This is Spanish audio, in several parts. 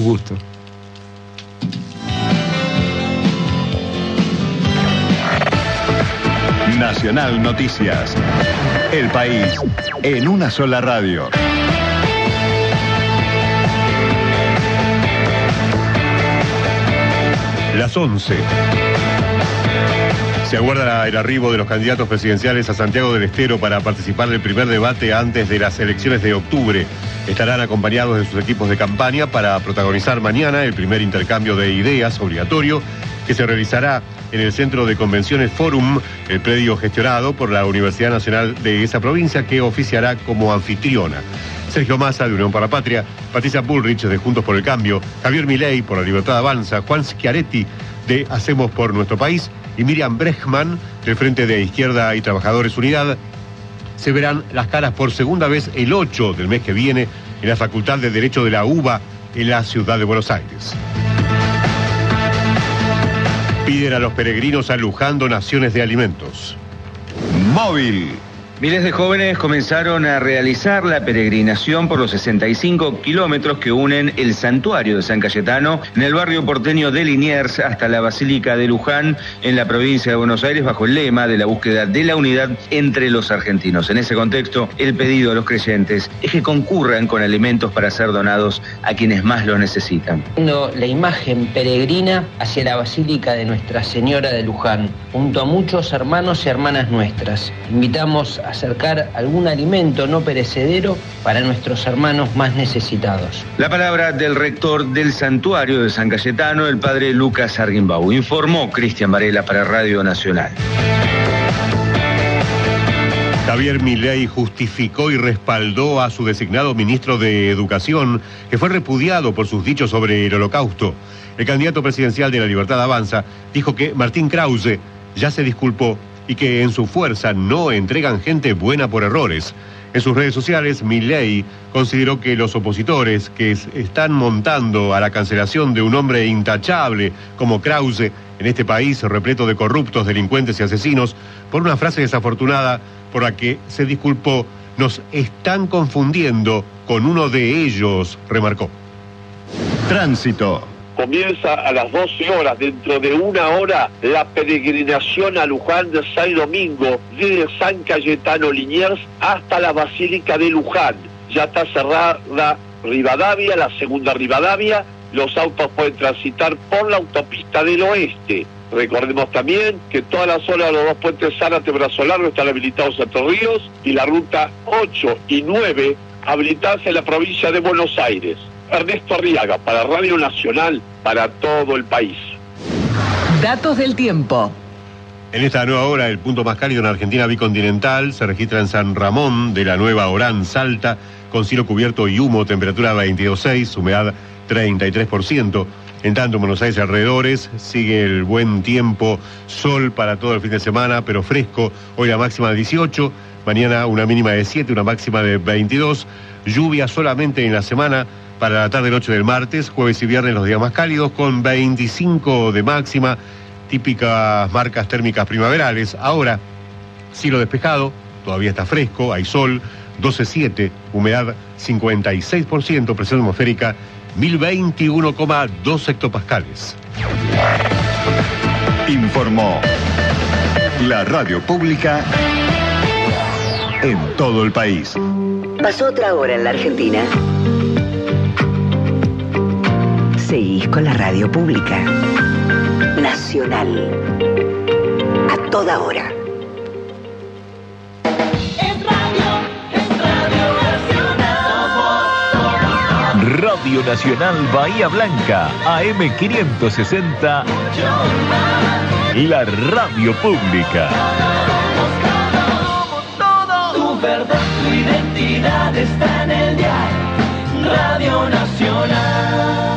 Gusto. Nacional Noticias. El país en una sola radio. Las 11. Se aguarda el arribo de los candidatos presidenciales a Santiago del Estero para participar del primer debate antes de las elecciones de octubre. Estarán acompañados de sus equipos de campaña para protagonizar mañana el primer intercambio de ideas obligatorio que se realizará en el Centro de Convenciones Forum, el predio gestionado por la Universidad Nacional de esa provincia que oficiará como anfitriona. Sergio Massa de Unión para la Patria, Patricia Bullrich de Juntos por el Cambio, Javier Milei por la Libertad Avanza, Juan Schiaretti de Hacemos por Nuestro País y Miriam Brechman del Frente de Izquierda y Trabajadores Unidad se verán las caras por segunda vez el 8 del mes que viene en la Facultad de Derecho de la UBA en la ciudad de Buenos Aires. Piden a los peregrinos a Luján donaciones de alimentos. Móvil Miles de jóvenes comenzaron a realizar la peregrinación por los 65 kilómetros que unen el santuario de San Cayetano en el barrio porteño de Liniers hasta la Basílica de Luján en la provincia de Buenos Aires bajo el lema de la búsqueda de la unidad entre los argentinos. En ese contexto, el pedido a los creyentes es que concurran con alimentos para ser donados a quienes más lo necesitan. La imagen peregrina hacia la Basílica de Nuestra Señora de Luján, junto a muchos hermanos y hermanas nuestras. Invitamos acercar algún alimento no perecedero para nuestros hermanos más necesitados. La palabra del rector del santuario de San Cayetano, el padre Lucas Arguimbau. Informó Cristian Varela para Radio Nacional. Javier Milei justificó y respaldó a su designado ministro de Educación, que fue repudiado por sus dichos sobre el holocausto. El candidato presidencial de la Libertad Avanza dijo que Martín Krause ya se disculpó y que en su fuerza no entregan gente buena por errores. En sus redes sociales, Milley consideró que los opositores que están montando a la cancelación de un hombre intachable como Krause en este país repleto de corruptos, delincuentes y asesinos, por una frase desafortunada por la que se disculpó, nos están confundiendo con uno de ellos, remarcó. Tránsito comienza a las 12 horas, dentro de una hora, la peregrinación a Luján de San Domingo, desde San Cayetano Liniers hasta la Basílica de Luján. Ya está cerrada Rivadavia, la segunda Rivadavia, los autos pueden transitar por la autopista del oeste. Recordemos también que todas las de los dos puentes Zárate Brazo Largo están habilitados a Ríos y la ruta 8 y 9 habilitadas en la provincia de Buenos Aires. Ernesto Arriaga, para Radio Nacional, para todo el país. Datos del tiempo. En esta nueva hora, el punto más cálido en Argentina bicontinental se registra en San Ramón de la Nueva Orán, Salta, con cielo cubierto y humo, temperatura 22.6, humedad 33%. En tanto, en Buenos Aires alrededores sigue el buen tiempo, sol para todo el fin de semana, pero fresco. Hoy la máxima de 18, mañana una mínima de 7, una máxima de 22. Lluvia solamente en la semana para la tarde noche del martes, jueves y viernes los días más cálidos, con 25 de máxima, típicas marcas térmicas primaverales. Ahora, cielo despejado, todavía está fresco, hay sol, 12.7, humedad 56%, presión atmosférica 1021,2 hectopascales. Informó la radio pública en todo el país. Pasó otra hora en la Argentina seguís con la radio pública. Nacional. A toda hora. Radio Nacional Bahía Blanca, AM560, la radio pública. Tu verdad, tu identidad está en el diario Radio Nacional.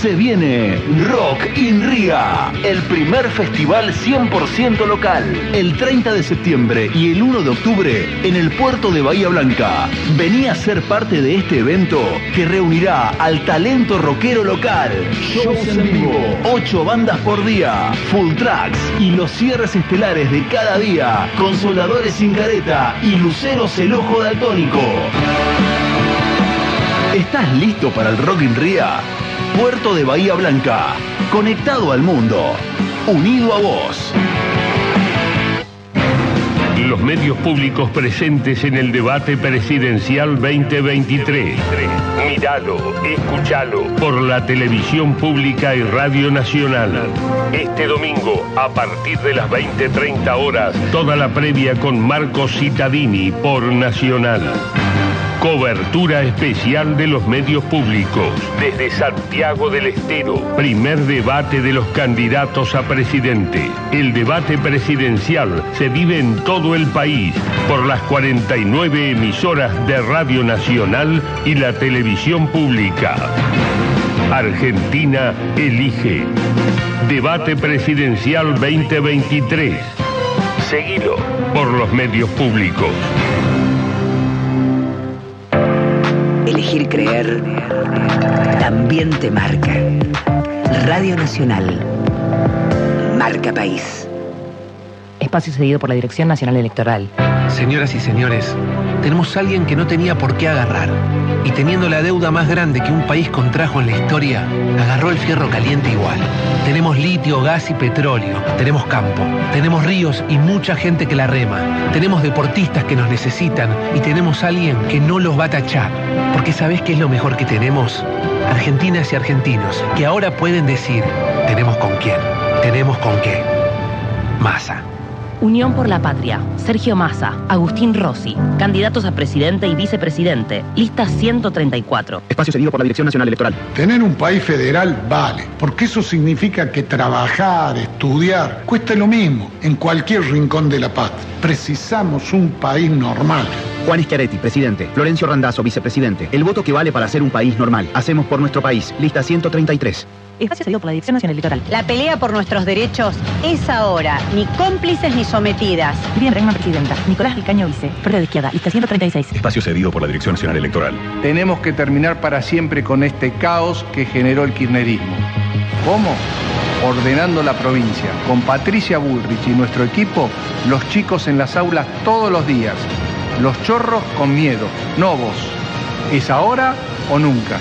Se viene Rock in Ria, el primer festival 100% local, el 30 de septiembre y el 1 de octubre en el puerto de Bahía Blanca. Vení a ser parte de este evento que reunirá al talento rockero local, shows en vivo, 8 bandas por día, full tracks y los cierres estelares de cada día, consoladores sin careta y luceros el ojo daltónico. ¿Estás listo para el Rock in Ría? Puerto de Bahía Blanca, conectado al mundo, unido a vos. Los medios públicos presentes en el debate presidencial 2023. Míralo, escúchalo por la televisión pública y Radio Nacional. Este domingo, a partir de las 20.30 horas, toda la previa con Marco Cittadini por Nacional. Cobertura especial de los medios públicos. Desde Santiago del Estero. Primer debate de los candidatos a presidente. El debate presidencial se vive en todo el país por las 49 emisoras de Radio Nacional y la televisión pública. Argentina elige. Debate presidencial 2023. Seguilo por los medios públicos. Elegir creer también te marca. Radio Nacional. Marca País. Espacio cedido por la Dirección Nacional Electoral. Señoras y señores, tenemos a alguien que no tenía por qué agarrar. Y teniendo la deuda más grande que un país contrajo en la historia, agarró el fierro caliente igual. Tenemos litio, gas y petróleo. Tenemos campo. Tenemos ríos y mucha gente que la rema. Tenemos deportistas que nos necesitan y tenemos alguien que no los va a tachar. Porque ¿sabés qué es lo mejor que tenemos? Argentinas y argentinos que ahora pueden decir, tenemos con quién, tenemos con qué. Masa. Unión por la Patria. Sergio Massa. Agustín Rossi. Candidatos a presidente y vicepresidente. Lista 134. Espacio cedido por la Dirección Nacional Electoral. Tener un país federal vale, porque eso significa que trabajar, estudiar, cuesta lo mismo en cualquier rincón de la patria. Precisamos un país normal. Juan Schiaretti, presidente. Florencio Randazzo, vicepresidente. El voto que vale para ser un país normal. Hacemos por nuestro país. Lista 133. Espacio cedido por la Dirección Nacional Electoral. La pelea por nuestros derechos es ahora, ni cómplices ni sometidas. Miriam Bregman, presidenta. Nicolás Vicaño, vice. Frente de izquierda. Lista 136. Espacio cedido por la Dirección Nacional Electoral. Tenemos que terminar para siempre con este caos que generó el kirchnerismo. ¿Cómo? Ordenando la provincia. Con Patricia Bullrich y nuestro equipo, los chicos en las aulas todos los días. Los chorros con miedo, no vos. ¿Es ahora o nunca?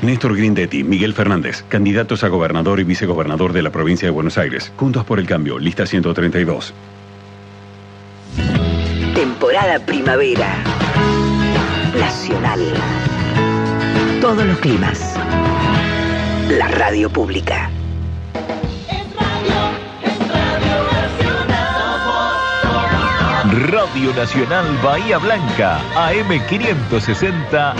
Néstor Grindetti, Miguel Fernández, candidatos a gobernador y vicegobernador de la provincia de Buenos Aires. Juntos por el cambio, lista 132. Temporada primavera. Nacional. Todos los climas. La radio pública. Radio Nacional Bahía Blanca, AM560.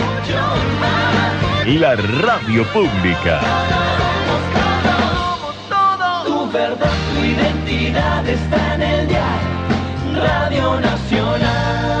La radio pública. Verdad, tu identidad está en el. Radio Nacional.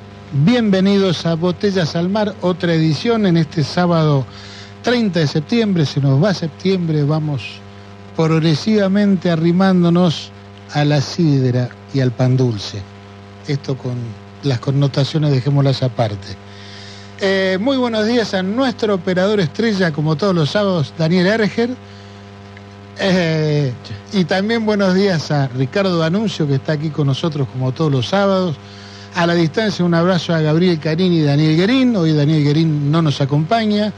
bienvenidos a Botellas al Mar, otra edición en este sábado 30 de septiembre, se nos va septiembre, vamos progresivamente arrimándonos a la sidra y al pan dulce. Esto con las connotaciones dejémoslas aparte. Eh, muy buenos días a nuestro operador estrella, como todos los sábados, Daniel Erger. Eh, y también buenos días a Ricardo Anuncio, que está aquí con nosotros como todos los sábados. A la distancia, un abrazo a Gabriel Carini y Daniel Guerín. Hoy Daniel Guerín no nos acompaña.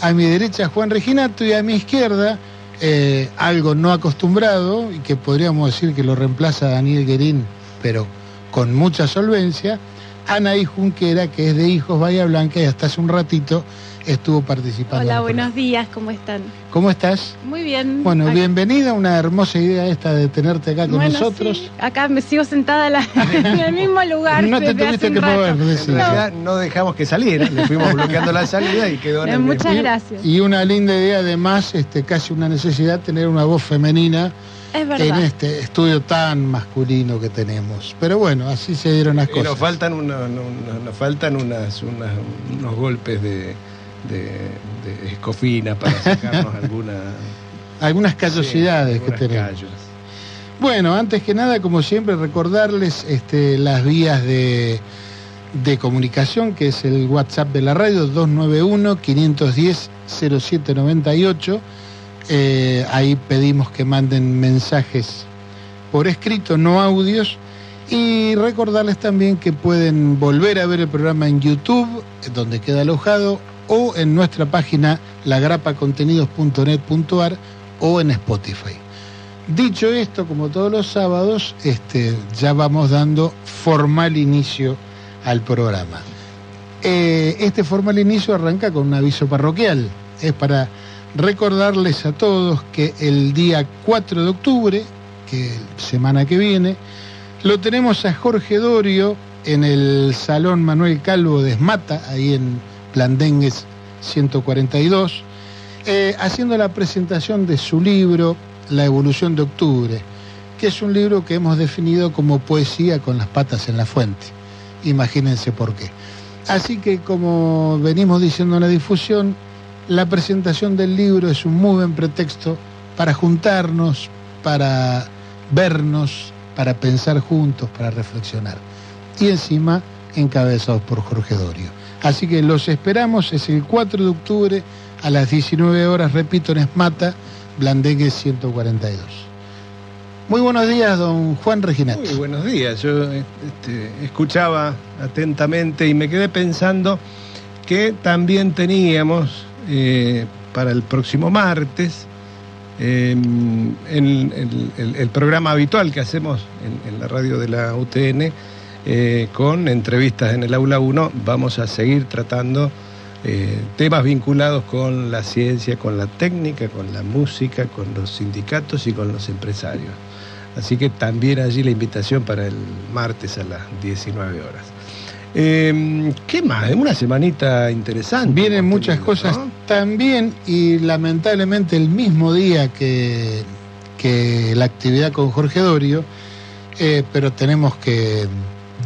A mi derecha, Juan Reginato. Y a mi izquierda, eh, algo no acostumbrado, y que podríamos decir que lo reemplaza Daniel Guerín, pero con mucha solvencia. Anaí Junquera, que es de Hijos Bahía Blanca y hasta hace un ratito estuvo participando. Hola, buenos días, ¿cómo están? ¿Cómo estás? Muy bien. Bueno, bienvenida, una hermosa idea esta de tenerte acá con Bueno, nosotros. sí, acá me sigo sentada en la- en el mismo lugar. No te tuviste que rato. mover, decís. En realidad no dejamos que saliera, le fuimos bloqueando la salida y quedó en el muchas mismo. gracias. Y una linda idea, además, este, casi una necesidad tener una voz femenina Es en este estudio tan masculino que tenemos. Pero bueno, así se dieron las Y nos cosas. faltan, una- no- no- nos faltan unas, unas- unos golpes de, de, de escofina para sacarnos alguna. Algunas callosidades Sí, que tenemos. callos. Bueno, antes que nada, como siempre, recordarles este, las vías de, de comunicación, que es el WhatsApp de la radio, 291-510-0798. Eh, ahí pedimos que manden mensajes por escrito, no audios. Y recordarles también que pueden volver a ver el programa en YouTube, donde queda alojado, o en nuestra página lagrapacontenidos.net.ar o en Spotify. Dicho esto, como todos los sábados, este, ya vamos dando formal inicio al programa. Eh, este formal inicio arranca con un aviso parroquial. Es para recordarles a todos que el día 4 de octubre, que semana que viene, lo tenemos a Jorge Dorio en el Salón Manuel Calvo de Esmata, ahí en Blandengues 142, eh, haciendo la presentación de su libro La evolución de octubre, que es un libro que hemos definido como poesía con las patas en la fuente. Imagínense por qué. Así que como venimos diciendo en la difusión, la presentación del libro es un muy buen pretexto para juntarnos, para vernos, para pensar juntos, para reflexionar. Y encima encabezados por Jorge Dorio. Así que los esperamos, es el 4 de octubre a las 19 horas, repito, en Esmata, Blandengue 142. Muy buenos días, don Juan Reginat. Muy buenos días. Yo este, escuchaba atentamente y me quedé pensando que también teníamos eh, para el próximo martes en el, el- programa habitual que hacemos en la radio de la UTN eh, con entrevistas en el aula 1, vamos a seguir tratando eh, temas vinculados con la ciencia, con la técnica, con la música, con los sindicatos y con los empresarios. Así que también allí la invitación para el martes a las 19 horas. Eh, ¿Qué más? Una semanita interesante. Vienen muchas tenido, cosas ¿no? también y lamentablemente el mismo día que, que la actividad con Jorge Dorio, eh, pero tenemos que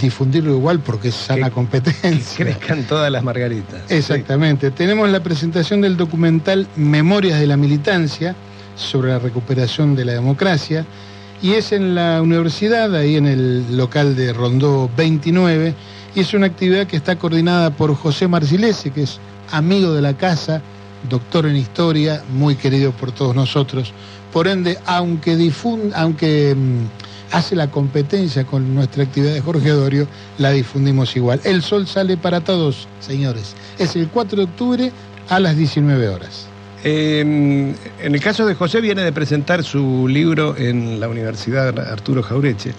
difundirlo igual porque es sana competencia. Crezcan todas las margaritas. Exactamente. Tenemos la presentación del documental Memorias de la Militancia sobre la recuperación de la democracia y es en la universidad, ahí en el local de Rondó 29, y es una actividad que está coordinada por José Marcilese, que es amigo de la casa, doctor en historia, muy querido por todos nosotros. Por ende, aunque difun- aunque mm, hace la competencia con nuestra actividad de Jorge Dorio, la difundimos igual. El sol sale para todos, señores. Es el 4 de octubre a las 19 horas. Eh, en el caso de José viene de presentar su libro en la Universidad Arturo Jaureche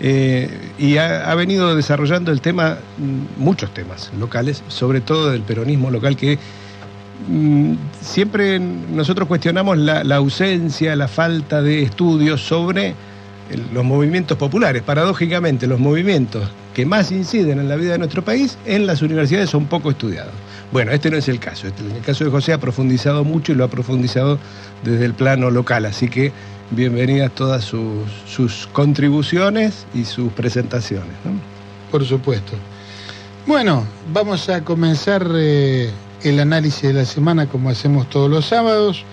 eh, y ha, venido desarrollando el tema, mm, muchos temas locales, sobre todo del peronismo local que mm, siempre nosotros cuestionamos la, ausencia, la falta de estudios sobre los movimientos populares. Paradójicamente, los movimientos que más inciden en la vida de nuestro país en las universidades son poco estudiados. Bueno, este no es el caso. Este- en el caso de José ha profundizado mucho y lo ha profundizado desde el plano local. Así que bienvenidas todas sus, sus contribuciones y sus presentaciones. Por supuesto. Bueno, vamos a comenzar eh, el análisis de la semana como hacemos todos los sábados.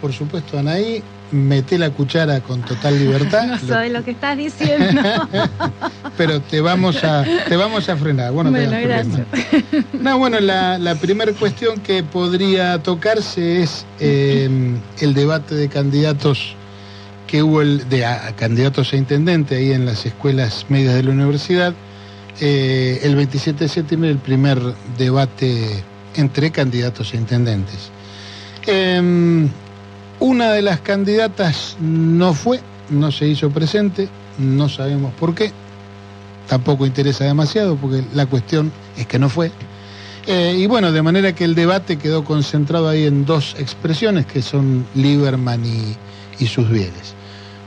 Por supuesto, Anaí, mete la cuchara con total libertad. No sé lo que estás diciendo. pero te vamos a te vamos a frenar. Bueno, te Bueno, das problema. No, bueno, la, la primera cuestión que podría tocarse es eh, el debate de candidatos que hubo el, de a- candidatos a intendente ahí en las escuelas medias de la universidad. Eh, el 27 de septiembre el primer debate entre candidatos a intendentes. Em, una de las candidatas no fue, no se hizo presente, no sabemos por qué, tampoco interesa demasiado porque la cuestión es que no fue. Eh, y bueno, de manera que el debate quedó concentrado ahí en dos expresiones que son Lieberman y, sus bienes.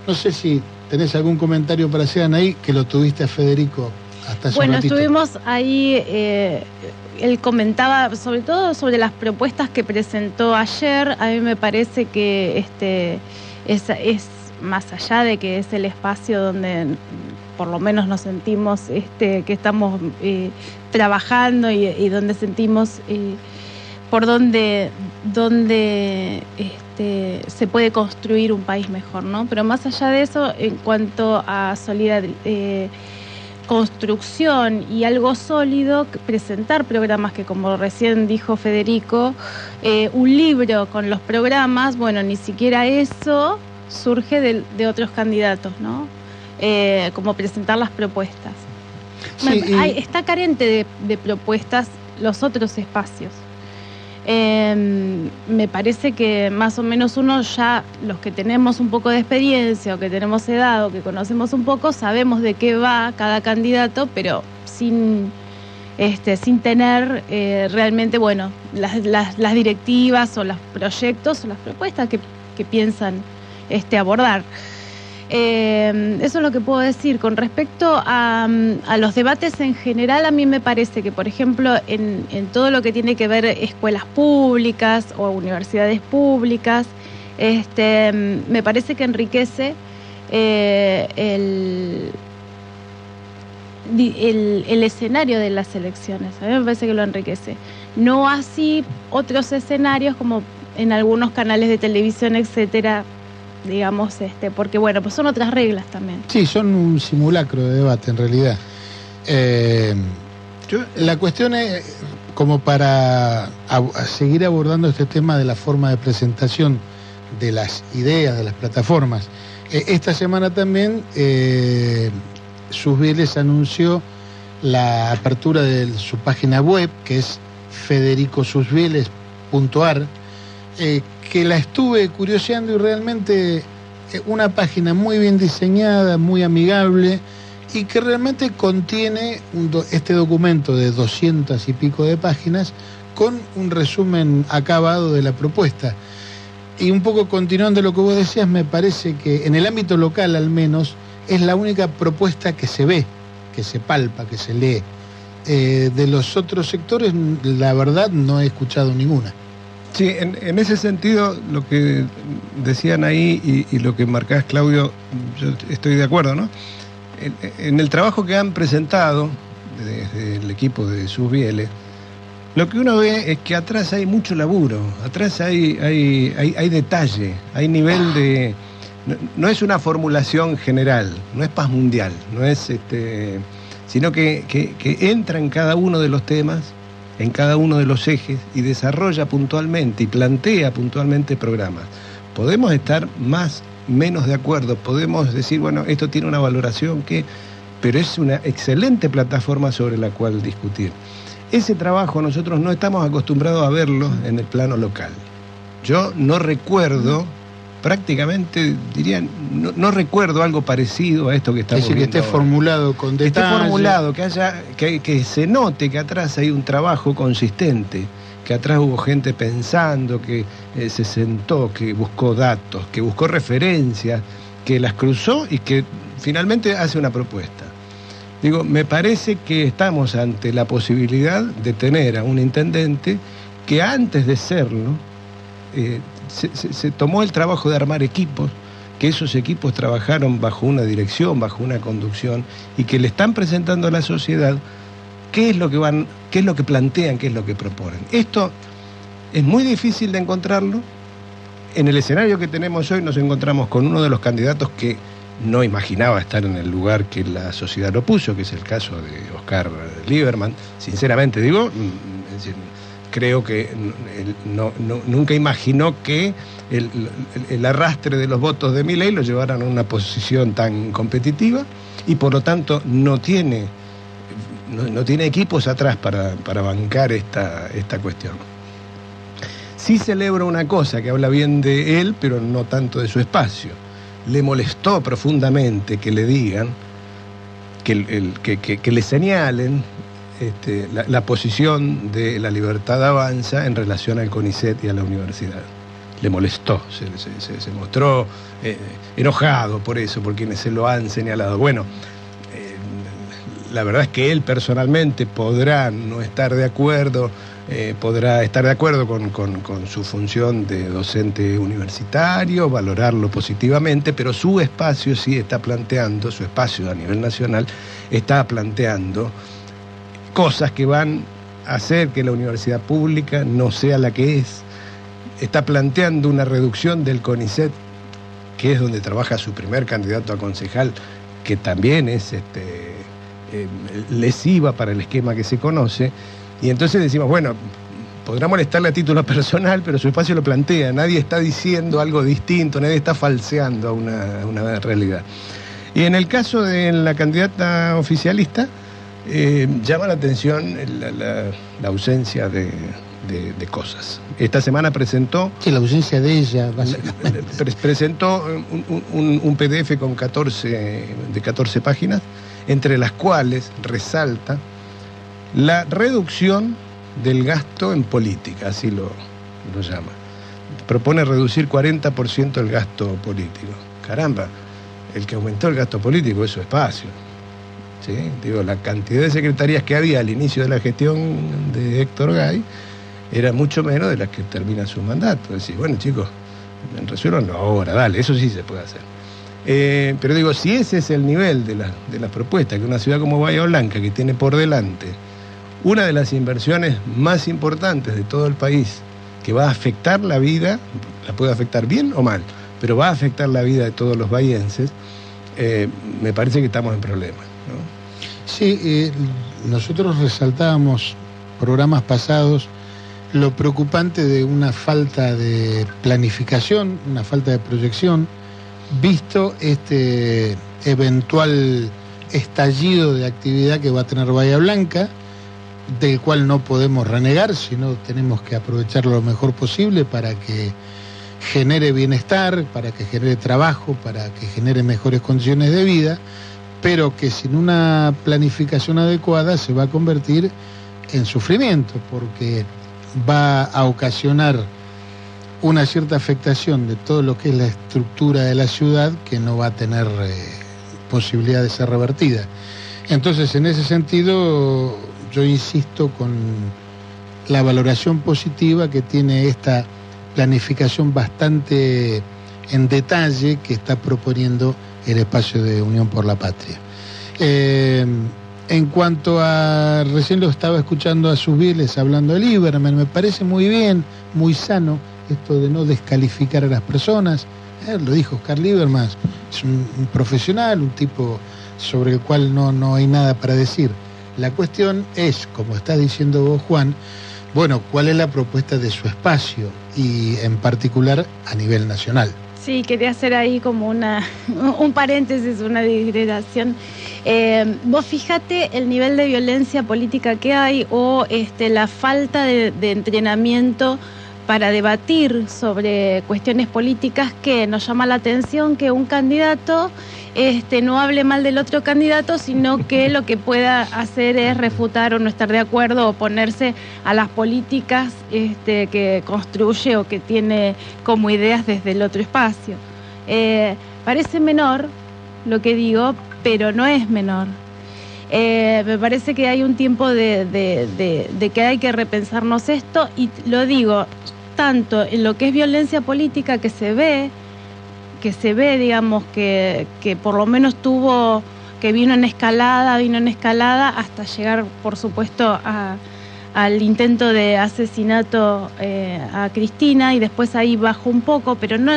No sé si tenés algún comentario para hacer ahí, que lo tuviste a Federico hasta hace Bueno, un estuvimos ahí, eh, él comentaba sobre todo sobre las propuestas que presentó ayer. A mí me parece que este es, es más allá de que es el espacio donde por lo menos nos sentimos este, que estamos eh, trabajando y, y donde sentimos eh, por donde, donde este, se puede construir un país mejor, ¿no? Pero más allá de eso, en cuanto a solidaridad, construcción y algo sólido, presentar programas que como recién dijo Federico, eh, un libro con los programas, bueno, ni siquiera eso surge de, de otros candidatos, ¿no? Eh, como presentar las propuestas. Sí, Hay- está carente de, de propuestas los otros espacios. Eh, me parece que más o menos uno ya, los que tenemos un poco de experiencia o que tenemos edad o que conocemos un poco, sabemos de qué va cada candidato, pero sin, este, sin tener eh, realmente, bueno, las, las- las directivas o los proyectos o las propuestas que, que piensan este, abordar. Eh, eso es lo que puedo decir. Con respecto a, los debates en general, a mí me parece que, por ejemplo, en, todo lo que tiene que ver escuelas públicas o universidades públicas, este, me parece que enriquece eh, el, el escenario de las elecciones. A mí me parece que lo enriquece. No así otros escenarios como en algunos canales de televisión, etcétera, digamos, este, porque bueno, pues son otras reglas también. Sí, son un simulacro de debate en realidad. Eh, la cuestión es, como para ab- seguir abordando este tema de la forma de presentación de las ideas, de las plataformas. Eh, esta semana también eh, Susbieles anunció la apertura de su página web, que es federicosusbieles.ar, eh, que la estuve curioseando y realmente eh, una página muy bien diseñada, muy amigable y que realmente contiene este documento de 200 y pico de páginas con un resumen acabado de la propuesta. Y un poco continuando lo que vos decías, me parece que en el ámbito local al menos es la única propuesta que se ve, que se palpa, que se lee. Eh, de los otros sectores, la verdad, no he escuchado ninguna. Sí, en, en ese sentido, lo que decían ahí y, lo que marcás, Claudio, yo estoy de acuerdo, ¿no? En, el trabajo que han presentado desde el equipo de Susbieles, lo que uno ve es que atrás hay mucho laburo, atrás hay, hay, hay, hay detalle, hay nivel de... No, no es una formulación general, no es paz mundial, no es este, sino que, que- que entra en cada uno de los temas, en cada uno de los ejes y desarrolla puntualmente y plantea puntualmente programas. Podemos estar más, menos de acuerdo, podemos decir, bueno, esto tiene una valoración que, pero es una excelente plataforma sobre la cual discutir. Ese trabajo nosotros no estamos acostumbrados a verlo en el plano local. Yo no recuerdo, prácticamente diría, no, no recuerdo algo parecido a esto que Es estamos decir, que viendo esté ahora. formulado con Que esté detalle. formulado, que haya, que, que se note que atrás hay un trabajo consistente, que atrás hubo gente pensando, que eh, se sentó, que buscó datos, que buscó referencias, que las cruzó y que finalmente hace una propuesta. Digo, me parece que estamos ante la posibilidad de tener a un intendente que antes de serlo eh, se, tomó el trabajo de armar equipos, que esos equipos trabajaron bajo una dirección, bajo una conducción y que le están presentando a la sociedad qué es lo que van, qué es lo que plantean, qué es lo que proponen. Esto es muy difícil de encontrarlo. En el escenario que tenemos hoy nos encontramos con uno de los candidatos que no imaginaba estar en el lugar que la sociedad lo puso, que es el caso de Oscar Lieberman. Sinceramente digo, mm, creo que nunca imaginó que el, arrastre de los votos de Milei lo llevaran a una posición tan competitiva y por lo tanto no tiene, no, tiene equipos atrás para, para bancar esta, esta cuestión. Sí celebra una cosa que habla bien de él, pero no tanto de su espacio. Le molestó profundamente que le digan, que, el- que- que le señalen este, la, posición de la libertad avanza en relación al CONICET y a la universidad. Le molestó, se, mostró eh, enojado por eso, por quienes se lo han señalado. Bueno, eh, la verdad es que él personalmente podrá no estar de acuerdo, eh, podrá estar de acuerdo con su función de docente universitario, valorarlo positivamente, pero su espacio sí está planteando, su espacio a nivel nacional, está planteando cosas que van a hacer que la universidad pública no sea la que es. Está planteando una reducción del CONICET, que es donde trabaja su primer candidato a concejal, que también es este, eh, lesiva para el esquema que se conoce. Y entonces decimos, bueno, podrá molestarle a título personal, pero su espacio lo plantea. Nadie está diciendo algo distinto, nadie está falseando una, una realidad. Y en el caso de la candidata oficialista, eh, llama la atención la, la- la ausencia de, de- de cosas. Esta semana presentó... Sí, la ausencia de ella, básicamente. Pre- presentó un, un- un- un PDF con 14, de 14 páginas, entre las cuales resalta la reducción del gasto en política, así lo, lo llama. Propone reducir 40% el gasto político. Caramba, el que aumentó el gasto político es su espacio. ¿Sí? Digo, la cantidad de secretarías que había al inicio de la gestión de Héctor Gay era mucho menos de las que termina su mandato. Decir, bueno, chicos, resuelvanlo ahora, dale, eso sí se puede hacer. Eh, pero digo, si ese es el nivel de la, de la propuesta, que una ciudad como Bahía Blanca, que tiene por delante una de las inversiones más importantes de todo el país, que va a afectar la vida, la puede afectar bien o mal, pero va a afectar la vida de todos los bahienses, eh, me parece que estamos en problemas. Sí, eh, nosotros resaltábamos programas pasados lo preocupante de una falta de planificación, una falta de proyección, visto este eventual estallido de actividad que va a tener Bahía Blanca, del cual no podemos renegar, sino tenemos que aprovecharlo lo mejor posible para que genere bienestar, para que genere trabajo, para que genere mejores condiciones de vida, pero que sin una planificación adecuada se va a convertir en sufrimiento, porque va a ocasionar una cierta afectación de todo lo que es la estructura de la ciudad que no va a tener eh, posibilidad de ser revertida. Entonces, en ese sentido, yo insisto con la valoración positiva que tiene esta planificación bastante en detalle que está proponiendo el espacio de Unión por la Patria. Eh, en cuanto a, recién lo estaba escuchando a Subiles hablando de Lieberman, me parece muy bien, muy sano esto de no descalificar a las personas. Eh, lo dijo Oscar Lieberman, es un, profesional, un tipo sobre el cual no, no hay nada para decir. La cuestión es, como está diciendo vos, Juan, bueno, ¿cuál es la propuesta de su espacio y en particular a nivel nacional? Sí, quería hacer ahí como una, un paréntesis, una digresión. Eh, vos fíjate el nivel de violencia política que hay o este, la falta de, de entrenamiento para debatir sobre cuestiones políticas que nos llama la atención que un candidato este, no hable mal del otro candidato, sino que lo que pueda hacer es refutar o no estar de acuerdo o oponerse a las políticas este, que construye o que tiene como ideas desde el otro espacio. Eh, parece menor lo que digo, pero no es menor. Eh, me parece que hay un tiempo de, de- que hay que repensarnos esto y lo digo tanto en lo que es violencia política que se ve, que se ve, digamos, que, que por lo menos tuvo, que vino en escalada, vino en escalada hasta llegar, por supuesto, a- al intento de asesinato eh, a Cristina y después ahí bajó un poco, pero no,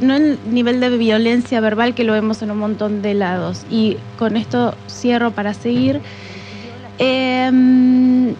no el nivel de violencia verbal que lo vemos en un montón de lados. Y con esto cierro para seguir. Em,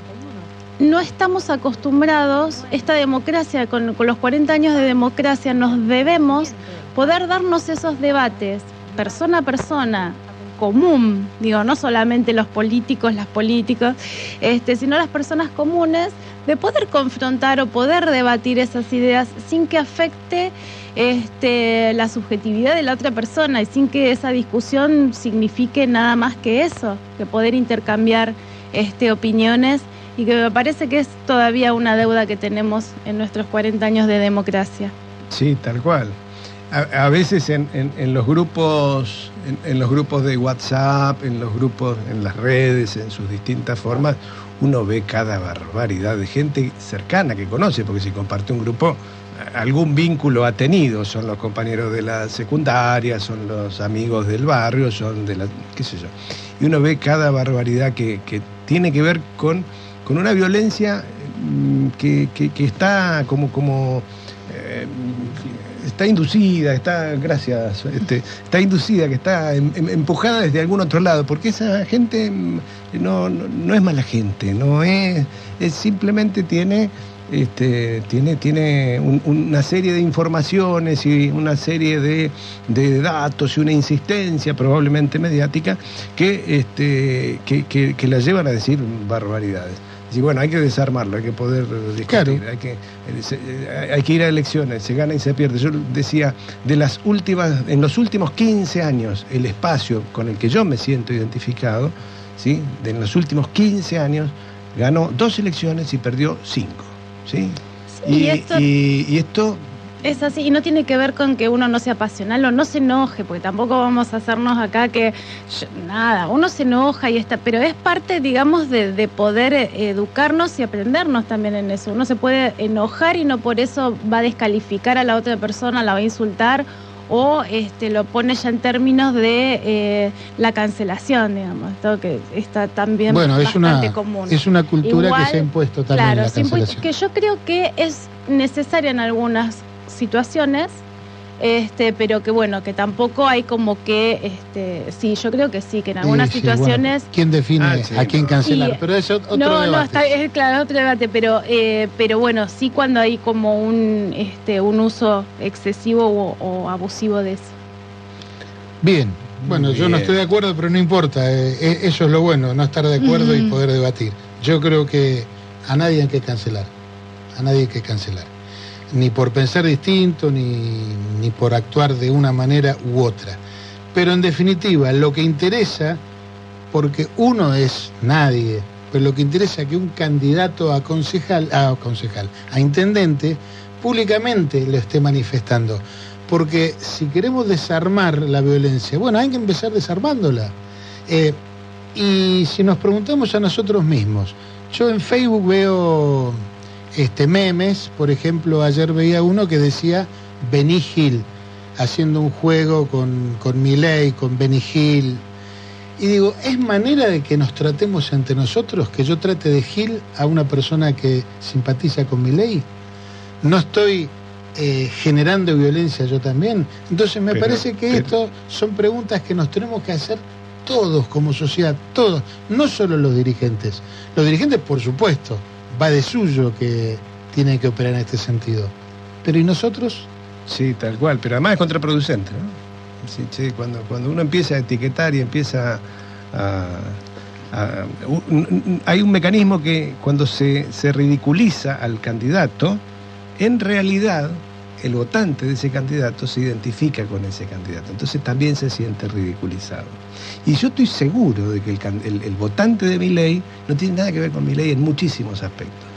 no estamos acostumbrados, esta democracia, con, con los 40 años de democracia, nos debemos poder darnos esos debates persona a persona, común, digo, no solamente los políticos, las políticas, este, sino las personas comunes, de poder confrontar o poder debatir esas ideas sin que afecte este, la subjetividad de la otra persona y sin que esa discusión signifique nada más que eso, que poder intercambiar este, opiniones y que me parece que es todavía una deuda que tenemos en nuestros 40 años de democracia. Sí, tal cual. A, veces en, los grupos, en, los grupos de WhatsApp, en los grupos, en las redes, en sus distintas formas, uno ve cada barbaridad de gente cercana que conoce, porque si comparte un grupo, algún vínculo ha tenido, son los compañeros de la secundaria, son los amigos del barrio, son de la, qué sé yo. Y uno ve cada barbaridad que, tiene que ver con, una violencia mm, que está como, como eh, está inducida, está, gracias, este, está inducida, que está em- em- empujada desde algún otro lado, porque esa gente mm, no, no, no es mala gente, no es, es simplemente tiene este, tiene, tiene un- una serie de informaciones y una serie de, de datos y una insistencia probablemente mediática que, este, que, que- que la llevan a decir barbaridades. Y bueno, hay que desarmarlo, hay que poder discutir, Claro. hay, que, eh, eh, hay que ir a elecciones, se gana y se pierde. Yo decía, de las últimas, en los últimos 15 años, el espacio con el que yo me siento identificado, ¿sí? de en los últimos 15 años, ganó dos elecciones y perdió cinco. ¿sí? Sí, y, y esto- y- y esto Es así, y no tiene que ver con que uno no sea pasional o no se enoje, porque tampoco vamos a hacernos acá que yo- nada, uno se enoja y está, pero es parte, digamos, de, de poder eh, educarnos y aprendernos también en eso. Uno se puede enojar y no por eso va a descalificar a la otra persona, la va a insultar o este, lo pone ya en términos de eh, la cancelación, digamos, esto que está también Bueno, es bastante una, común. es una cultura Igual, que se ha impuesto también Claro, la cancelación. que yo creo que es necesaria en algunas situaciones, este, pero que bueno, que tampoco hay como que, este, sí, yo creo que sí, que en algunas Sí, sí, bueno, situaciones ¿Quién define Ah, sí, a quién cancelar? Sí. Pero es ot- otro no, debate. no, está, es claro, otro debate, pero, eh, pero bueno, sí cuando hay como un, este, un uso excesivo o, o abusivo de eso. Bien, bueno, yo no estoy de acuerdo, pero no importa. eh, eh, eso es lo bueno, no estar de acuerdo y poder debatir. Yo creo que a nadie hay que cancelar. A nadie hay que cancelar. Ni por pensar distinto, ni, ni por actuar de una manera u otra. Pero en definitiva, lo que interesa, porque uno es nadie, pero lo que interesa es que un candidato a concejal, a concejal, a intendente, públicamente lo esté manifestando. Porque si queremos desarmar la violencia, bueno, hay que empezar desarmándola. Eh, y si nos preguntamos a nosotros mismos, yo en Facebook veo este, memes, por ejemplo, ayer veía uno que decía Benny Hill, haciendo un juego con, con Milei, con Benny Hill. Y digo, ¿es manera de que nos tratemos entre nosotros, que yo trate de Hill a una persona que simpatiza con Milei? No estoy eh, generando violencia yo también. Entonces me Pero- parece que pero- esto son preguntas que nos tenemos que hacer todos como sociedad, todos, no solo los dirigentes. Los dirigentes, por supuesto, va de suyo que tienen que operar en este sentido. Pero ¿y nosotros? Sí, tal cual, pero además es contraproducente, ¿no? Sí, che, cuando, cuando uno empieza a etiquetar y empieza a... hay un mecanismo que cuando se, se ridiculiza al candidato, en realidad el votante de ese candidato se identifica con ese candidato, entonces también se siente ridiculizado. Y yo estoy seguro de que el, el votante de mi ley no tiene nada que ver con mi ley en muchísimos aspectos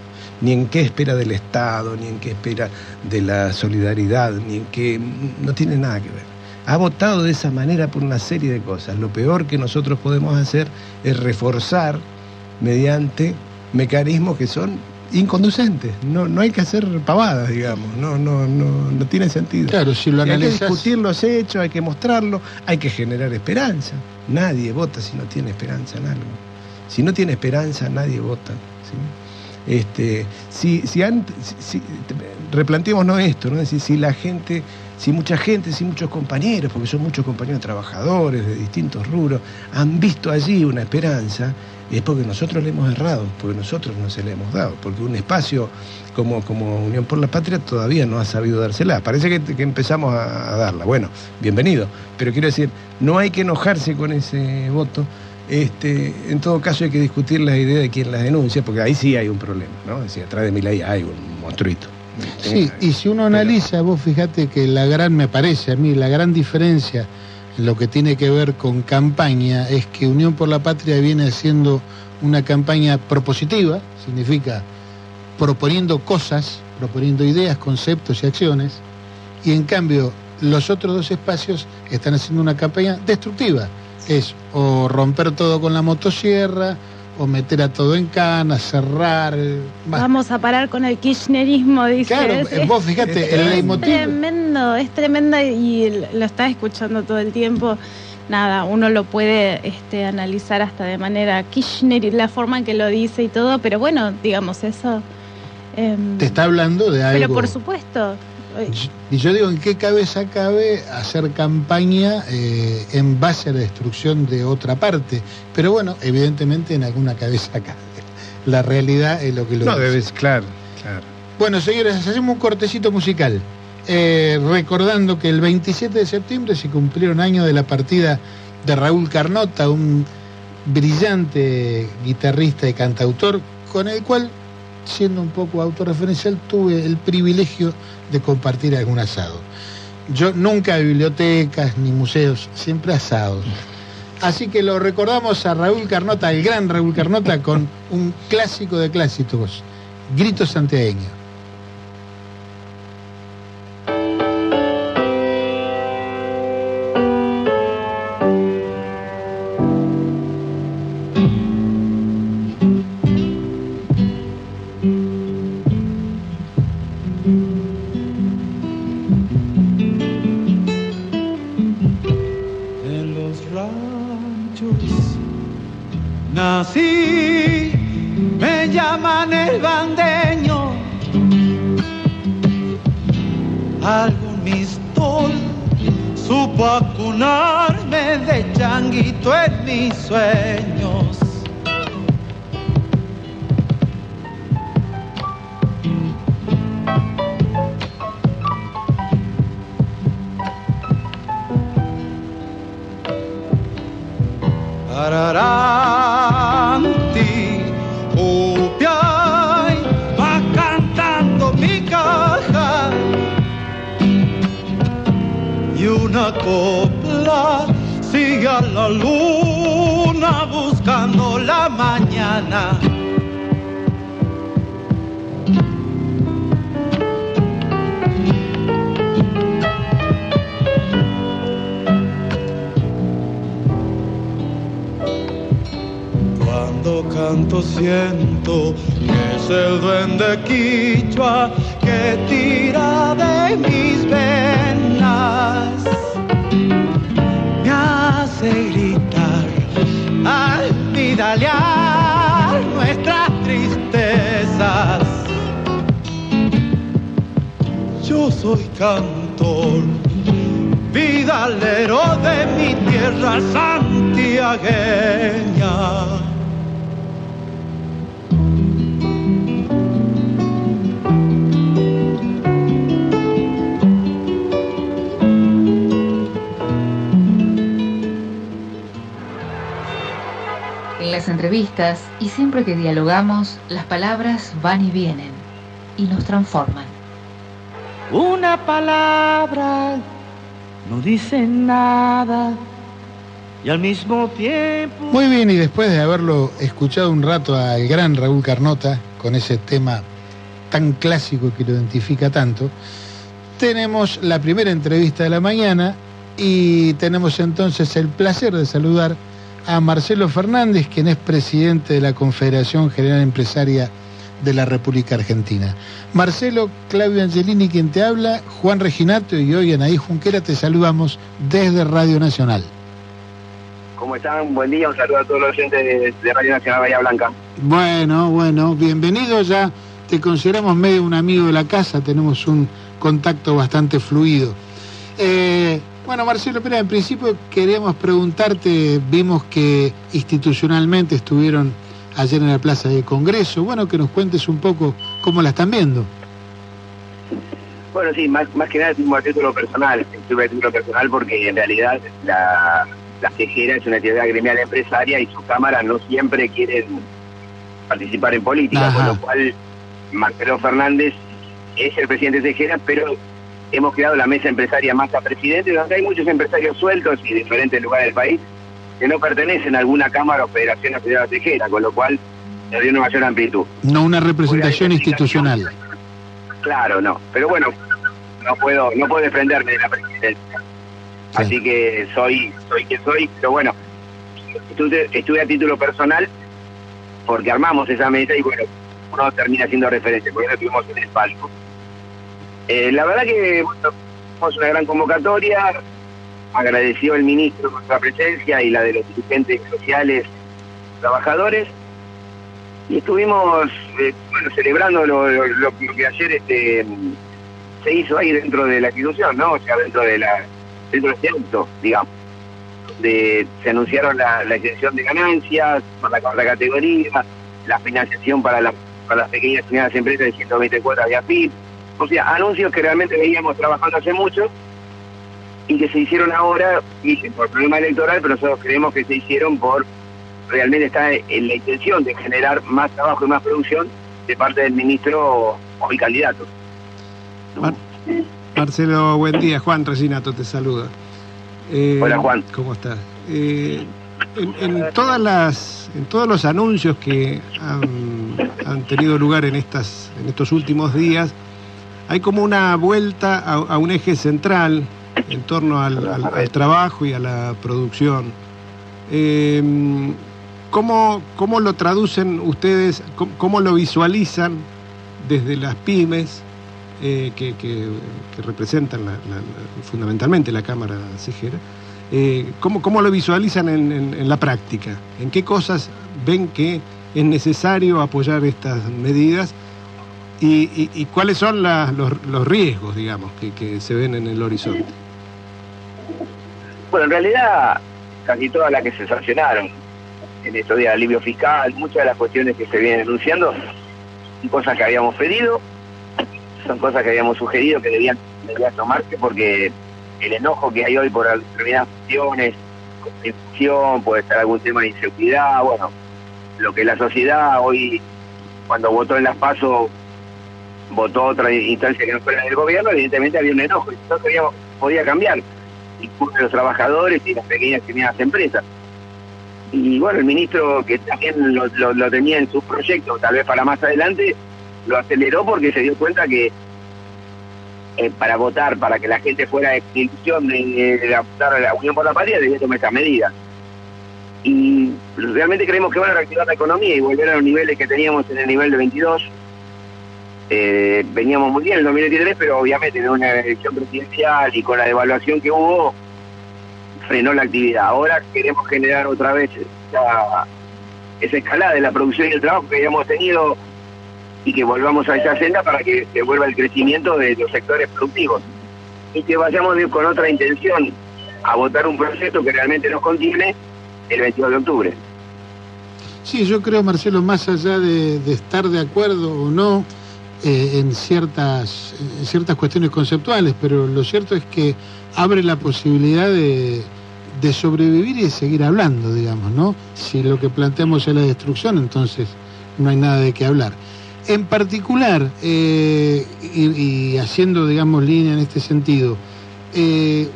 ni en qué espera del Estado, ni en qué espera de la solidaridad, ni en qué... no tiene nada que ver. Ha votado de esa manera por una serie de cosas. Lo peor que nosotros podemos hacer es reforzar mediante mecanismos que son inconducentes. No, no hay que hacer pavadas, digamos. No, no, no, no tiene sentido. Claro, si lo Y hay que analizas... discutir los hechos, hay que mostrarlo, hay que generar esperanza. Nadie vota si no tiene esperanza en algo. Si no tiene esperanza, nadie vota. ¿sí? Este, si, si, si- si- replanteémonos esto, ¿no? Es decir, si la gente, si mucha gente, si muchos compañeros, porque son muchos compañeros trabajadores de distintos rubros, han visto allí una esperanza, es porque nosotros le hemos errado, porque nosotros no se le hemos dado, porque un espacio como, como Unión por la Patria todavía no ha sabido dársela. Parece que, que empezamos a, darla. Bueno, bienvenido. Pero quiero decir, no hay que enojarse con ese voto. Este, en todo caso hay que discutir la idea de quién las denuncia, porque ahí sí hay un problema, ¿no? Es decir, atrás de mi ley hay un monstruito. Sí, y si uno analiza, vos fíjate que la gran, me parece a mí, la gran diferencia en lo que tiene que ver con campaña es que Unión por la Patria viene haciendo una campaña propositiva, significa proponiendo cosas, proponiendo ideas, conceptos y acciones, y en cambio los otros dos espacios están haciendo una campaña destructiva. Es o romper todo con la motosierra, o meter a todo en cana, cerrar. más- Vamos a parar con el kirchnerismo, dice. Claro, Es- eh, vos fíjate, el es leitmotiv- tremendo, es tremendo y lo está escuchando todo el tiempo. Nada, uno lo puede este, analizar hasta de manera Kirchner y la forma en que lo dice y todo, pero bueno, digamos eso. em, Te está hablando de algo. pero por supuesto, Y yo digo, ¿en qué cabeza cabe hacer campaña eh, en base a la destrucción de otra parte? Pero bueno, evidentemente en alguna cabeza cabe. La realidad es lo que lo No, dice. debes, claro, claro. Bueno, señores, hacemos un cortecito musical. Eh, recordando que el 27 de septiembre se cumplieron años de la partida de Raúl Carnota, un brillante guitarrista y cantautor, con el cual, siendo un poco autorreferencial, tuve el privilegio de compartir algún asado. Yo nunca bibliotecas ni museos, siempre asados. Así que lo recordamos a Raúl Carnota, el gran Raúl Carnota, con un clásico de clásicos, Grito Santiagueño. Nací, me llaman el bandeño. Algún mistol supo acunarme de changuito en mis sueños. Siempre que dialogamos, las palabras van y vienen y nos transforman. Una palabra no dice nada y al mismo tiempo Muy bien, y después de haberlo escuchado un rato al gran Raúl Carnota, con ese tema tan clásico que lo identifica tanto, tenemos la primera entrevista de la mañana y tenemos entonces el placer de saludar a Marcelo Fernández, quien es presidente de la Confederación General Empresaria de la República Argentina. Marcelo, Claudio Angelini, quien te habla, Juan Reginato y hoy Anaí Junquera, te saludamos desde Radio Nacional. ¿Cómo están? Buen día, un saludo a todos los oyentes de, Radio Nacional Bahía Blanca. Bueno, bueno, bienvenido ya. Te consideramos medio un amigo de la casa, tenemos un contacto bastante fluido. Eh, bueno, Marcelo, pero en principio queríamos preguntarte, vimos que institucionalmente estuvieron ayer en la Plaza del Congreso, bueno, que nos cuentes un poco cómo la están viendo. Bueno, sí, más, más que nada estuve a título personal, estuve a título personal porque en realidad la, la CEGERA es una actividad gremial empresaria y sus cámaras no siempre quieren participar en política, Ajá. con lo cual Marcelo Fernández es el presidente de CEGERA, pero hemos creado la mesa empresaria más a presidente, donde hay muchos empresarios sueltos y de diferentes lugares del país que no pertenecen a alguna cámara o federación federal tejera, con lo cual le dio una mayor amplitud. No una representación institucional. Claro, no. Pero bueno, no puedo, no puedo defenderme de la presidencia. Así que soy, soy quien soy, pero bueno, estuve, estuve a título personal porque armamos esa mesa y bueno, uno termina siendo referente, porque no estuvimos en el palco. Eh, la verdad que bueno, tuvimos una gran convocatoria, agradeció el ministro nuestra presencia y la de los dirigentes sociales, trabajadores, y estuvimos eh, bueno, celebrando lo, que ayer este, se hizo ahí dentro de la institución, ¿no? O sea, dentro de la dentro de este acto, digamos. De, se anunciaron la, la exención de ganancias para la cuarta categoría, la financiación para, la- para las pequeñas y medianas empresas de 120 cuotas de. O sea, anuncios que realmente veníamos trabajando hace mucho y que se hicieron ahora, dicen, por problema electoral, pero nosotros creemos que se hicieron por realmente está en la intención de generar más trabajo y más producción de parte del ministro o el candidato. Mar- Marcelo, buen día. Juan Resinato te saluda. Eh, Hola, Juan. ¿Cómo estás? Eh, en, en todas las, en todos los anuncios que han, han tenido lugar en, estas, en estos últimos días, hay como una vuelta a, un eje central en torno al, trabajo y a la producción. Eh, ¿cómo, ¿Cómo lo traducen ustedes? ¿Cómo, lo visualizan desde las pymes eh, que, representan fundamentalmente la Cámara Cejera? Eh, ¿cómo, cómo lo visualizan en la práctica? ¿En qué cosas ven que es necesario apoyar estas medidas? ¿Y, y- y cuáles son la- los, los riesgos, digamos, que, que se ven en el horizonte? Bueno, en realidad, casi todas las que se sancionaron en estos días, alivio fiscal, muchas de las cuestiones que se vienen anunciando son cosas que habíamos pedido, son cosas que habíamos sugerido que debían, debían tomarse porque el enojo que hay hoy por determinadas cuestiones, inflación, puede estar algún tema de inseguridad, bueno, lo que la sociedad hoy, cuando votó en las PASO, votó otra instancia que no fuera del gobierno, evidentemente había un enojo y no queríamos, podía cambiar incluso los trabajadores y las pequeñas y medianas empresas. Y bueno, el ministro que también lo, lo- tenía en su proyecto, tal vez para más adelante, lo aceleró porque se dio cuenta que eh, para votar, para que la gente fuera de ilusión de, de votar a la Unión por la Patria, debía tomar esta medida. Y realmente creemos que van a reactivar la economía y volver a los niveles que teníamos en el nivel de 22. Eh, veníamos muy bien en el 2023, pero obviamente en una elección presidencial y con la devaluación que hubo, frenó la actividad. Ahora queremos generar otra vez esa, escalada de la producción y el trabajo que habíamos tenido y que volvamos a esa senda para que se vuelva el crecimiento de los sectores productivos y que vayamos con otra intención a votar un proyecto que realmente nos contiene el 22 de octubre. Sí, yo creo, Marcelo, más allá de estar de acuerdo o no eh, en, ciertas, ciertas cuestiones conceptuales, pero lo cierto es que abre la posibilidad de, de sobrevivir y de seguir hablando, digamos, ¿no? Si lo que planteamos es la destrucción, entonces no hay nada de qué hablar. En particular, eh, y, haciendo, digamos, línea en este sentido, eh,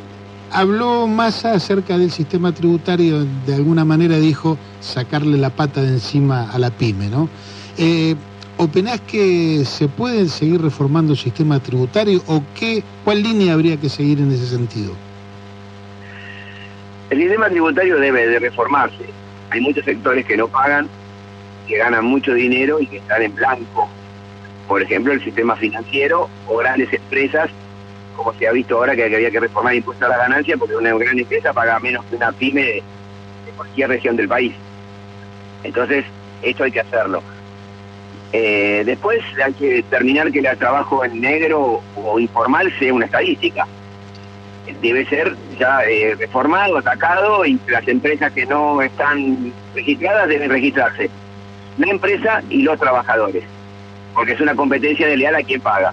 habló Massa acerca del sistema tributario, de alguna manera dijo sacarle la pata de encima a la pyme, ¿no? ¿Opinás que se puede seguir reformando el sistema tributario o qué, cuál línea habría que seguir en ese sentido? El sistema tributario debe de reformarse. Hay muchos sectores que no pagan, que ganan mucho dinero y que están en blanco. Por ejemplo, el sistema financiero o grandes empresas, como se ha visto ahora que había que reformar el impuesto a la ganancia porque una gran empresa paga menos que una pyme de, de cualquier región del país. Entonces, esto hay que hacerlo. Eh, después hay que determinar que el trabajo en negro o informal sea una estadística debe ser ya eh, reformado, atacado y las empresas que no están registradas deben registrarse. La empresa y los trabajadores, porque es una competencia desleal a quien paga.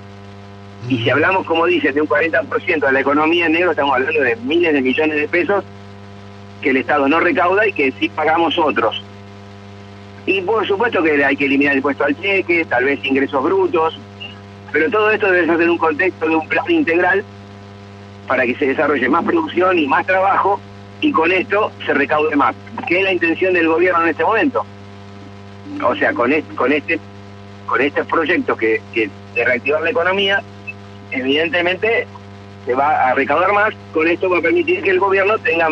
Y si hablamos, como dices, de un 40% de la economía en negro, estamos hablando de miles de millones de pesos que el Estado no recauda y que sí pagamos otros. Y por supuesto que hay que eliminar el impuesto al cheque, tal vez ingresos brutos, pero todo esto debe ser en un contexto de un plan integral para que se desarrolle más producción y más trabajo y con esto se recaude más. ¿Qué es la intención del gobierno en este momento? O sea, con este, con este, con estos proyectos que, que de reactivar la economía, evidentemente se va a recaudar más, con esto va a permitir que el gobierno tenga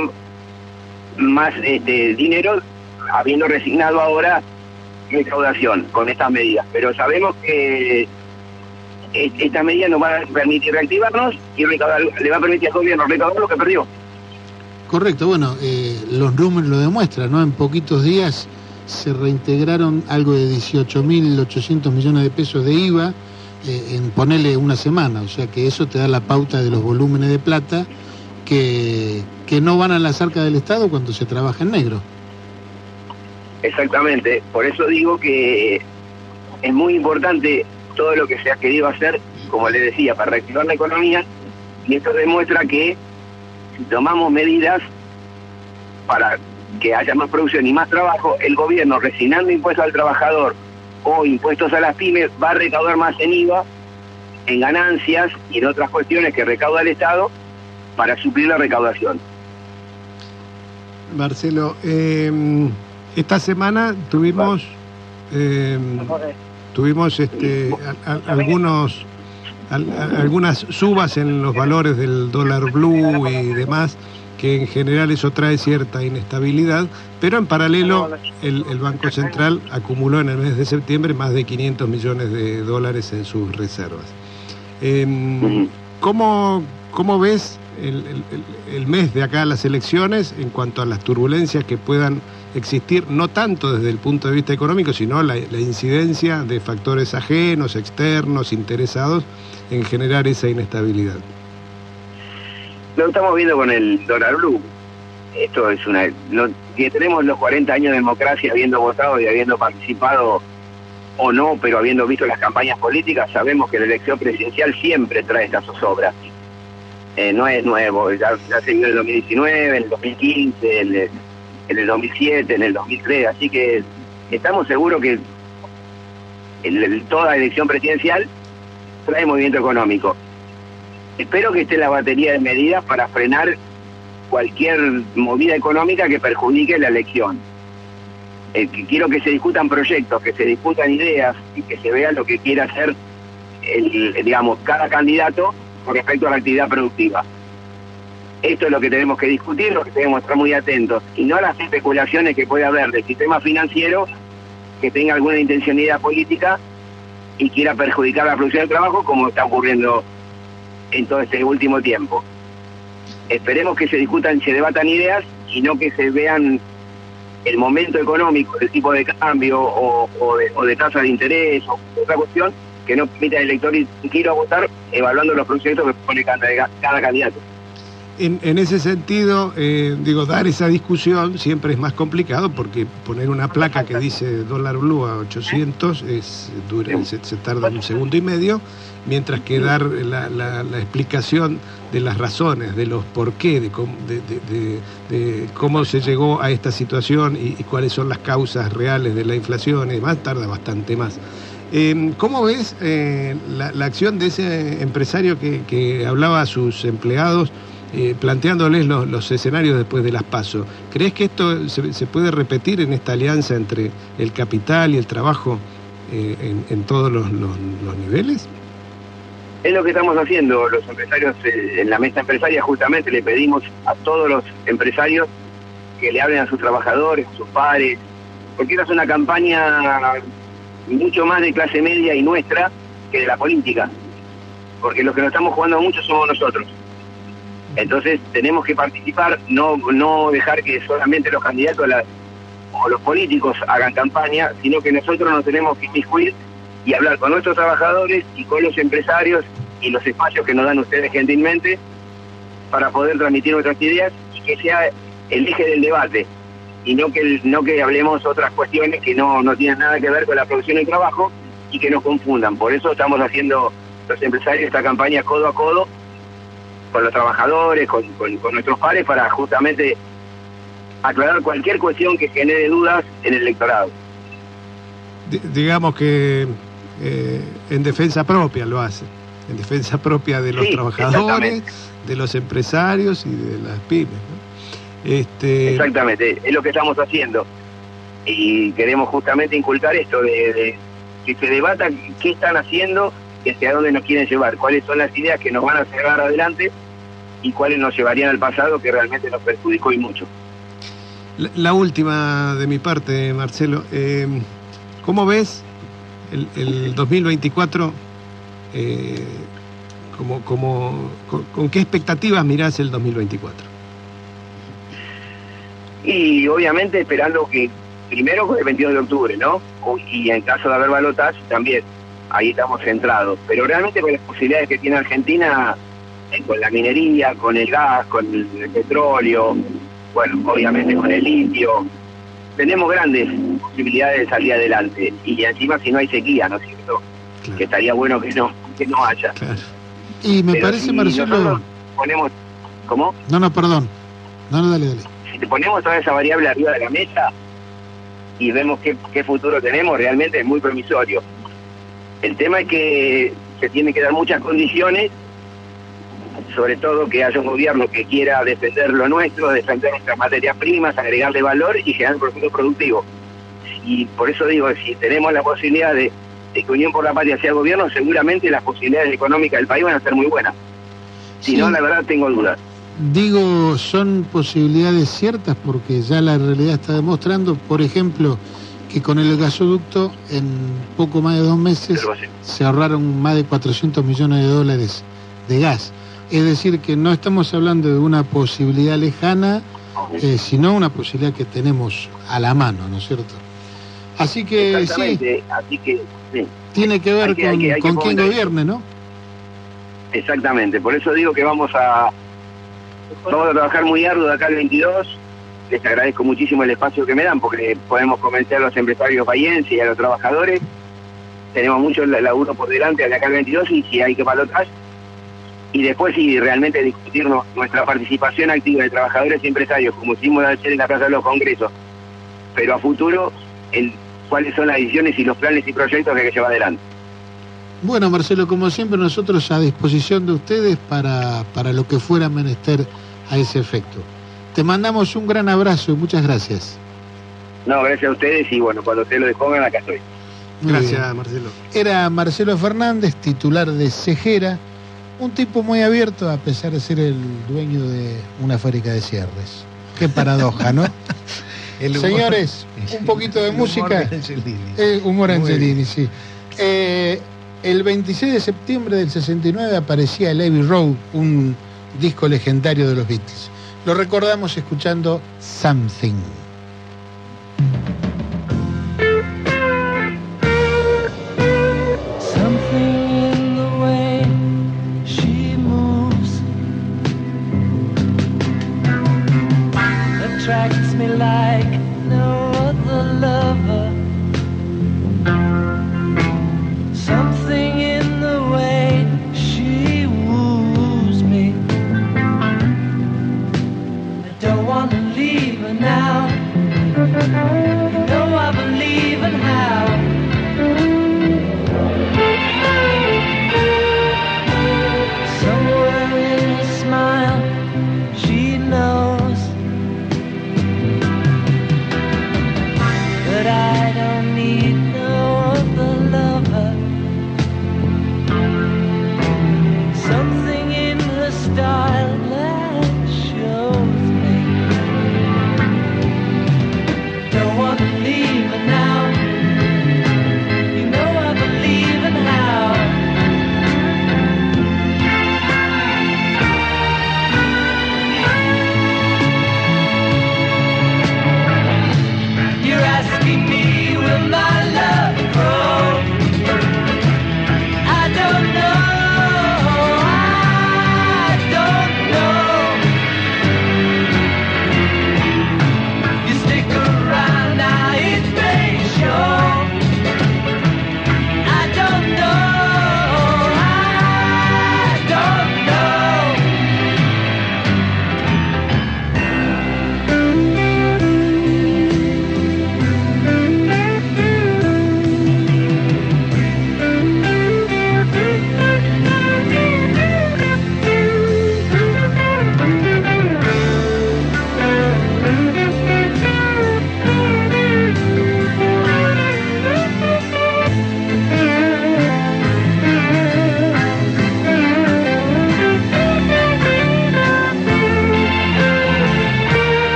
más este, dinero, habiendo resignado ahora recaudación con estas medidas. Pero sabemos que estas medidas nos van a permitir reactivarnos y recaudar, le va a permitir al gobierno recaudar lo que perdió. Correcto, bueno, eh, los números lo demuestran, ¿no? En poquitos días se reintegraron algo de 18.800 millones de pesos de IVA eh, en ponerle una semana, o sea que eso te da la pauta de los volúmenes de plata que, que no van a las arcas del Estado cuando se trabaja en negro. Exactamente, por eso digo que es muy importante todo lo que se ha querido hacer, como le decía, para reactivar la economía, y esto demuestra que si tomamos medidas para que haya más producción y más trabajo, el gobierno resignando impuestos al trabajador o impuestos a las pymes va a recaudar más en IVA, en ganancias y en otras cuestiones que recauda el Estado para suplir la recaudación. Marcelo, eh, esta semana tuvimos eh, tuvimos este, a- a- algunos a- algunas subas en los valores del dólar blue y demás que en general eso trae cierta inestabilidad, pero en paralelo el, el Banco Central acumuló en el mes de septiembre más de 500 millones de dólares en sus reservas. Em, ¿cómo, cómo ves el, el- el- el mes de acá a las elecciones en cuanto a las turbulencias que puedan existir, no tanto desde el punto de vista económico, sino la, incidencia de factores ajenos, externos, interesados en generar esa inestabilidad? Lo estamos viendo con el dólar blue. Esto es una... No, que tenemos los 40 años de democracia habiendo votado y habiendo participado o no, pero habiendo visto las campañas políticas, sabemos que la elección presidencial siempre trae estas zozobras. Eh, no es nuevo, ya, ya se vio en el 2019, en el 2015, en el, en el 2007, en el 2003, así que estamos seguros que el- toda elección presidencial trae movimiento económico. Espero que esté la batería de medidas para frenar cualquier movida económica que perjudique la elección. Eh, quiero que se discutan proyectos, que se discutan ideas y que se vea lo que quiere hacer, el, digamos, cada candidato con respecto a la actividad productiva. Esto es lo que tenemos que discutir, lo que tenemos que estar muy atentos, y no a las especulaciones que puede haber del sistema financiero que tenga alguna intencionalidad política y quiera perjudicar la producción del trabajo como está ocurriendo en todo este último tiempo. Esperemos que se discutan, se debatan ideas y no que se vean el momento económico, el tipo de cambio o, o de, o de tasa de interés o otra cuestión que no permita al elector ir a votar evaluando los proyectos que pone cada candidato. En, en ese sentido, eh, digo, dar esa discusión siempre es más complicado porque poner una placa que dice dólar blue a 800 es dura, se, se tarda un segundo y medio, mientras que dar la, la- la explicación de las razones, de los por qué, de cómo, de, de- de- de cómo se llegó a esta situación y, y cuáles son las causas reales de la inflación y demás, tarda bastante más. Eh, ¿Cómo ves eh, la, la acción de ese empresario que, que hablaba a sus empleados eh, planteándoles los, escenarios después de las pasos? ¿Crees que esto se, se puede repetir en esta alianza entre el capital y el trabajo eh, en, todos los, niveles? Es lo que estamos haciendo los empresarios eh, en la mesa empresaria, justamente le pedimos a todos los empresarios que le hablen a sus trabajadores, a sus pares, porque esa es una campaña mucho más de clase media y nuestra que de la política, porque los que nos estamos jugando mucho somos nosotros. Entonces tenemos que participar, no, no dejar que solamente los candidatos o los políticos hagan campaña, sino que nosotros nos tenemos que inmiscuir y hablar con nuestros trabajadores y con los empresarios y los espacios que nos dan ustedes gentilmente para poder transmitir nuestras ideas y que sea el eje del debate y no que no que hablemos otras cuestiones que no, no tienen nada que ver con la producción y el trabajo y que nos confundan. Por eso estamos haciendo los empresarios esta campaña codo a codo con los trabajadores, con, con- con nuestros pares para justamente aclarar cualquier cuestión que genere dudas en el electorado. Di- digamos que eh, en defensa propia lo hace, en defensa propia de los Sí, trabajadores, de los empresarios y de las pymes. ¿no? Este, Exactamente, es lo que estamos haciendo. Y queremos justamente inculcar esto, de, de que se debata qué están haciendo y hacia dónde nos quieren llevar, cuáles son las ideas que nos van a llevar adelante y cuáles nos llevarían al pasado que realmente nos perjudicó y mucho. La, la última de mi parte, Marcelo. Eh, ¿Cómo ves el, el 2024? eh, como, como, con, con qué expectativas mirás el 2024? Y obviamente esperando que primero con el 22 de octubre, ¿no? Y en caso de haber balotas también, ahí estamos centrados. Pero realmente con las posibilidades que tiene Argentina, eh, con la minería, con el gas, con el, el petróleo, bueno, obviamente con el litio, tenemos grandes posibilidades de salir adelante. Y encima si no hay sequía, ¿no es cierto? Que estaría bueno que no, que no haya. Y me Pero parece, si Marcelo... ponemos, ¿cómo? No, no, perdón. No, no, dale, dale. si te ponemos toda esa variable arriba de la mesa y vemos qué, qué futuro tenemos, realmente es muy promisorio. El tema es que se tienen que dar muchas condiciones, sobre todo que haya un gobierno que quiera defender lo nuestro, defender nuestras materias primas, agregarle valor y generar un proceso productivo. Y por eso digo, si tenemos la posibilidad de, de que Unión por la Patria sea gobierno, seguramente las posibilidades económicas del país van a ser muy buenas. Si Sí. no, la verdad tengo dudas. Digo, son posibilidades ciertas porque ya la realidad está demostrando, por ejemplo, que con el gasoducto en poco más de dos meses se ahorraron más de 400 millones de dólares de gas. Es decir, que no estamos hablando de una posibilidad lejana, eh, sino una posibilidad que tenemos a la mano, ¿no es cierto? Así que sí, así que sí. tiene que ver hay con, que- hay que con quién gobierne, ¿no? Exactamente, por eso digo que vamos a vamos a trabajar muy arduo de acá al 22. Les agradezco muchísimo el espacio que me dan porque podemos convencer a los empresarios bahienses y a los trabajadores. Tenemos mucho la- laburo por delante de acá al 22 y si hay que palotar. Y después sí, realmente discutir nuestra participación activa de trabajadores y empresarios, como hicimos ayer en la Plaza de los Congresos. Pero a futuro, el, cuáles son las decisiones y los planes y proyectos que hay que llevar adelante. Bueno, Marcelo, como siempre, nosotros a disposición de ustedes para, para lo que fuera menester a ese efecto. Te mandamos un gran abrazo y muchas gracias. No, gracias a ustedes y bueno, cuando ustedes lo dispongan, acá estoy. Muy Gracias, bien. Marcelo. Era Marcelo Fernández, titular de Cejera, un tipo muy abierto a pesar de ser el dueño de una fábrica de cierres. Qué paradoja, ¿no? El humor- Señores, un poquito de El humor música. de Angelini. Eh, humor Angelini, sí. Eh, el 26 de septiembre del 69 aparecía el Abbey Road, un disco legendario de los Beatles. Lo recordamos escuchando Something.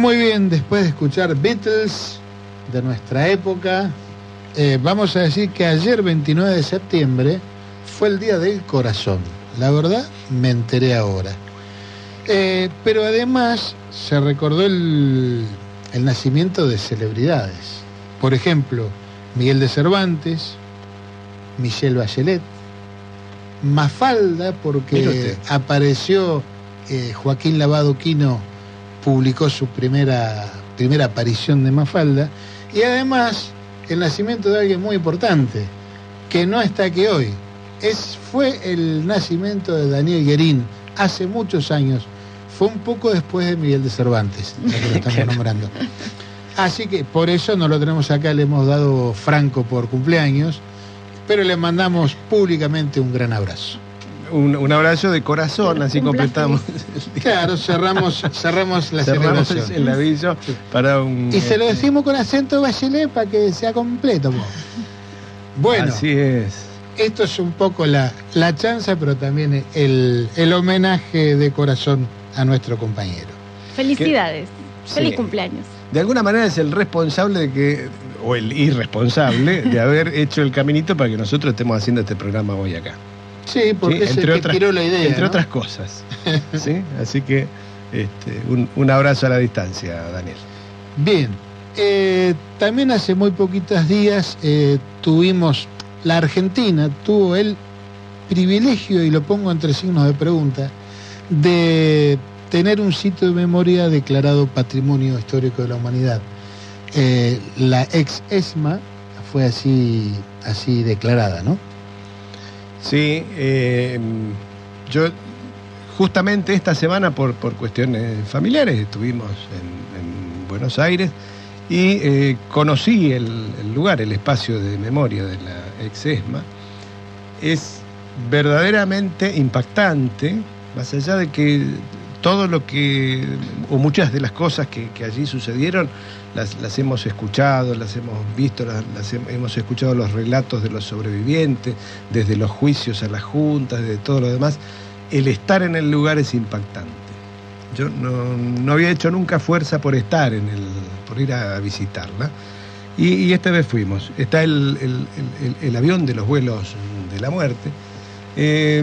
Muy bien, después de escuchar Beatles de nuestra época, eh, vamos a decir que ayer 29 de septiembre fue el Día del Corazón. La verdad, me enteré ahora. Eh, pero además se recordó el, el nacimiento de celebridades. Por ejemplo, Miguel de Cervantes, Michelle Bachelet, Mafalda, porque apareció eh, Joaquín Lavado Quino, publicó su primera, primera aparición de Mafalda, y además el nacimiento de alguien muy importante, que no está aquí hoy. Es, fue el nacimiento de Daniel Guerín hace muchos años. Fue un poco después de Miguel de Cervantes, que lo estamos nombrando. Así que por eso no lo tenemos acá, le hemos dado franco por cumpleaños, pero le mandamos públicamente un gran abrazo. Un, un abrazo de corazón, así completamos. Claro, cerramos, cerramos la Cerramos celebración. el aviso para un. Y se lo decimos con acento bachelet para que sea completo. po. Bueno, Así es. esto es un poco la, la chanza, pero también el, el homenaje de corazón a nuestro compañero. Felicidades. Feliz cumpleaños. De alguna manera es el responsable de que, o el irresponsable, de haber hecho el caminito para que nosotros estemos haciendo este programa hoy acá. Sí, porque es el que tiró la idea. Entre ¿no? otras cosas. ¿sí? Así que este, un, un abrazo a la distancia, Daniel. Bien, eh, también hace muy poquitos días eh, tuvimos, la Argentina tuvo el privilegio, y lo pongo entre signos de pregunta, de tener un sitio de memoria declarado Patrimonio Histórico de la Humanidad. Eh, la ex ESMA fue así, así declarada, ¿no? Sí, eh, yo justamente esta semana por, por cuestiones familiares estuvimos en, en Buenos Aires y eh, conocí el, el lugar, el espacio de memoria de la ex ESMA. Es verdaderamente impactante, más allá de que todo lo que, o muchas de las cosas que, allí sucedieron, las, las hemos escuchado, las hemos visto, las, las hem- hemos escuchado los relatos de los sobrevivientes, desde los juicios a las juntas, de todo lo demás. El estar en el lugar es impactante. Yo no, había hecho nunca fuerza por estar en el, por ir a visitarla. Y, esta vez fuimos. Está el- el- el avión de los vuelos de la muerte. Eh,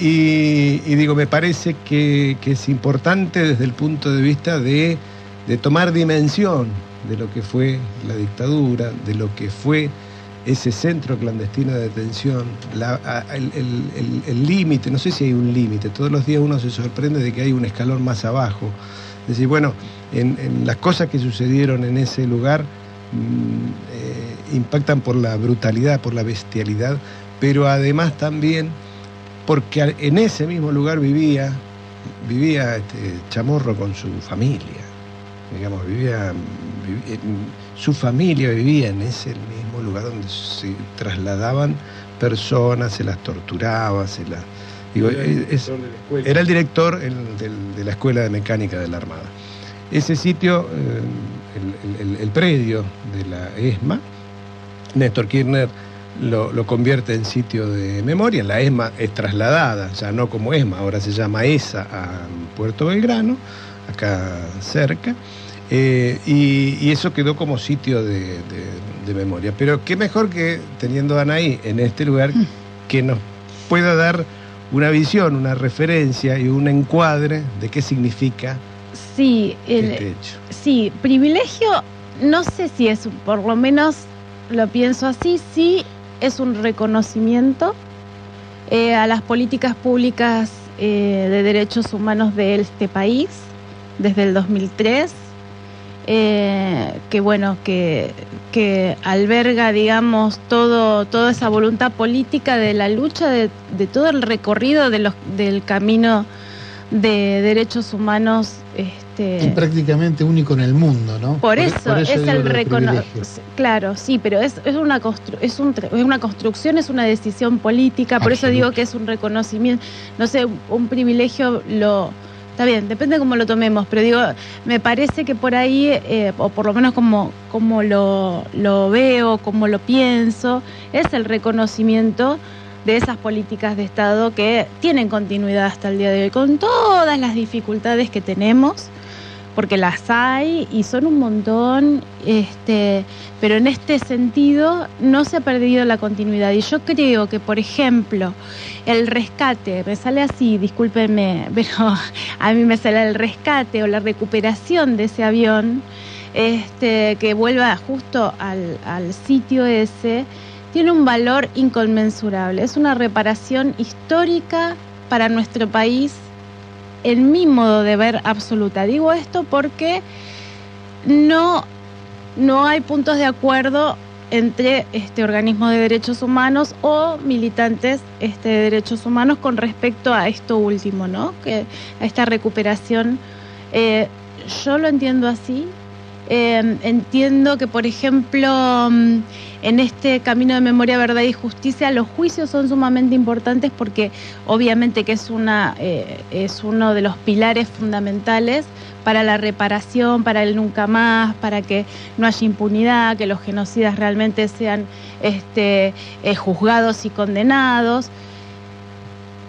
y, digo, me parece que, es importante desde el punto de vista de, tomar dimensión de lo que fue la dictadura, de lo que fue ese centro clandestino de detención, el- límite, no sé si hay un límite, todos los días uno se sorprende de que hay un escalón más abajo. Es decir, bueno, en, en las cosas que sucedieron en ese lugar mm, eh, impactan por la brutalidad, por la bestialidad, pero además también porque en ese mismo lugar vivía, vivía este, Chamorro con su familia, digamos, vivía, en- su familia vivía en ese mismo lugar donde se trasladaban personas, se las torturaba, se las... digo, Era el es- director de la escuela. era el director el- del- de la Escuela de Mecánica de la Armada. Ese sitio, eh, el- el predio de la ESMA, Néstor Kirchner lo, lo convierte en sitio de memoria. La ESMA es trasladada, ya no como ESMA, ahora se llama ESA a Puerto Belgrano, acá cerca. eh, y, y eso quedó como sitio de, de- de memoria. Pero qué mejor que teniendo a Anaí en este lugar que nos pueda dar una visión, una referencia y un encuadre de qué significa Sí, el, este hecho. sí, privilegio, no sé si es, por lo menos lo pienso así, sí es un reconocimiento eh, a las políticas públicas eh, de derechos humanos de este país desde el 2003, eh, que bueno, que, que alberga, digamos, todo, toda esa voluntad política de la lucha, de, de todo el recorrido de los, del camino de derechos humanos. Este, Y prácticamente único en el mundo, ¿no? por eso, es el reconocimiento. Claro, sí, pero es, es, una constru- es, un es una construcción, es una decisión política, por eso digo que es un reconocimiento, no sé, un privilegio lo... Está bien, depende de cómo lo tomemos, pero digo, me parece que por ahí, eh, o por lo menos como, como lo, lo veo, como lo pienso, es el reconocimiento de esas políticas de Estado que tienen continuidad hasta el día de hoy, con todas las dificultades que tenemos, porque las hay y son un montón, este, pero en este sentido no se ha perdido la continuidad. Y yo creo que, por ejemplo, el rescate, me sale así, discúlpenme, pero a mí me sale el rescate o la recuperación de ese avión, este, que vuelva justo al, al sitio ese, tiene un valor inconmensurable. Es una reparación histórica para nuestro país en mi modo de ver absoluta. Digo esto porque no, no hay puntos de acuerdo entre este organismo de derechos humanos o militantes este, de derechos humanos con respecto a esto último, ¿no? Que a esta recuperación. Eh, yo lo entiendo así. Eh, entiendo que, por ejemplo, mm, en este camino de memoria, verdad y justicia, los juicios son sumamente importantes porque obviamente que es, una, eh, es uno de los pilares fundamentales para la reparación, para el nunca más, para que no haya impunidad, que los genocidas realmente sean este, eh, juzgados y condenados.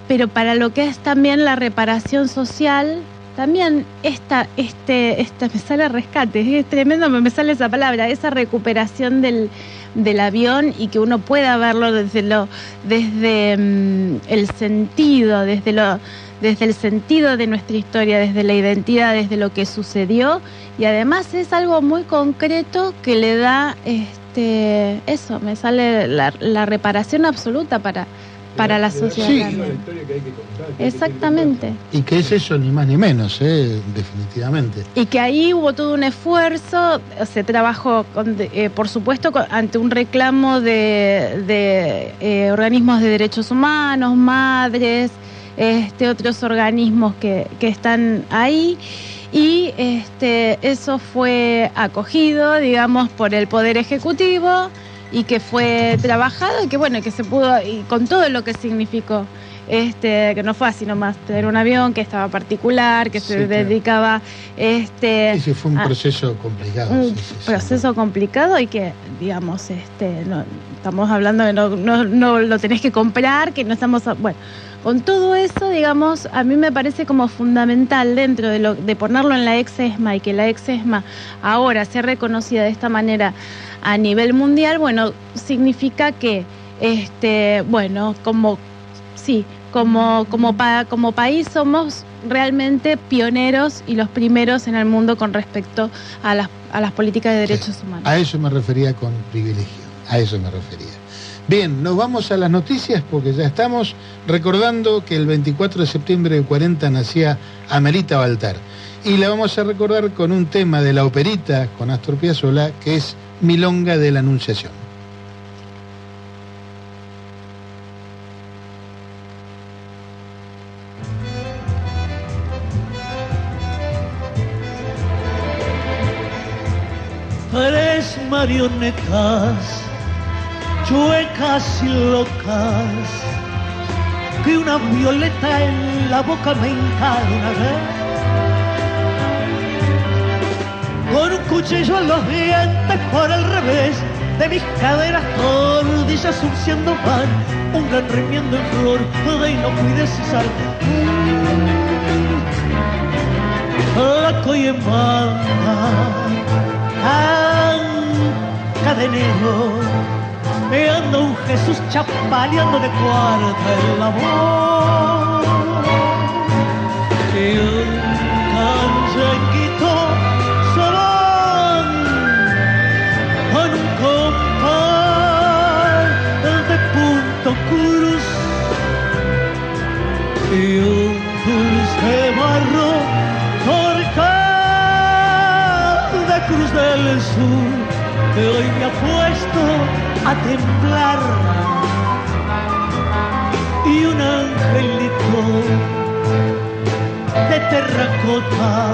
Pero para lo que es también la reparación social, también esta, este, esta, me sale rescate, es tremendo, me sale esa palabra, esa recuperación del, del avión y que uno pueda verlo desde lo, desde mm, el sentido, desde lo, desde el sentido de nuestra historia, desde la identidad, desde lo que sucedió. Y además es algo muy concreto que le da este eso, me sale la, la reparación absoluta para para la sociedad. Sí. Exactamente. Y que es eso ni más ni menos, ¿eh? definitivamente. Y que ahí hubo todo un esfuerzo, se trabajó, con- eh, por supuesto, con- ante un reclamo de, de, eh, organismos de derechos humanos, madres, este, otros organismos que, que están ahí. Y este, eso fue acogido, digamos, por el Poder Ejecutivo y que fue trabajado y que, bueno, que se pudo, y con todo lo que significó. Este, que no fue así nomás tener un avión que estaba particular, que se claro. dedicaba este, Ese fue un a- proceso complicado. un sí, proceso complicado y que, digamos, este, no, estamos hablando de no, no, no lo tenés que comprar, que no estamos, bueno, con todo eso, digamos, a mí me parece como fundamental dentro de, lo, de ponerlo en la ex ESMA y que la ex ESMA ahora sea reconocida de esta manera a nivel mundial, bueno, significa que, este, bueno, como, sí, como, como, pa- como país somos realmente pioneros y los primeros en el mundo con respecto a las, a las políticas de derechos humanos. A eso me refería con privilegio, a eso me refería. Bien, nos vamos a las noticias porque ya estamos recordando que el 24 de septiembre del 40 nacía Amelita Baltar. Y la vamos a recordar con un tema de la operita con Astor Piazzolla que es Milonga de la Anunciación. Marionetas, chuecas y locas, que una violeta en la boca me una vez. Con un cuchillo en los dientes por el revés de mis caderas tordillas surciendo pan, un gran remiendo en flor de inocuidez y sal. Flaco y en banda, cadenero, me anda un Jesús chapaleando de cuarta en la voz. Y un canyenguito solón con un compás de punto cruz y un dulce barro torcal de cruz del sur que hoy me ha puesto a temblar y un angelito de terracota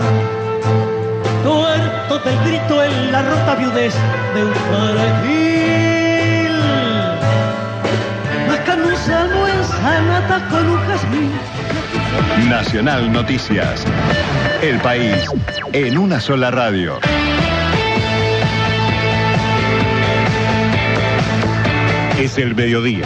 tuerto del grito en la rota viudez de un un salmo en sanata con un Nacional Noticias. El país en una sola radio. Es el mediodía.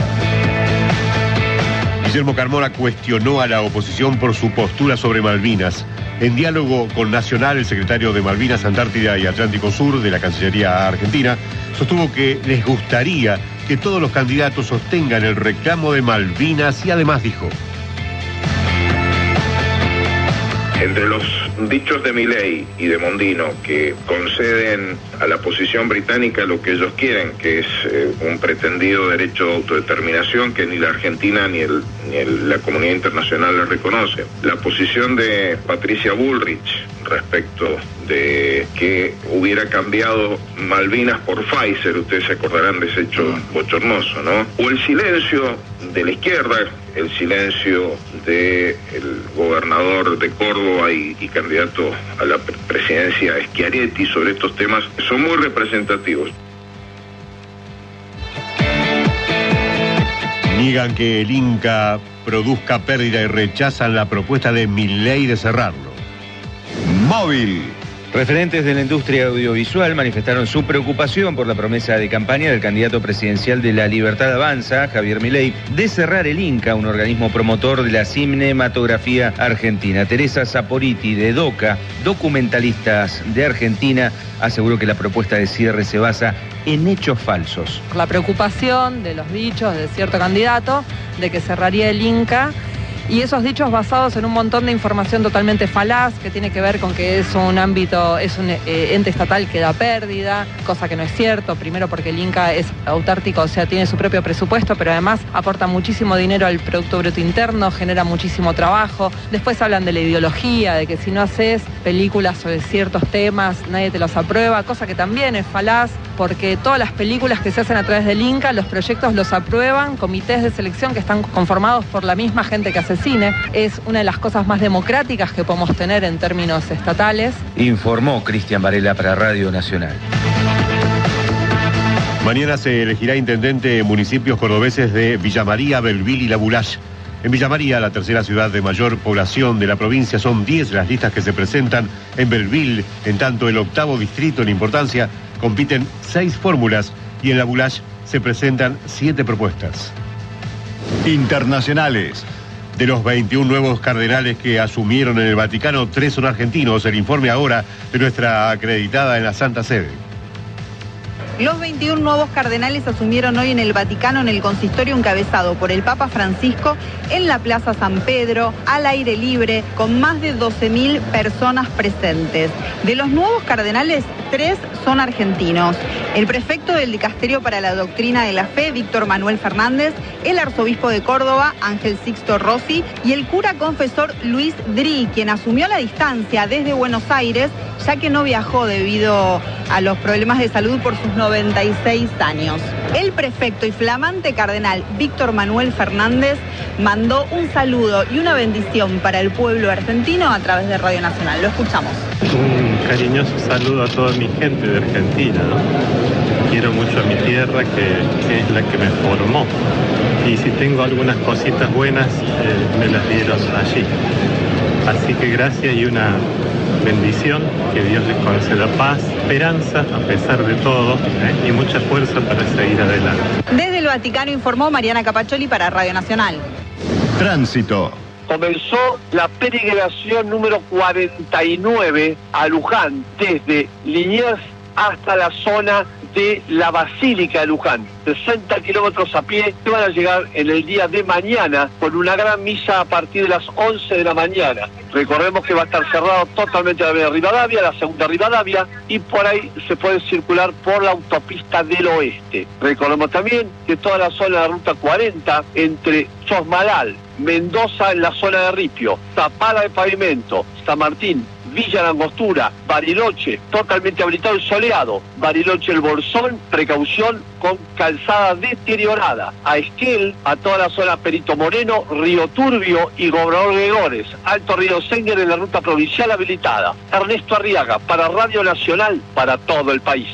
Guillermo Carmona cuestionó a la oposición por su postura sobre Malvinas. En diálogo con Nacional, el secretario de Malvinas, Antártida y Atlántico Sur de la Cancillería Argentina sostuvo que les gustaría que todos los candidatos sostengan el reclamo de Malvinas y además dijo, Entre los dichos de Milei y de Mondino que conceden a la posición británica lo que ellos quieren, que es eh, un pretendido derecho de autodeterminación que ni la Argentina ni, el- ni el- la comunidad internacional le reconoce. La posición de Patricia Bullrich respecto de que hubiera cambiado Malvinas por Pfizer, ustedes se acordarán de ese hecho bochornoso, ¿no? O el silencio de la izquierda, el silencio del gobernador de Córdoba y, y candidato a la pre- presidencia Schiaretti sobre estos temas, son muy representativos. niegan que el Inca produzca pérdida y rechazan la propuesta de Milley de cerrarlo. Móvil. Referentes de la industria audiovisual manifestaron su preocupación por la promesa de campaña del candidato presidencial de la Libertad Avanza, Javier Milei, de cerrar el INCA, un organismo promotor de la cinematografía argentina. Teresa Saporiti, de DOCA, documentalistas de Argentina, aseguró que la propuesta de cierre se basa en hechos falsos. la preocupación de los dichos de cierto candidato de que cerraría el Inca y esos dichos basados en un montón de información totalmente falaz que tiene que ver con que es un ámbito, es un eh, ente estatal que da pérdida, cosa que no es cierto, primero porque el Inca es autártico, o sea, tiene su propio presupuesto, pero además aporta muchísimo dinero al Producto Bruto Interno, genera muchísimo trabajo, después hablan de la ideología, de que si no haces películas sobre ciertos temas, nadie te los aprueba, cosa que también es falaz, porque todas las películas que se hacen a través del Inca, los proyectos los aprueban comités de selección que están conformados por la misma gente que hace cine. Es una de las cosas más democráticas que podemos tener en términos estatales. Informó Cristian Varela para Radio Nacional. Mañana se elegirá intendente en municipios cordobeses de Villa María, Belville y La Bulache. En Villa María, la tercera ciudad de mayor población de la provincia, son 10 las listas que se presentan. En Belville, en tanto el octavo distrito en importancia, compiten seis fórmulas y en La Bulache se presentan siete propuestas. Internacionales. De los 21 nuevos cardenales que asumieron en el Vaticano, tres son argentinos. El informe ahora de nuestra acreditada en la Santa Sede. Los 21 nuevos cardenales asumieron hoy en el Vaticano en el consistorio encabezado por el Papa Francisco en la Plaza San Pedro, al aire libre, con más de 12.000 personas presentes. De los nuevos cardenales, tres son argentinos. El prefecto del Dicasterio para la Doctrina de la Fe, Víctor Manuel Fernández, el arzobispo de Córdoba, Ángel Sixto Rossi, y el cura confesor Luis Dri, quien asumió la distancia desde Buenos Aires, ya que no viajó debido a los problemas de salud por sus 96 años. El prefecto y flamante cardenal Víctor Manuel Fernández mandó un saludo y una bendición para el pueblo argentino a través de Radio Nacional. Lo escuchamos. Un cariñoso saludo a toda mi gente de Argentina. ¿no? Quiero mucho a mi tierra, que, que es la que me formó. Y si tengo algunas cositas buenas, eh, me las dieron allí. Así que gracias y una bendición, que Dios les conceda paz, esperanza a pesar de todo ¿eh? y mucha fuerza para seguir adelante. Desde el Vaticano informó Mariana Capacholi para Radio Nacional. Tránsito. Comenzó la peregrinación número 49 a Luján, desde Liniers hasta la zona de la Basílica de Luján. 60 kilómetros a pie que van a llegar en el día de mañana con una gran misa a partir de las 11 de la mañana. Recordemos que va a estar cerrado totalmente la avenida Rivadavia, la segunda Rivadavia, y por ahí se puede circular por la autopista del oeste. Recordemos también que toda la zona de la ruta 40 entre Chosmalal, Mendoza en la zona de Ripio, Zapala de Pavimento, San Martín, Villa La Angostura, Bariloche, totalmente habilitado y soleado. Bariloche el Bolsón, precaución con calzada deteriorada. A Esquel, a toda la zona Perito Moreno, Río Turbio y Gobernador Gregores. Alto Río Senger en la ruta provincial habilitada. Ernesto Arriaga, para Radio Nacional, para todo el país.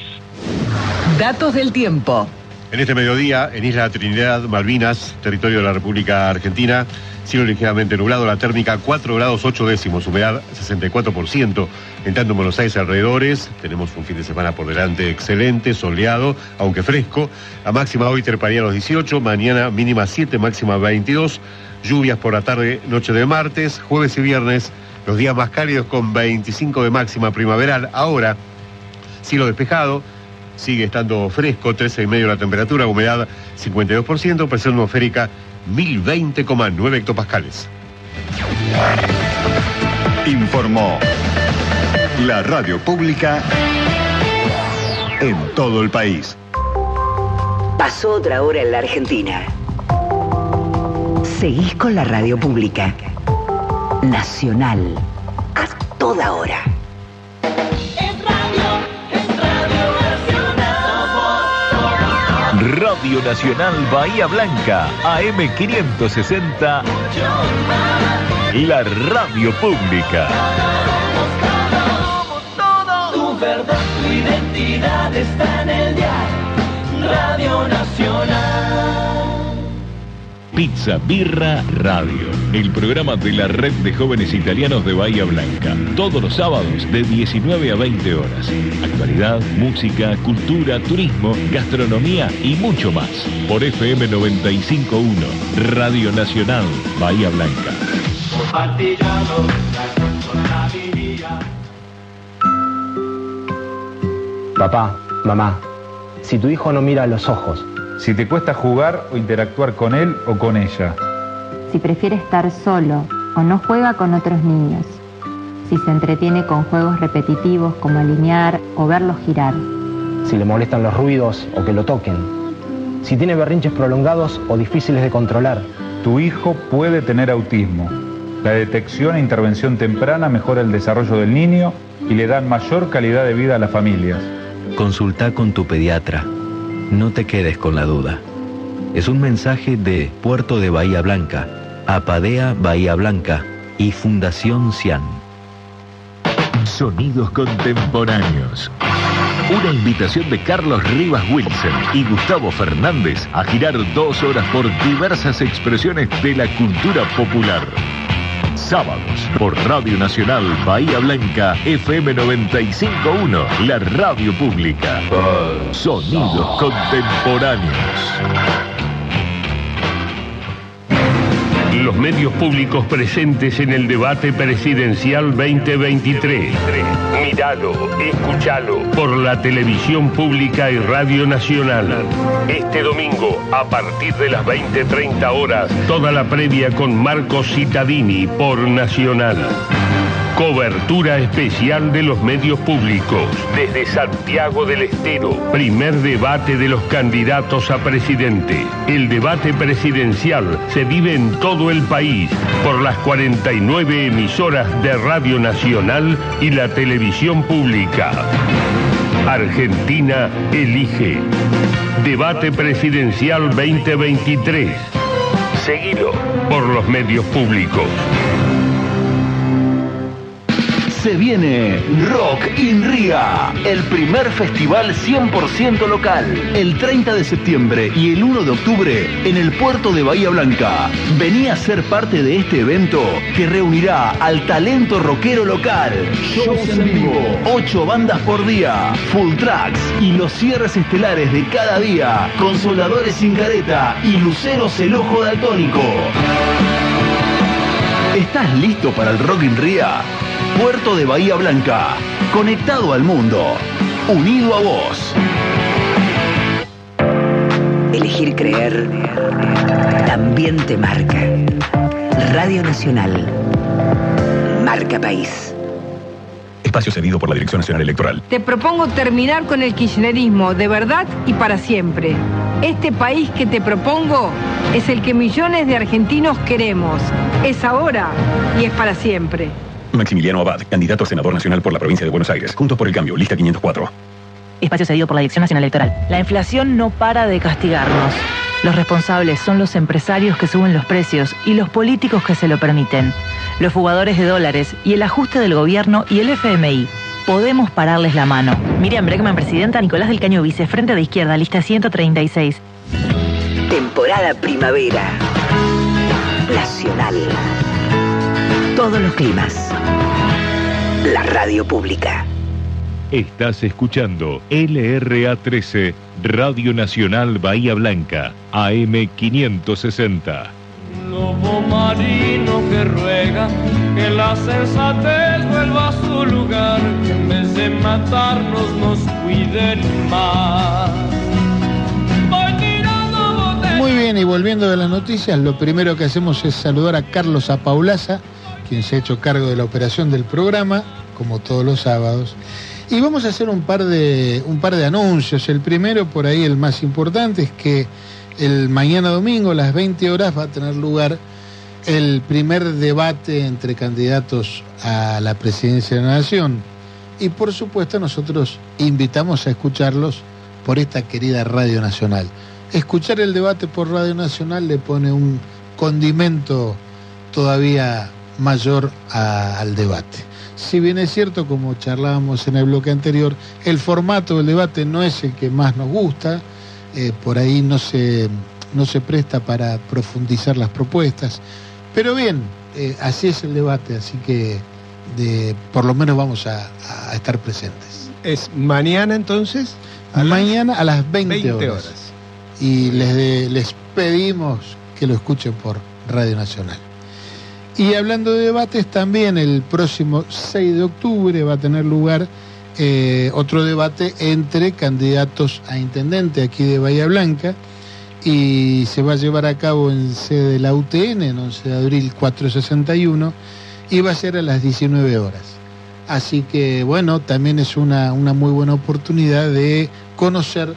Datos del tiempo. En este mediodía, en Isla Trinidad, Malvinas, territorio de la República Argentina, cielo ligeramente nublado, la térmica 4 grados 8 décimos, humedad 64%. En tanto en Buenos Aires alrededores, tenemos un fin de semana por delante excelente, soleado, aunque fresco. La máxima hoy treparía los 18, mañana mínima 7, máxima 22. Lluvias por la tarde, noche de martes, jueves y viernes, los días más cálidos con 25 de máxima primaveral. Ahora, cielo despejado, sigue estando fresco, 13 y medio la temperatura, humedad 52%, presión atmosférica 1020,9 hectopascales. Informó la radio pública en todo el país. Pasó otra hora en la Argentina. Seguís con la radio pública. Nacional. A toda hora. Radio Nacional Bahía Blanca, AM560, la radio pública. Tu verdad, tu identidad está en el diario Radio Nacional. Pizza Birra Radio, el programa de la red de jóvenes italianos de Bahía Blanca. Todos los sábados de 19 a 20 horas. Actualidad, música, cultura, turismo, gastronomía y mucho más. Por FM 951, Radio Nacional Bahía Blanca. Papá, mamá, si tu hijo no mira a los ojos, Si te cuesta jugar o interactuar con él o con ella. si prefiere estar solo o no juega con otros niños, si se entretiene con juegos repetitivos como alinear o verlos girar, si le molestan los ruidos o que lo toquen, si tiene berrinches prolongados o difíciles de controlar. Tu hijo puede tener autismo. La detección e intervención temprana mejora el desarrollo del niño y le dan mayor calidad de vida a las familias. Consulta con tu pediatra. No te quedes con la duda. Es un mensaje de Puerto de Bahía Blanca, Apadea Bahía Blanca y Fundación CIAN. Sonidos contemporáneos. Una invitación de Carlos Rivas Wilson y Gustavo Fernández a girar dos horas por diversas expresiones de la cultura popular. Sábados por Radio Nacional Bahía Blanca FM 951, la radio pública. Sonidos contemporáneos. Los medios públicos presentes en el debate presidencial 2023. Míralo, escúchalo por la televisión pública y Radio Nacional. Este domingo, a partir de las 20.30 horas, toda la previa con Marcos Cittadini por Nacional. Cobertura especial de los medios públicos. Desde Santiago del Estero. Primer debate de los candidatos a presidente. El debate presidencial se vive en todo el país por las 49 emisoras de Radio Nacional y la televisión pública. Argentina elige. Debate presidencial 2023. Seguilo por los medios públicos. Se viene Rock in Ria, el primer festival 100% local, el 30 de septiembre y el 1 de octubre en el puerto de Bahía Blanca. Vení a ser parte de este evento que reunirá al talento rockero local, shows en vivo, 8 bandas por día, full tracks y los cierres estelares de cada día, consoladores sin careta y luceros el ojo daltónico. ¿Estás listo para el Rock in Ria? Puerto de Bahía Blanca, conectado al mundo, unido a vos. Elegir creer también te marca. Radio Nacional. Marca País. Espacio cedido por la Dirección Nacional Electoral. Te propongo terminar con el kirchnerismo de verdad y para siempre. Este país que te propongo es el que millones de argentinos queremos. Es ahora y es para siempre. Maximiliano Abad, candidato a senador nacional por la provincia de Buenos Aires. Juntos por el cambio, lista 504. Espacio cedido por la Dirección Nacional Electoral. La inflación no para de castigarnos. Los responsables son los empresarios que suben los precios y los políticos que se lo permiten. Los jugadores de dólares y el ajuste del gobierno y el FMI. Podemos pararles la mano. Miriam Breckman, presidenta, Nicolás del Caño, vice, frente de izquierda, lista 136. Temporada primavera. Nacional. Todos los climas. La radio pública. Estás escuchando LRA 13, Radio Nacional Bahía Blanca, AM 560. lobo marino que ruega que la sensatez vuelva a su lugar, que en vez de matarnos nos cuiden más. Muy bien, y volviendo de las noticias, lo primero que hacemos es saludar a Carlos Apaulaza, quien se ha hecho cargo de la operación del programa, como todos los sábados. Y vamos a hacer un par de, un par de anuncios. El primero, por ahí el más importante, es que el mañana domingo a las 20 horas va a tener lugar el primer debate entre candidatos a la presidencia de la Nación. Y por supuesto nosotros invitamos a escucharlos por esta querida Radio Nacional. Escuchar el debate por Radio Nacional le pone un condimento todavía mayor a- al debate. Si bien es cierto, como charlábamos en el bloque anterior, el formato del debate no es el que más nos gusta, eh, por ahí no se, no se presta para profundizar las propuestas, pero bien, eh, así es el debate, así que de- por lo menos vamos a, a estar presentes. Es mañana entonces. Mañana a las 20, 20 horas. horas. Y les, de- les pedimos que lo escuchen por Radio Nacional. Y hablando de debates, también el próximo 6 de octubre va a tener lugar eh, otro debate entre candidatos a intendente aquí de Bahía Blanca y se va a llevar a cabo en sede de la UTN, en 11 de abril 461, y va a ser a las 19 horas. Así que bueno, también es una, una muy buena oportunidad de conocer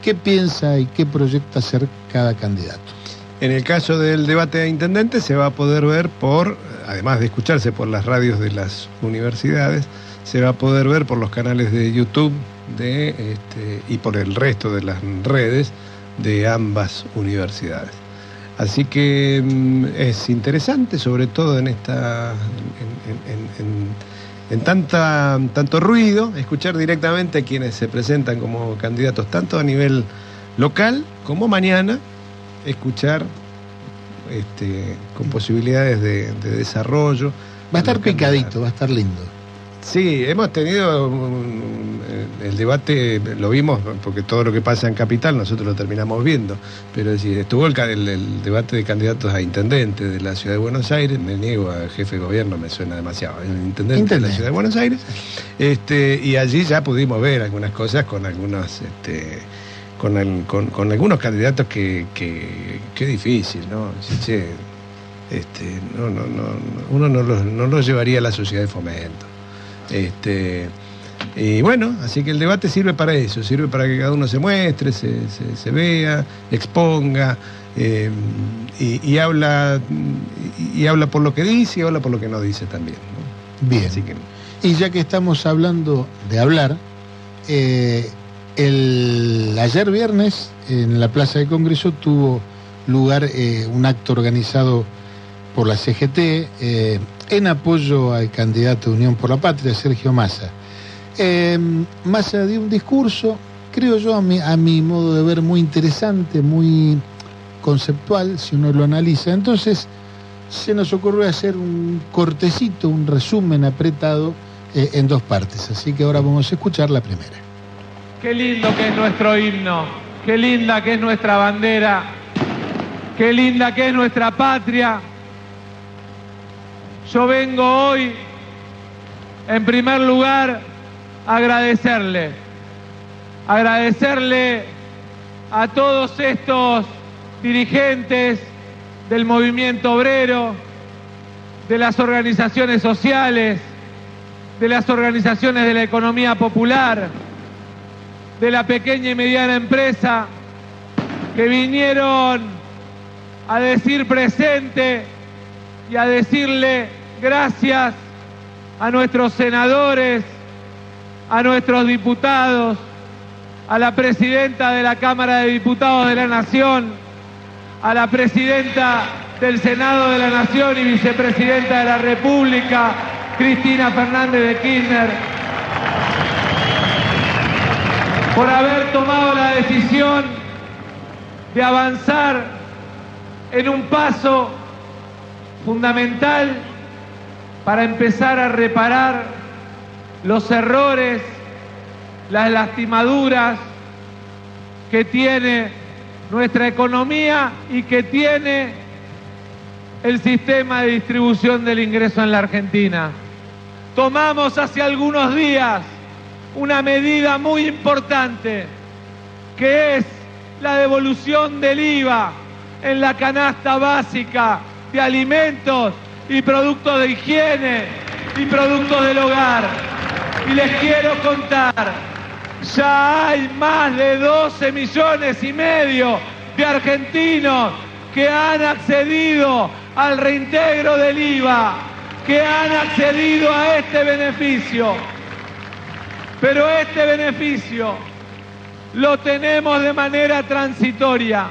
qué piensa y qué proyecta hacer cada candidato. En el caso del debate a intendente se va a poder ver por, además de escucharse por las radios de las universidades, se va a poder ver por los canales de YouTube de, este, y por el resto de las redes de ambas universidades. Así que mm, es interesante, sobre todo en esta en tanta, tanto ruido, escuchar directamente a quienes se presentan como candidatos, tanto a nivel local como mañana, escuchar este, con posibilidades de, de desarrollo. Va a estar picadito, va a estar lindo. Sí, hemos tenido el debate, lo vimos porque todo lo que pasa en Capital nosotros lo terminamos viendo, pero es decir, estuvo el, ca- el- el debate de candidatos a intendente de la ciudad de Buenos Aires, me niego a jefe de gobierno, me suena demasiado, el intendente, de la ciudad de Buenos Aires, este, y allí ya pudimos ver algunas cosas con algunos, este, con, el- con- con algunos candidatos que, que, que difícil, ¿no? Sí, che, este, no, no, no, no, uno no los, no los llevaría a la sociedad de fomento. Este, y bueno, así que el debate sirve para eso, sirve para que cada uno se muestre, se, se- se vea, exponga, eh, y, y habla, y, y habla por lo que dice y habla por lo que no dice también. ¿no? Bien. Así que Y ya que estamos hablando de hablar, eh, el, ayer viernes en la Plaza de Congreso tuvo lugar eh, un acto organizado por la CGT eh, en apoyo al candidato de Unión por la Patria, Sergio Massa. Eh, Massa dio un discurso, creo yo, a mi, a mi modo de ver, muy interesante, muy conceptual, si uno lo analiza. Entonces, se nos ocurrió hacer un cortecito, un resumen apretado eh, en dos partes. Así que ahora vamos a escuchar la primera. Qué lindo que es nuestro himno, qué linda que es nuestra bandera, qué linda que es nuestra patria. Yo vengo hoy, en primer lugar, a agradecerle, agradecerle a todos estos dirigentes del movimiento obrero, de las organizaciones sociales, de las organizaciones de la economía popular, de la pequeña y mediana empresa, que vinieron a decir presente y a decirle gracias a nuestros senadores, a nuestros diputados, a la presidenta de la Cámara de Diputados de la Nación, a la presidenta del Senado de la Nación y vicepresidenta de la República, Cristina Fernández de Kirchner, por haber tomado la decisión de avanzar en un paso fundamental para empezar a reparar los errores, las lastimaduras que tiene nuestra economía y que tiene el sistema de distribución del ingreso en la Argentina. Tomamos hace algunos días una medida muy importante, que es la devolución del IVA en la canasta básica de alimentos y productos de higiene y productos del hogar. Y les quiero contar, ya hay más de 12 millones y medio de argentinos que han accedido al reintegro del IVA, que han accedido a este beneficio. Pero este beneficio lo tenemos de manera transitoria.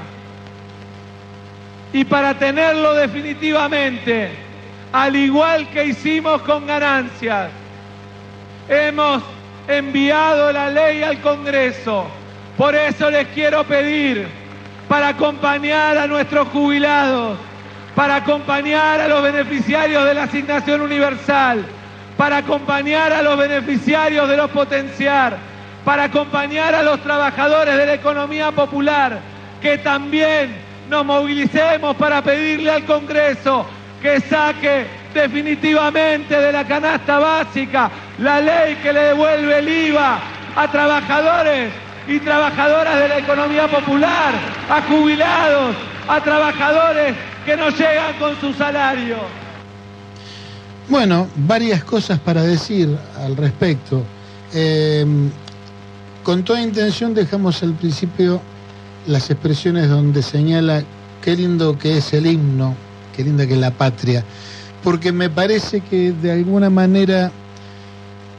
Y para tenerlo definitivamente, al igual que hicimos con ganancias, hemos enviado la ley al Congreso. Por eso les quiero pedir, para acompañar a nuestros jubilados, para acompañar a los beneficiarios de la asignación universal, para acompañar a los beneficiarios de los potenciar, para acompañar a los trabajadores de la economía popular, que también nos movilicemos para pedirle al Congreso que saque definitivamente de la canasta básica la ley que le devuelve el IVA a trabajadores y trabajadoras de la economía popular, a jubilados, a trabajadores que no llegan con su salario. Bueno, varias cosas para decir al respecto. Eh, con toda intención dejamos al principio las expresiones donde señala qué lindo que es el himno, qué linda que es la patria, porque me parece que de alguna manera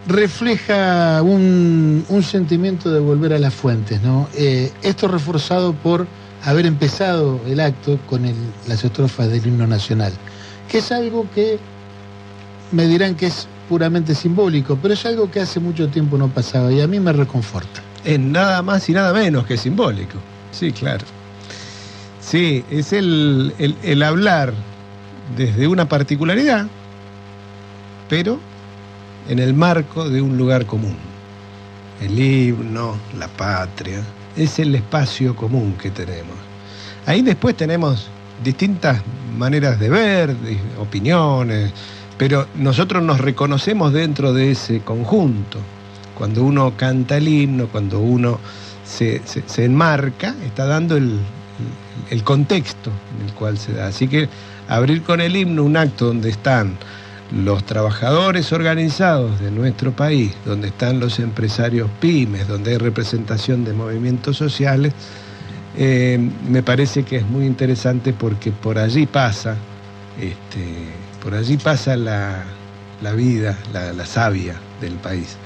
refleja un, sentimiento de volver a las fuentes, ¿no? Eh, esto reforzado por haber empezado el acto con las estrofas del himno nacional, que es algo que me dirán que es puramente simbólico, pero es algo que hace mucho tiempo no pasaba y a mí me reconforta. Es nada más y nada menos que simbólico. Sí, claro. Sí, es el, el, el hablar desde una particularidad, pero en el marco de un lugar común. El himno, la patria, es el espacio común que tenemos. Ahí después tenemos distintas maneras de ver, opiniones, pero nosotros nos reconocemos dentro de ese conjunto. Cuando uno canta el himno, cuando uno se, se, enmarca, está dando el, el contexto en el cual se da. Así que abrir con el himno un acto donde están los trabajadores organizados de nuestro país, donde están los empresarios pymes, donde hay representación de movimientos sociales, eh, me parece que es muy interesante porque por allí pasa, este, por allí pasa la, la vida, la, la, savia del país.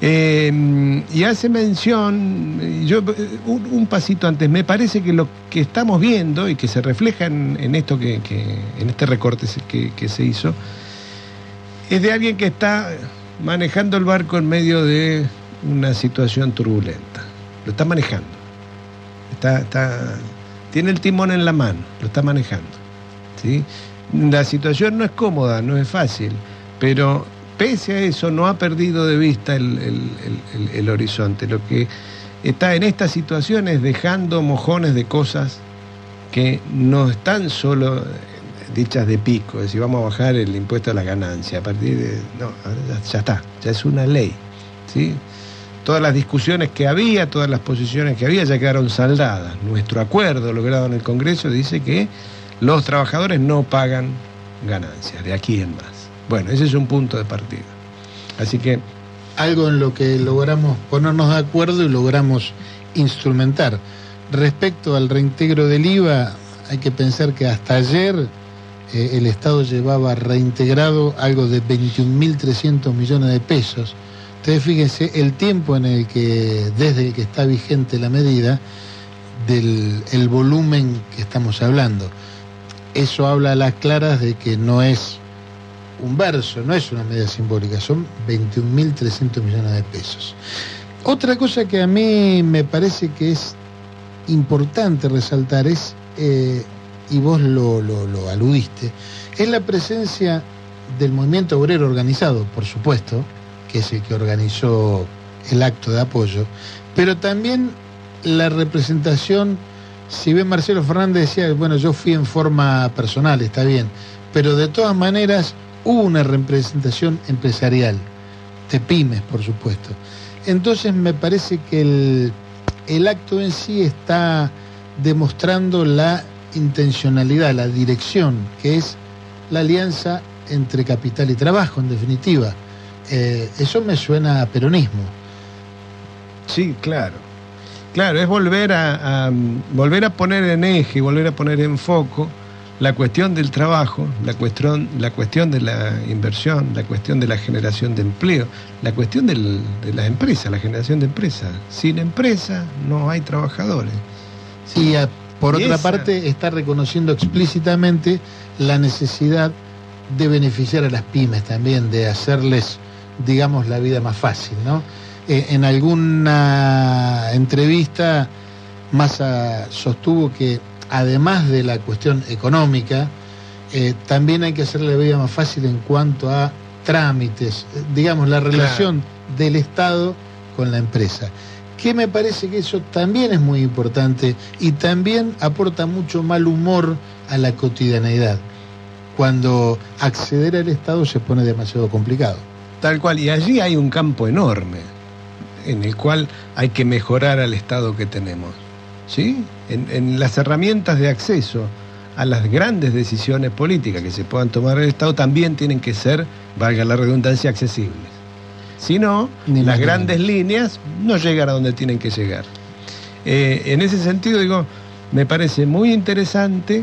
Eh, y hace mención, yo un, pasito antes, me parece que lo que estamos viendo y que se refleja en, esto que, en este recorte que, se hizo, es de alguien que está manejando el barco en medio de una situación turbulenta. Lo está manejando. Está, tiene el timón en la mano, lo está manejando. ¿sí? La situación no es cómoda, no es fácil, pero pese a eso no ha perdido de vista el, el, el, horizonte. Lo que está en estas situaciones dejando mojones de cosas que no están solo dichas de pico, es decir, vamos a bajar el impuesto a la ganancia, a partir de... No, ya, ya está, ya es una ley. ¿sí? Todas las discusiones que había, todas las posiciones que había ya quedaron saldadas. Nuestro acuerdo logrado en el Congreso dice que los trabajadores no pagan ganancias, de aquí en más. Bueno, ese es un punto de partida. Así que... Algo en lo que logramos ponernos de acuerdo y logramos instrumentar. Respecto al reintegro del IVA, hay que pensar que hasta ayer eh, el Estado llevaba reintegrado algo de 21.300 millones de pesos. Entonces fíjense el tiempo en el que, desde que está vigente la medida, del el volumen que estamos hablando. Eso habla a las claras de que no es un verso, no es una medida simbólica, son 21.300 millones de pesos. Otra cosa que a mí me parece que es importante resaltar es eh, y vos lo, lo, lo, aludiste, es la presencia del movimiento obrero organizado, por supuesto, que es el que organizó el acto de apoyo, pero también la representación si bien Marcelo Fernández decía, bueno, yo fui en forma personal, está bien, pero de todas maneras hubo una representación empresarial, de pymes, por supuesto. Entonces me parece que el, el acto en sí está demostrando la intencionalidad, la dirección, que es la alianza entre capital y trabajo, en definitiva. Eh, eso me suena a peronismo. Sí, claro. Claro, es volver a, a, volver a poner en eje, volver a poner en foco la cuestión del trabajo, la cuestión, la cuestión de la inversión, la cuestión de la generación de empleo, la cuestión del, de las empresas, la generación de empresas. Sin empresa no hay trabajadores. Sí, por Y otra esa- parte está reconociendo explícitamente la necesidad de beneficiar a las pymes también, de hacerles, digamos, la vida más fácil, ¿no? Eh, en alguna entrevista, Massa sostuvo que además de la cuestión económica, eh, también hay que hacerle la vida más fácil en cuanto a trámites, eh, digamos, la relación del Estado con la empresa. Que me parece que eso también es muy importante y también aporta mucho mal humor a la cotidianeidad, cuando acceder al Estado se pone demasiado complicado. Tal cual. Y allí hay un campo enorme en el cual hay que mejorar al Estado que tenemos. ¿Sí? En, en las herramientas de acceso a las grandes decisiones políticas que se puedan tomar en el Estado también tienen que ser, valga la redundancia, accesibles. Si no, Ni las grandes líneas no llegan a donde tienen que llegar. Eh, en ese sentido, digo, me parece muy interesante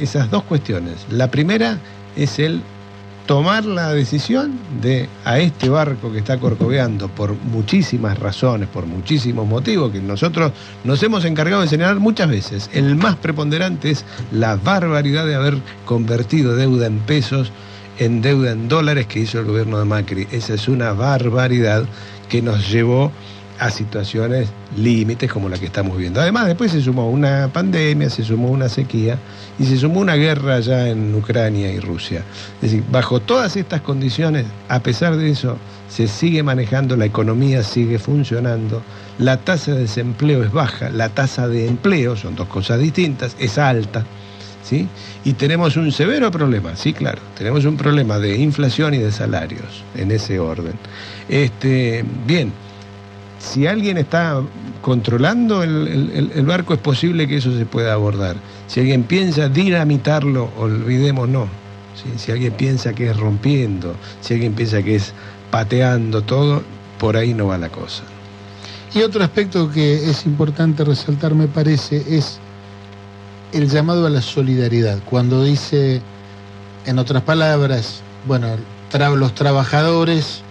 esas dos cuestiones. La primera es el tomar la decisión de a este barco que está corcoveando por muchísimas razones, por muchísimos motivos que nosotros nos hemos encargado de señalar muchas veces. El más preponderante es la barbaridad de haber convertido deuda en pesos en deuda en dólares que hizo el gobierno de Macri. Esa es una barbaridad que nos llevó a situaciones límites como la que estamos viendo. Además, después se sumó una pandemia, se sumó una sequía y se sumó una guerra ya en Ucrania y Rusia. Es decir, bajo todas estas condiciones, a pesar de eso, se sigue manejando, la economía sigue funcionando, la tasa de desempleo es baja, la tasa de empleo, son dos cosas distintas, es alta. ¿Sí? Y tenemos un severo problema, sí, claro, tenemos un problema de inflación y de salarios en ese orden. Este, bien, si alguien está controlando el, barco, es posible que eso se pueda abordar. Si alguien piensa dinamitarlo, olvidémonos. ¿sí? Si alguien piensa que es rompiendo, si alguien piensa que es pateando todo, por ahí no va la cosa. Y otro aspecto que es importante resaltar, me parece, es el llamado a la solidaridad. Cuando dice, en otras palabras, bueno, los trabajadores,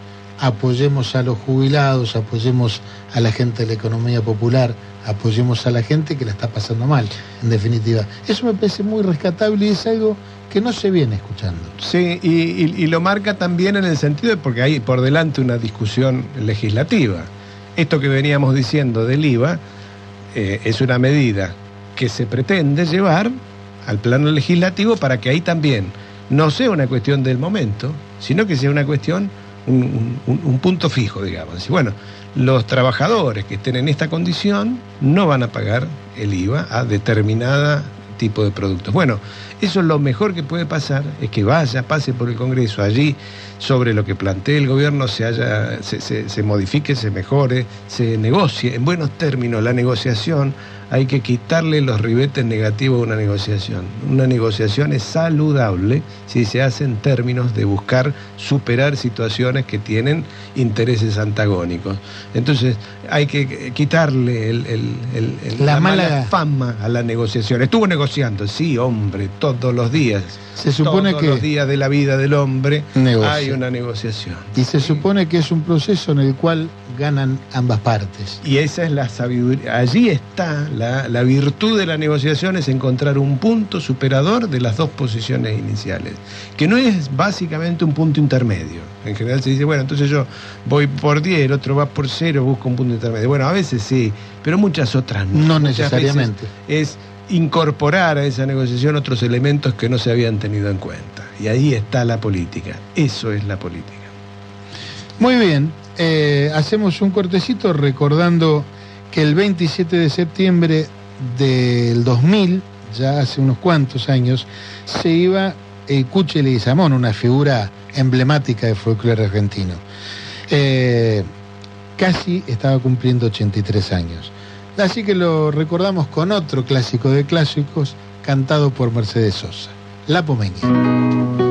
apoyemos a los jubilados, apoyemos a la gente de la economía popular, apoyemos a la gente que la está pasando mal, en definitiva. Eso me parece muy rescatable y es algo que no se viene escuchando. Sí, y, lo marca también en el sentido de porque hay por delante una discusión legislativa. Esto que veníamos diciendo del IVA eh, es una medida que se pretende llevar al plano legislativo para que ahí también no sea una cuestión del momento, sino que sea una cuestión, un, un- un- un punto fijo, digamos. Bueno, los trabajadores que estén en esta condición no van a pagar el IVA a determinada tipo de productos. Bueno, eso es lo mejor que puede pasar, es que vaya, pase por el Congreso, allí sobre lo que plantee el gobierno se, haya, se- se modifique, se mejore, se negocie en buenos términos la negociación. Hay que quitarle los ribetes negativos a una negociación. Una negociación es saludable si se hace en términos de buscar superar situaciones que tienen intereses antagónicos. Entonces hay que quitarle el- el- el- el- La la, mala... mala- fama a la negociación. Estuvo negociando, sí, hombre, todos los días. Se supone todos que- los días de la vida del hombre Negocia. hay una negociación. Y se supone que es un proceso en el cual ganan ambas partes. Y esa es la sabiduría. Allí está la, la virtud de la negociación, es encontrar un punto superador de las dos posiciones iniciales, que no es básicamente un punto intermedio. En general se dice, bueno, entonces yo voy por 10, el otro va por 0, busco un punto intermedio. Bueno, a veces sí, pero muchas otras no. No necesariamente. Es incorporar a esa negociación otros elementos que no se habían tenido en cuenta. Y ahí está la política. Eso es la política. Muy bien, eh, hacemos un cortecito recordando que el 27 de septiembre del 2000, ya hace unos cuantos años, se iba el Cuche Leguizamón, una figura emblemática del folclore argentino. Eh, casi estaba cumpliendo 83 años. Así que lo recordamos con otro clásico de clásicos, cantado por Mercedes Sosa, La Pomeña.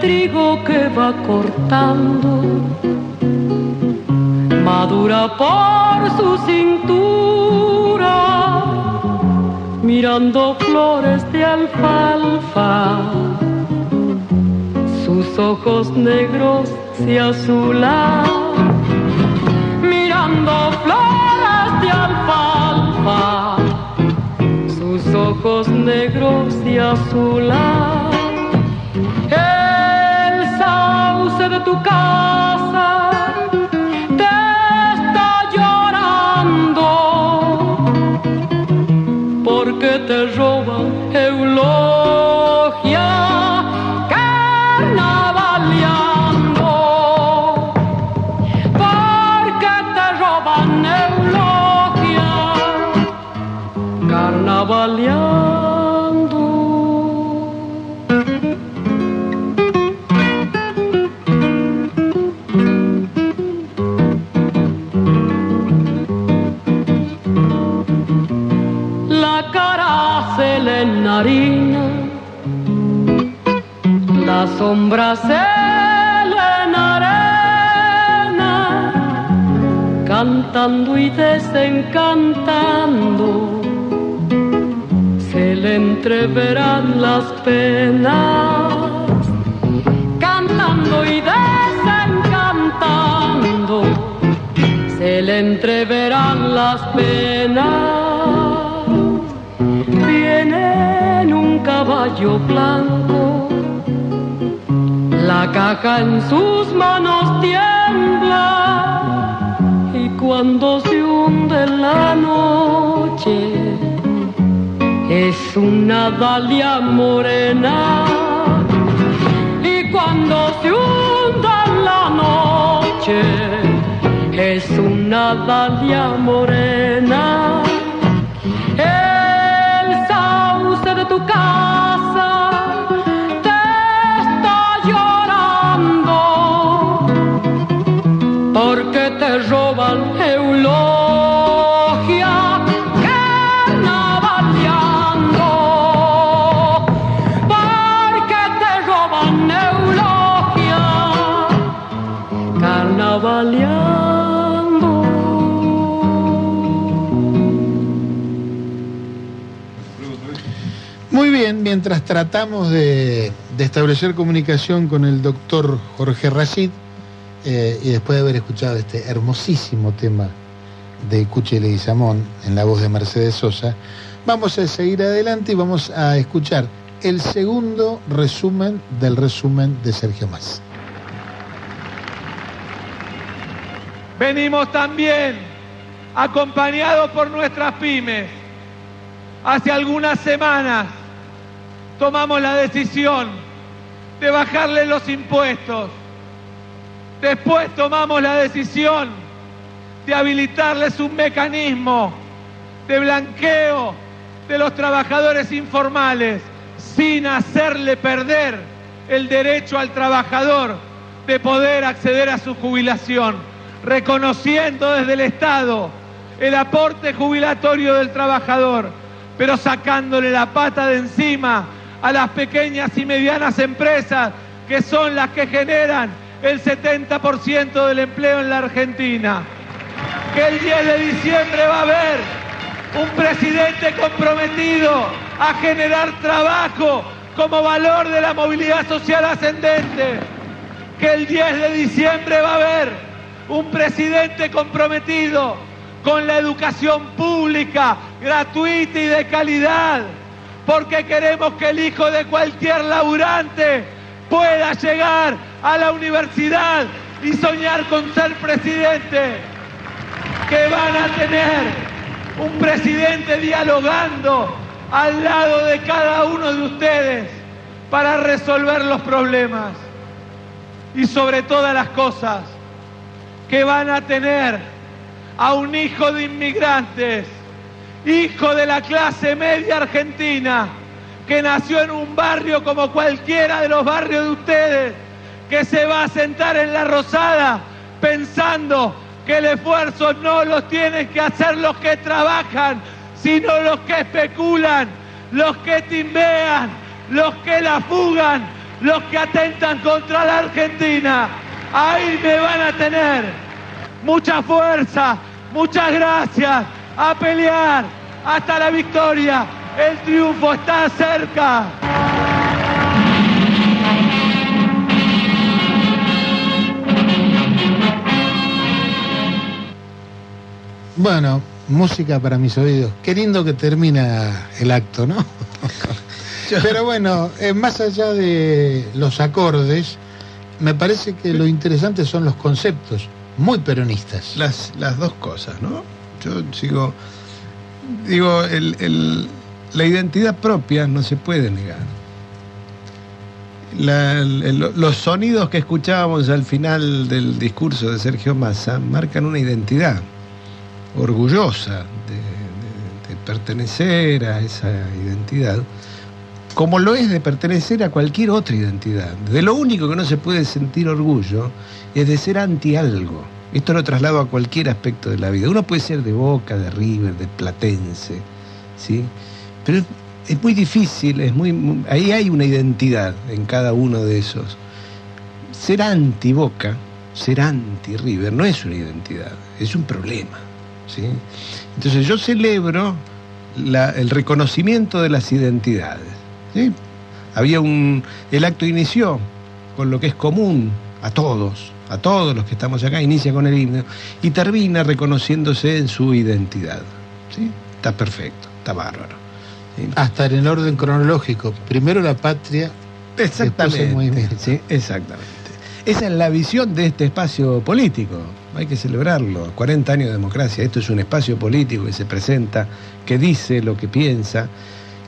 trigo que va cortando madura por su cintura mirando flores de alfalfa. Sus ojos negros se azulan mirando flores de alfalfa. Sus ojos negros se azulan tu casa te está llorando. Porque te roban eulogia sombra se le enarena, cantando y desencantando, se le entreverán las penas, cantando y desencantando, se le entreverán las penas. Viene en un caballo blanco, la caja en sus manos tiembla y cuando se hunde la noche es una dalia morena. Y cuando se hunde la noche es una dalia morena porque te roban eulogia carnavaleando porque te roban eulogia carnavaleando. Muy bien, mientras tratamos de, establecer comunicación con el doctor Jorge Rashid, eh, y después de haber escuchado este hermosísimo tema de Cuche Leguizamón en la voz de Mercedes Sosa, vamos a seguir adelante y vamos a escuchar el segundo resumen del resumen de Sergio Más. Venimos también acompañados por nuestras pymes. Hace algunas semanas tomamos la decisión de bajarle los impuestos. Después tomamos la decisión de habilitarles un mecanismo de blanqueo de los trabajadores informales sin hacerle perder el derecho al trabajador de poder acceder a su jubilación, reconociendo desde el Estado el aporte jubilatorio del trabajador, pero sacándole la pata de encima a las pequeñas y medianas empresas que son las que generan el 70% del empleo en la Argentina. Que el 10 de diciembre va a haber un presidente comprometido a generar trabajo como valor de la movilidad social ascendente. Que el 10 de diciembre va a haber un presidente comprometido con la educación pública, gratuita y de calidad, porque queremos que el hijo de cualquier laburante pueda llegar a la universidad y soñar con ser presidente, que van a tener un presidente dialogando al lado de cada uno de ustedes para resolver los problemas y sobre todas las cosas que van a tener a un hijo de inmigrantes, hijo de la clase media argentina, que nació en un barrio como cualquiera de los barrios de ustedes, que se va a sentar en la rosada pensando que el esfuerzo no lo tienen que hacer los que trabajan, sino los que especulan, los que timbean, los que la fugan, los que atentan contra la Argentina. Ahí me van a tener. Mucha fuerza, muchas gracias. A pelear hasta la victoria. El triunfo está cerca. Bueno, música para mis oídos. Qué lindo que termina el acto, ¿no? Pero bueno, eh, más allá de los acordes, me parece que lo interesante son los conceptos, muy peronistas. Las, las dos cosas, ¿no? Yo sigo, digo, el- el- la identidad propia no se puede negar. La- el- los sonidos que escuchábamos al final del discurso de Sergio Massa marcan una identidad orgullosa de, pertenecer a esa identidad, como lo es de pertenecer a cualquier otra identidad. De lo único que no se puede sentir orgullo es de ser anti algo. Esto lo traslado a cualquier aspecto de la vida. Uno puede ser de Boca, de River, de Platense, ¿sí? Pero es muy difícil, es muy, muy- ahí hay una identidad en cada uno de esos. Ser anti Boca, ser anti River no es una identidad, es un problema, ¿sí? Entonces yo celebro la- el reconocimiento de las identidades. ¿sí? Había un. El acto inició con lo que es común a todos, a todos los que estamos acá, inicia con el himno y termina reconociéndose en su identidad. ¿sí? Está perfecto, está bárbaro. ¿sí? Hasta en el orden cronológico. Primero la patria, después el Exactamente. movimiento. sí, exactamente. Esa es la visión de este espacio político. Hay que celebrarlo. 40 años de democracia. Esto es un espacio político que se presenta, que dice lo que piensa,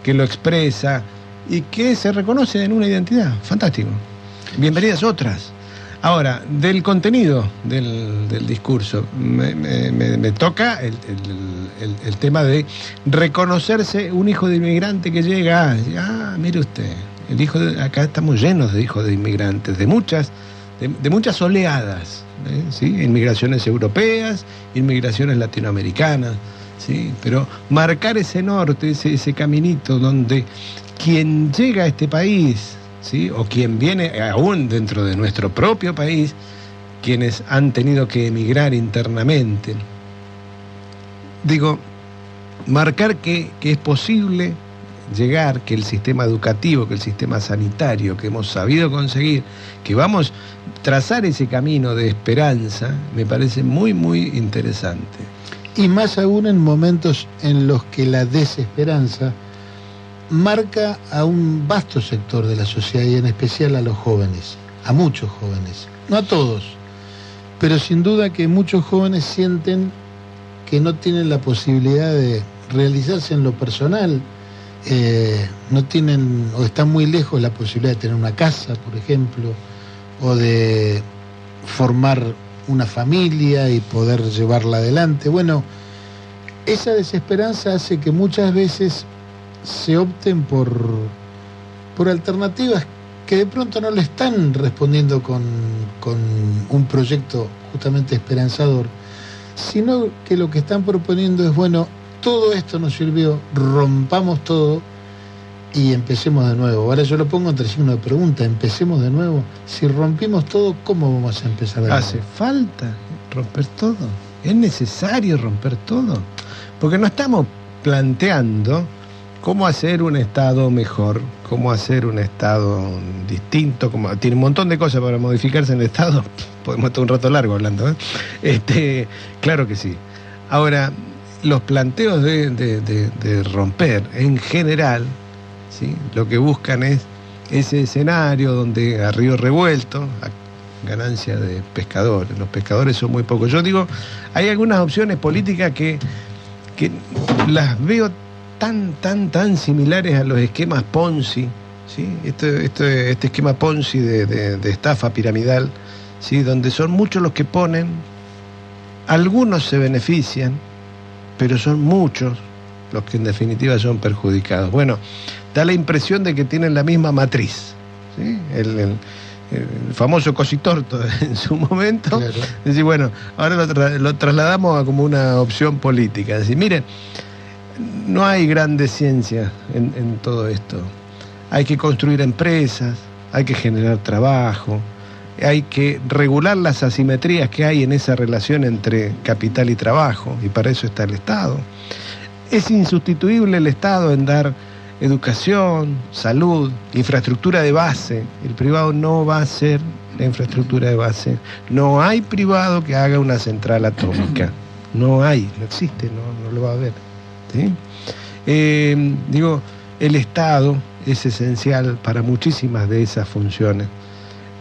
que lo expresa y que se reconoce en una identidad. Fantástico. Bienvenidas otras. Ahora, del contenido del, discurso, me, toca el, tema de reconocerse un hijo de inmigrante que llega, ah, mire usted, el hijo de, acá estamos llenos de hijos de inmigrantes, de muchas, de muchas oleadas, ¿eh? ¿sí? inmigraciones europeas, inmigraciones latinoamericanas, ¿sí? pero marcar ese norte, ese, ese caminito donde quien llega a este país, ¿sí? o quien viene aún dentro de nuestro propio país, quienes han tenido que emigrar internamente, digo, marcar que, que es posible llegar, que el sistema educativo, que el sistema sanitario que hemos sabido conseguir, que vamos a trazar ese camino de esperanza, me parece muy, muy interesante. Y más aún en momentos en los que la desesperanza marca a un vasto sector de la sociedad y en especial a los jóvenes, a muchos jóvenes, no a todos, pero sin duda que muchos jóvenes sienten que no tienen la posibilidad de realizarse en lo personal, eh, no tienen o están muy lejos la posibilidad de tener una casa, por ejemplo, o de formar una familia y poder llevarla adelante. Bueno, esa desesperanza hace que muchas veces se opten por, por alternativas que de pronto no le están respondiendo con, con un proyecto justamente esperanzador, sino que lo que están proponiendo es, bueno, todo esto nos sirvió, rompamos todo y empecemos de nuevo. Ahora yo lo pongo entre signo de pregunta, empecemos de nuevo. Si rompimos todo, ¿cómo vamos a empezar de nuevo? Hace falta romper todo. Es necesario romper todo. Porque no estamos planteando cómo hacer un Estado mejor, cómo hacer un Estado distinto, como, tiene un montón de cosas para modificarse en el Estado, podemos estar un rato largo hablando, ¿eh? este, claro que sí. Ahora, los planteos de, romper en general, ¿sí? lo que buscan es ese escenario donde a río revuelto, a ganancia de pescadores, los pescadores son muy pocos. Yo digo, hay algunas opciones políticas que, que las veo tan, tan, tan similares a los esquemas Ponzi, ¿sí? Este, este, este esquema Ponzi de estafa piramidal, ¿sí? Donde son muchos los que ponen, algunos se benefician, pero son muchos los que en definitiva son perjudicados. Bueno, da la impresión de que tienen la misma matriz, ¿sí? El, el- el famoso cositorto en su momento. Es decir, bueno, ahora lo, tra- lo trasladamos a como una opción política. Es decir, miren, no hay grandes ciencias en, en todo esto. Hay que construir empresas, hay que generar trabajo, hay que regular las asimetrías que hay en esa relación entre capital y trabajo, y para eso está el Estado. Es insustituible el Estado en dar educación, salud, infraestructura de base. El privado no va a ser la infraestructura de base. No hay privado que haga una central atómica. No hay, no existe, no, no lo va a haber. Eh, digo, el Estado es esencial para muchísimas de esas funciones.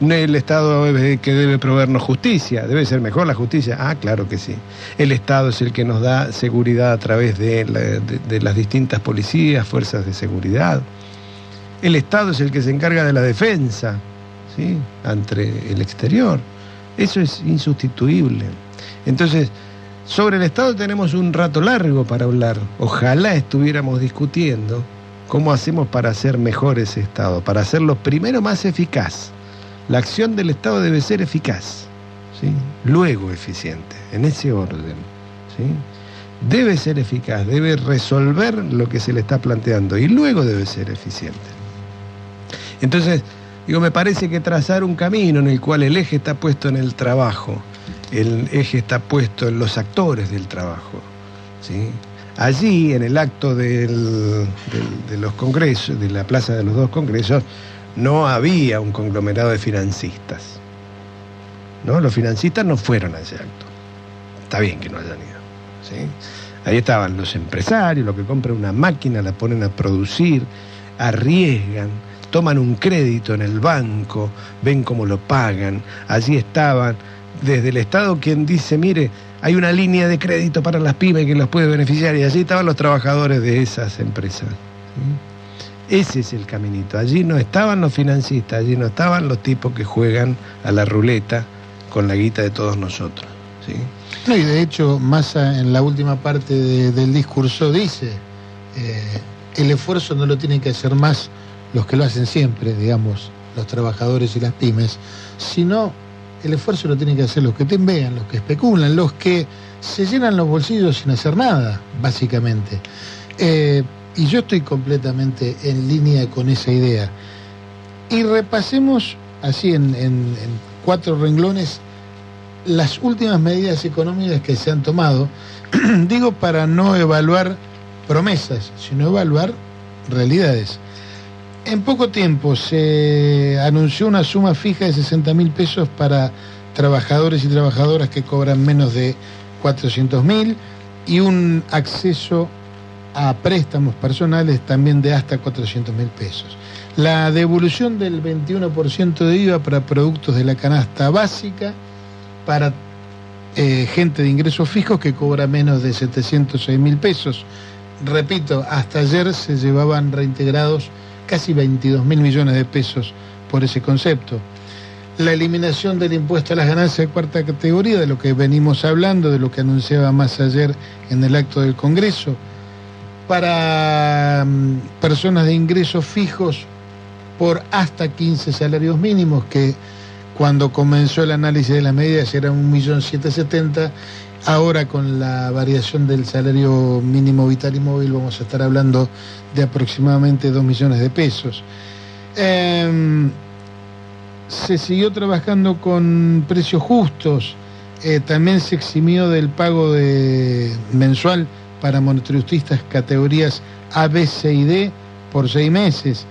El Estado es que debe proveernos justicia, debe ser mejor la justicia. Ah, claro que sí. El Estado es el que nos da seguridad a través de las distintas policías, fuerzas de seguridad. El Estado es el que se encarga de la defensa ¿sí? ante el exterior. Eso es insustituible. Entonces, sobre el Estado tenemos un rato largo para hablar. Ojalá estuviéramos discutiendo cómo hacemos para hacer mejor ese Estado, para hacerlo primero más eficaz. La acción del Estado debe ser eficaz, ¿sí? luego eficiente, en ese orden. ¿sí? Debe ser eficaz, debe resolver lo que se le está planteando y luego debe ser eficiente. Entonces, digo, me parece que trazar un camino en el cual el eje está puesto en el trabajo, el eje está puesto en los actores del trabajo. ¿sí? Allí, en el acto del- de los congresos, de la Plaza de los Dos Congresos, no había un conglomerado de financistas. ¿no? Los financistas no fueron a ese acto. Está bien que no hayan ido. ¿sí? Ahí estaban los empresarios, los que compran una máquina, la ponen a producir, arriesgan, toman un crédito en el banco, ven cómo lo pagan. Allí estaban desde el Estado quien dice, mire, hay una línea de crédito para las pymes que los puede beneficiar y allí estaban los trabajadores de esas empresas. Ese es el caminito. Allí no estaban los financistas, allí no estaban los tipos que juegan a la ruleta con la guita de todos nosotros. ¿sí? No, y de hecho, Massa en la última parte de- del discurso dice, eh, el esfuerzo no lo tienen que hacer más los que lo hacen siempre, digamos, los trabajadores y las pymes, sino el esfuerzo lo tienen que hacer los que tembean, los que especulan, los que se llenan los bolsillos sin hacer nada, básicamente. Eh, y yo estoy completamente en línea con esa idea. Y repasemos así en, cuatro renglones las últimas medidas económicas que se han tomado, digo para no evaluar promesas, sino evaluar realidades. En poco tiempo se anunció una suma fija de 60 mil pesos para trabajadores y trabajadoras que cobran menos de 400 mil y un acceso a préstamos personales también de hasta 400 mil pesos. La devolución del 21% de IVA para productos de la canasta básica para eh, gente de ingresos fijos que cobra menos de 706 mil pesos. Repito, hasta ayer se llevaban reintegrados casi 22 mil millones de pesos por ese concepto. La eliminación del impuesto a las ganancias de cuarta categoría, de lo que venimos hablando, de lo que anunciaba más ayer en el acto del Congreso, para mm, personas de ingresos fijos por hasta 15 salarios mínimos, que cuando comenzó el análisis de las medidas era 1.770.000 Ahora con la variación del salario mínimo vital y móvil vamos a estar hablando de aproximadamente 2 millones de pesos. Em, se siguió trabajando con precios justos, eh, también se eximió del pago de mensual para monotributistas categorías A, B, C y D por seis meses.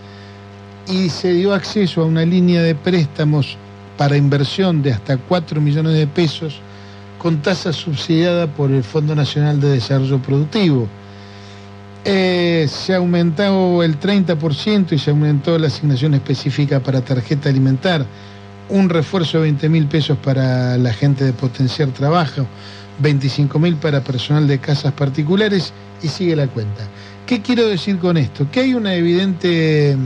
Y se dio acceso a una línea de préstamos para inversión de hasta 4 millones de pesos con tasa subsidiada por el Fondo Nacional de Desarrollo Productivo. Eh, se ha aumentado el 30% y se aumentó la asignación específica para tarjeta alimentar, un refuerzo de 20 mil pesos para la gente de potenciar trabajo, 25 mil para personal de casas particulares y sigue la cuenta. ¿Qué quiero decir con esto? Que hay una evidente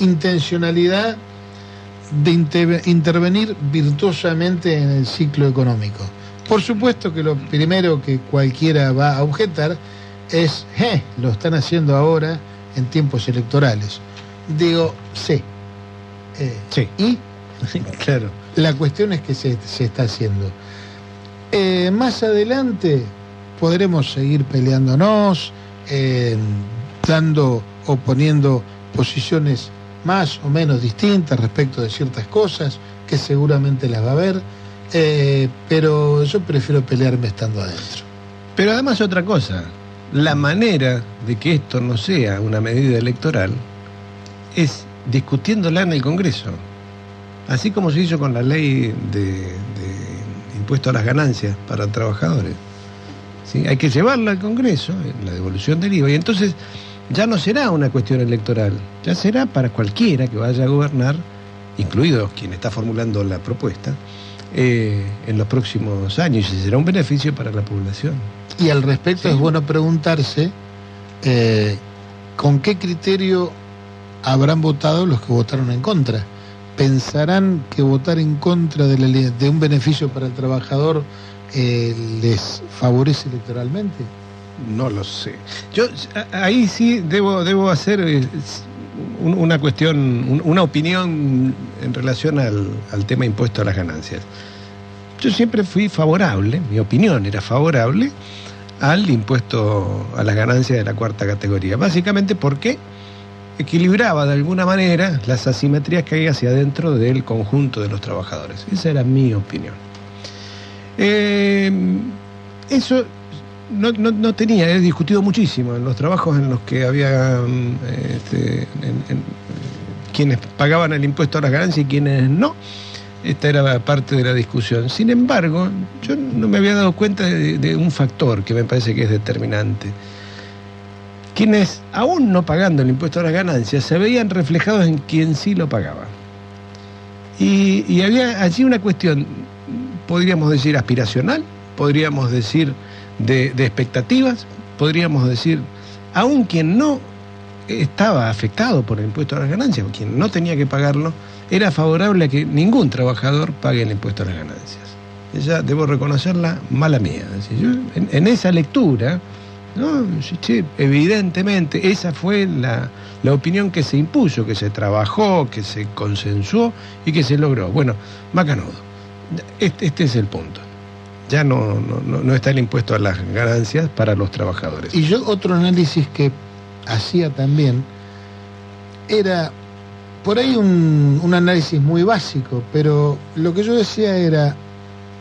intencionalidad de intervenir virtuosamente en el ciclo económico. Por supuesto que lo primero que cualquiera va a objetar es, eh, lo están haciendo ahora en tiempos electorales. Digo, sí. Eh, sí. Y, claro, la cuestión es que se, está haciendo. Eh, más adelante podremos seguir peleándonos, eh, dando o poniendo posiciones más o menos distintas respecto de ciertas cosas, que seguramente las va a haber, pero yo prefiero pelearme estando adentro. Pero además otra cosa, la manera de que esto no sea una medida electoral es discutiéndola en el Congreso. Así como se hizo con la ley de, impuesto a las ganancias para trabajadores. ¿Sí? Hay que llevarla al Congreso, la devolución del IVA. Y entonces ya no será una cuestión electoral, ya será para cualquiera que vaya a gobernar, incluido quien está formulando la propuesta, eh, en los próximos años y será un beneficio para la población. Y al respecto es bueno preguntarse eh, con qué criterio habrán votado los que votaron en contra. ¿Pensarán que votar en contra de, un beneficio para el trabajador eh, les favorece electoralmente? No lo sé. Yo ahí sí debo, debo hacer una cuestión, una opinión en relación al, al, tema impuesto a las ganancias. Yo siempre fui favorable, mi opinión era favorable al impuesto a las ganancias de la cuarta categoría, básicamente porque equilibraba de alguna manera las asimetrías que hay hacia adentro del conjunto de los trabajadores. Esa era mi opinión. Eh, eso no, tenía, he discutido muchísimo en los trabajos en los que había mm, este, quienes pagaban el impuesto a las ganancias y quienes no. Esta era parte de la discusión. Sin embargo, yo no me había dado cuenta de, un factor que me parece que es determinante. Quienes, aún no pagando el impuesto a las ganancias, se veían reflejados en quien sí lo pagaba. Y, había allí una cuestión, podríamos decir, aspiracional, podríamos decir de, expectativas, podríamos decir, aún quien no estaba afectado por el impuesto a las ganancias, o quien no tenía que pagarlo, era favorable a que ningún trabajador pague el impuesto a las ganancias. Ella, debo reconocerla, mala mía. en, esa lectura, evidentemente, esa fue la, opinión que se impuso, que se trabajó, que se consensuó y que se logró. Bueno, macanudo. Este, este es el punto ya no, no, está el impuesto a las ganancias para los trabajadores. Y yo otro análisis que hacía también era por ahí un, un análisis muy básico, pero lo que yo decía era,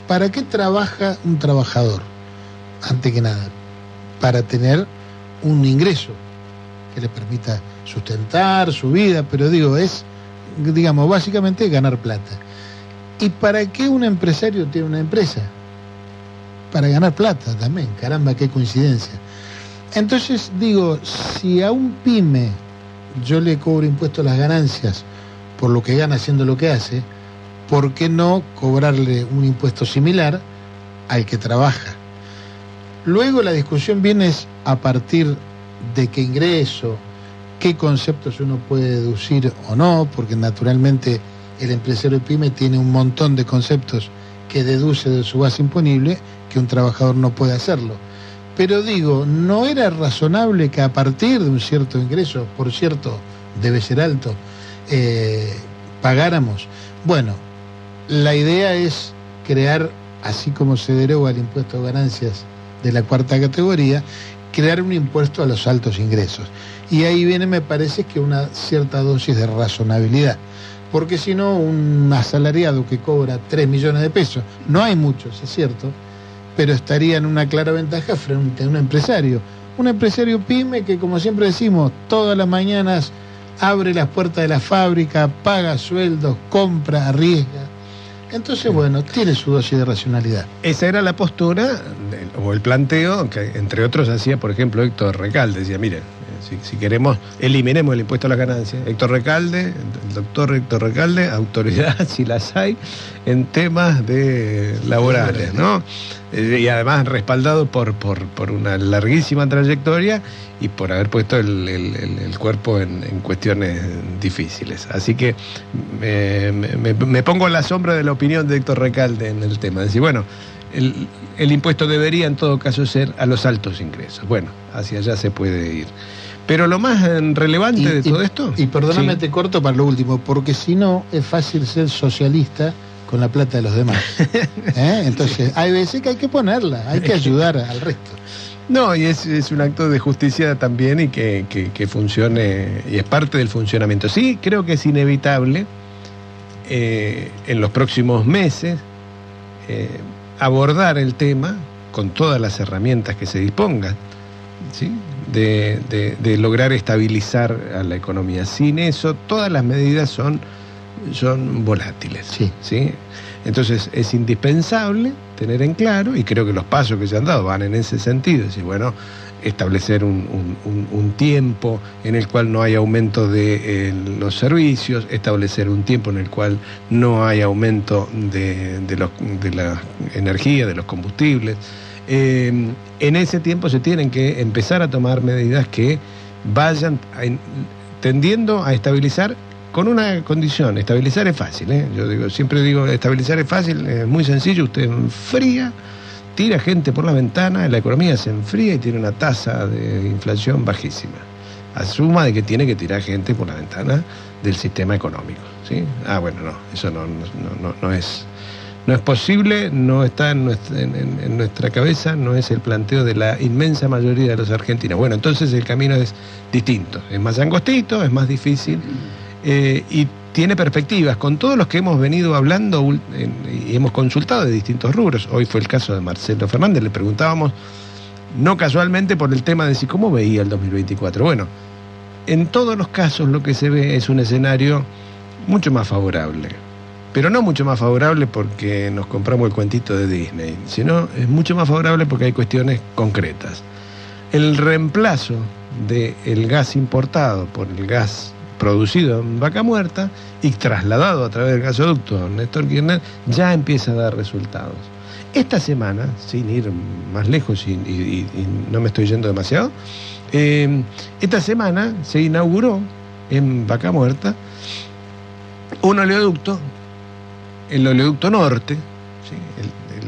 ¿para qué trabaja un trabajador? Ante que nada, para tener un ingreso que le permita sustentar su vida, pero digo, es, digamos, básicamente ganar plata. ¿Y para qué un empresario tiene una empresa? para ganar plata también, caramba, qué coincidencia. Entonces digo, si a un pyme yo le cobro impuesto a las ganancias por lo que gana haciendo lo que hace, ¿por qué no cobrarle un impuesto similar al que trabaja? Luego la discusión viene a partir de qué ingreso, qué conceptos uno puede deducir o no, porque naturalmente el empresario pyme tiene un montón de conceptos que deduce de su base imponible que un trabajador no puede hacerlo. Pero digo, ¿no era razonable que a partir de un cierto ingreso, por cierto, debe ser alto, eh, pagáramos? Bueno, la idea es crear así como se deroga el impuesto a ganancias de la cuarta categoría, crear un impuesto a los altos ingresos. Y ahí viene, me parece, que una cierta dosis de razonabilidad. Porque si no, un asalariado que cobra 3 millones de pesos, no hay muchos, es cierto, pero estaría en una clara ventaja frente a un empresario. Un empresario pyme que, como siempre decimos, todas las mañanas abre las puertas de la fábrica, paga sueldos, compra, arriesga. Entonces, bueno, tiene su dosis de racionalidad. Esa era la postura o el planteo que, entre otros, hacía, por ejemplo, Héctor Recalde. Decía, miren, eh, si, queremos, eliminemos el impuesto a las ganancias. Héctor Recalde, el doctor Héctor Recalde, autoridad, si las hay, en temas de laborales, ¿no? Eh, y además respaldado por, por, por una larguísima trayectoria y por haber puesto el, el- cuerpo en, en cuestiones difíciles. Así que me, me- pongo a la sombra de la opinión de Héctor Recalde en el tema. Decir, bueno, el, el impuesto debería en todo caso ser a los altos ingresos. Bueno, hacia allá se puede ir. Pero lo más eh, relevante de todo esto... Y perdóname, Sí. te corto para lo último, porque si no, es fácil ser socialista con la plata de los demás. ¿Eh? Entonces, hay veces que hay que ponerla, hay que ayudar al resto. No, y es, es un acto de justicia también y que, que- que funcione, y es parte del funcionamiento. Sí, creo que es inevitable eh, en los próximos meses eh, abordar el tema con todas las herramientas que se dispongan, ¿sí? De, de- de lograr estabilizar a la economía. Sin eso, todas las medidas son, son volátiles. Sí. Entonces es indispensable tener en claro, y creo que los pasos que se han dado van en ese sentido, es decir, bueno, establecer un, un- un- tiempo en el cual no hay aumento de eh, los servicios, establecer un tiempo en el cual no hay aumento de, de los- de la energía, de los combustibles. Eh, en ese tiempo se tienen que empezar a tomar medidas que vayan tendiendo a estabilizar con una condición. Estabilizar es fácil, ¿eh? yo digo, siempre digo, estabilizar es fácil, es muy sencillo, usted enfría, tira gente por la ventana, la economía se enfría y tiene una tasa de inflación bajísima. Asuma de que tiene que tirar gente por la ventana del sistema económico. Ah, bueno, no, eso no es, no es posible, no está en nuestra, en- nuestra cabeza, no es el planteo de la inmensa mayoría de los argentinos. Bueno, entonces el camino es distinto, es más angostito, es más difícil eh, y tiene perspectivas. Con todos los que hemos venido hablando y hemos consultado de distintos rubros, hoy fue el caso de Marcelo Fernández, le preguntábamos, no casualmente por el tema de si cómo veía el 2024. Bueno, en todos los casos lo que se ve es un escenario mucho más favorable. Pero no mucho más favorable porque nos compramos el cuentito de Disney, sino es mucho más favorable porque hay cuestiones concretas. El reemplazo del gas importado por el gas producido en vaca muerta y trasladado a través del gasoducto Néstor Kirchner ya empieza a dar resultados. Esta semana, sin ir más lejos y, no me estoy yendo demasiado, eh, esta semana se inauguró en Vaca Muerta un oleoducto, el oleoducto norte, ¿sí?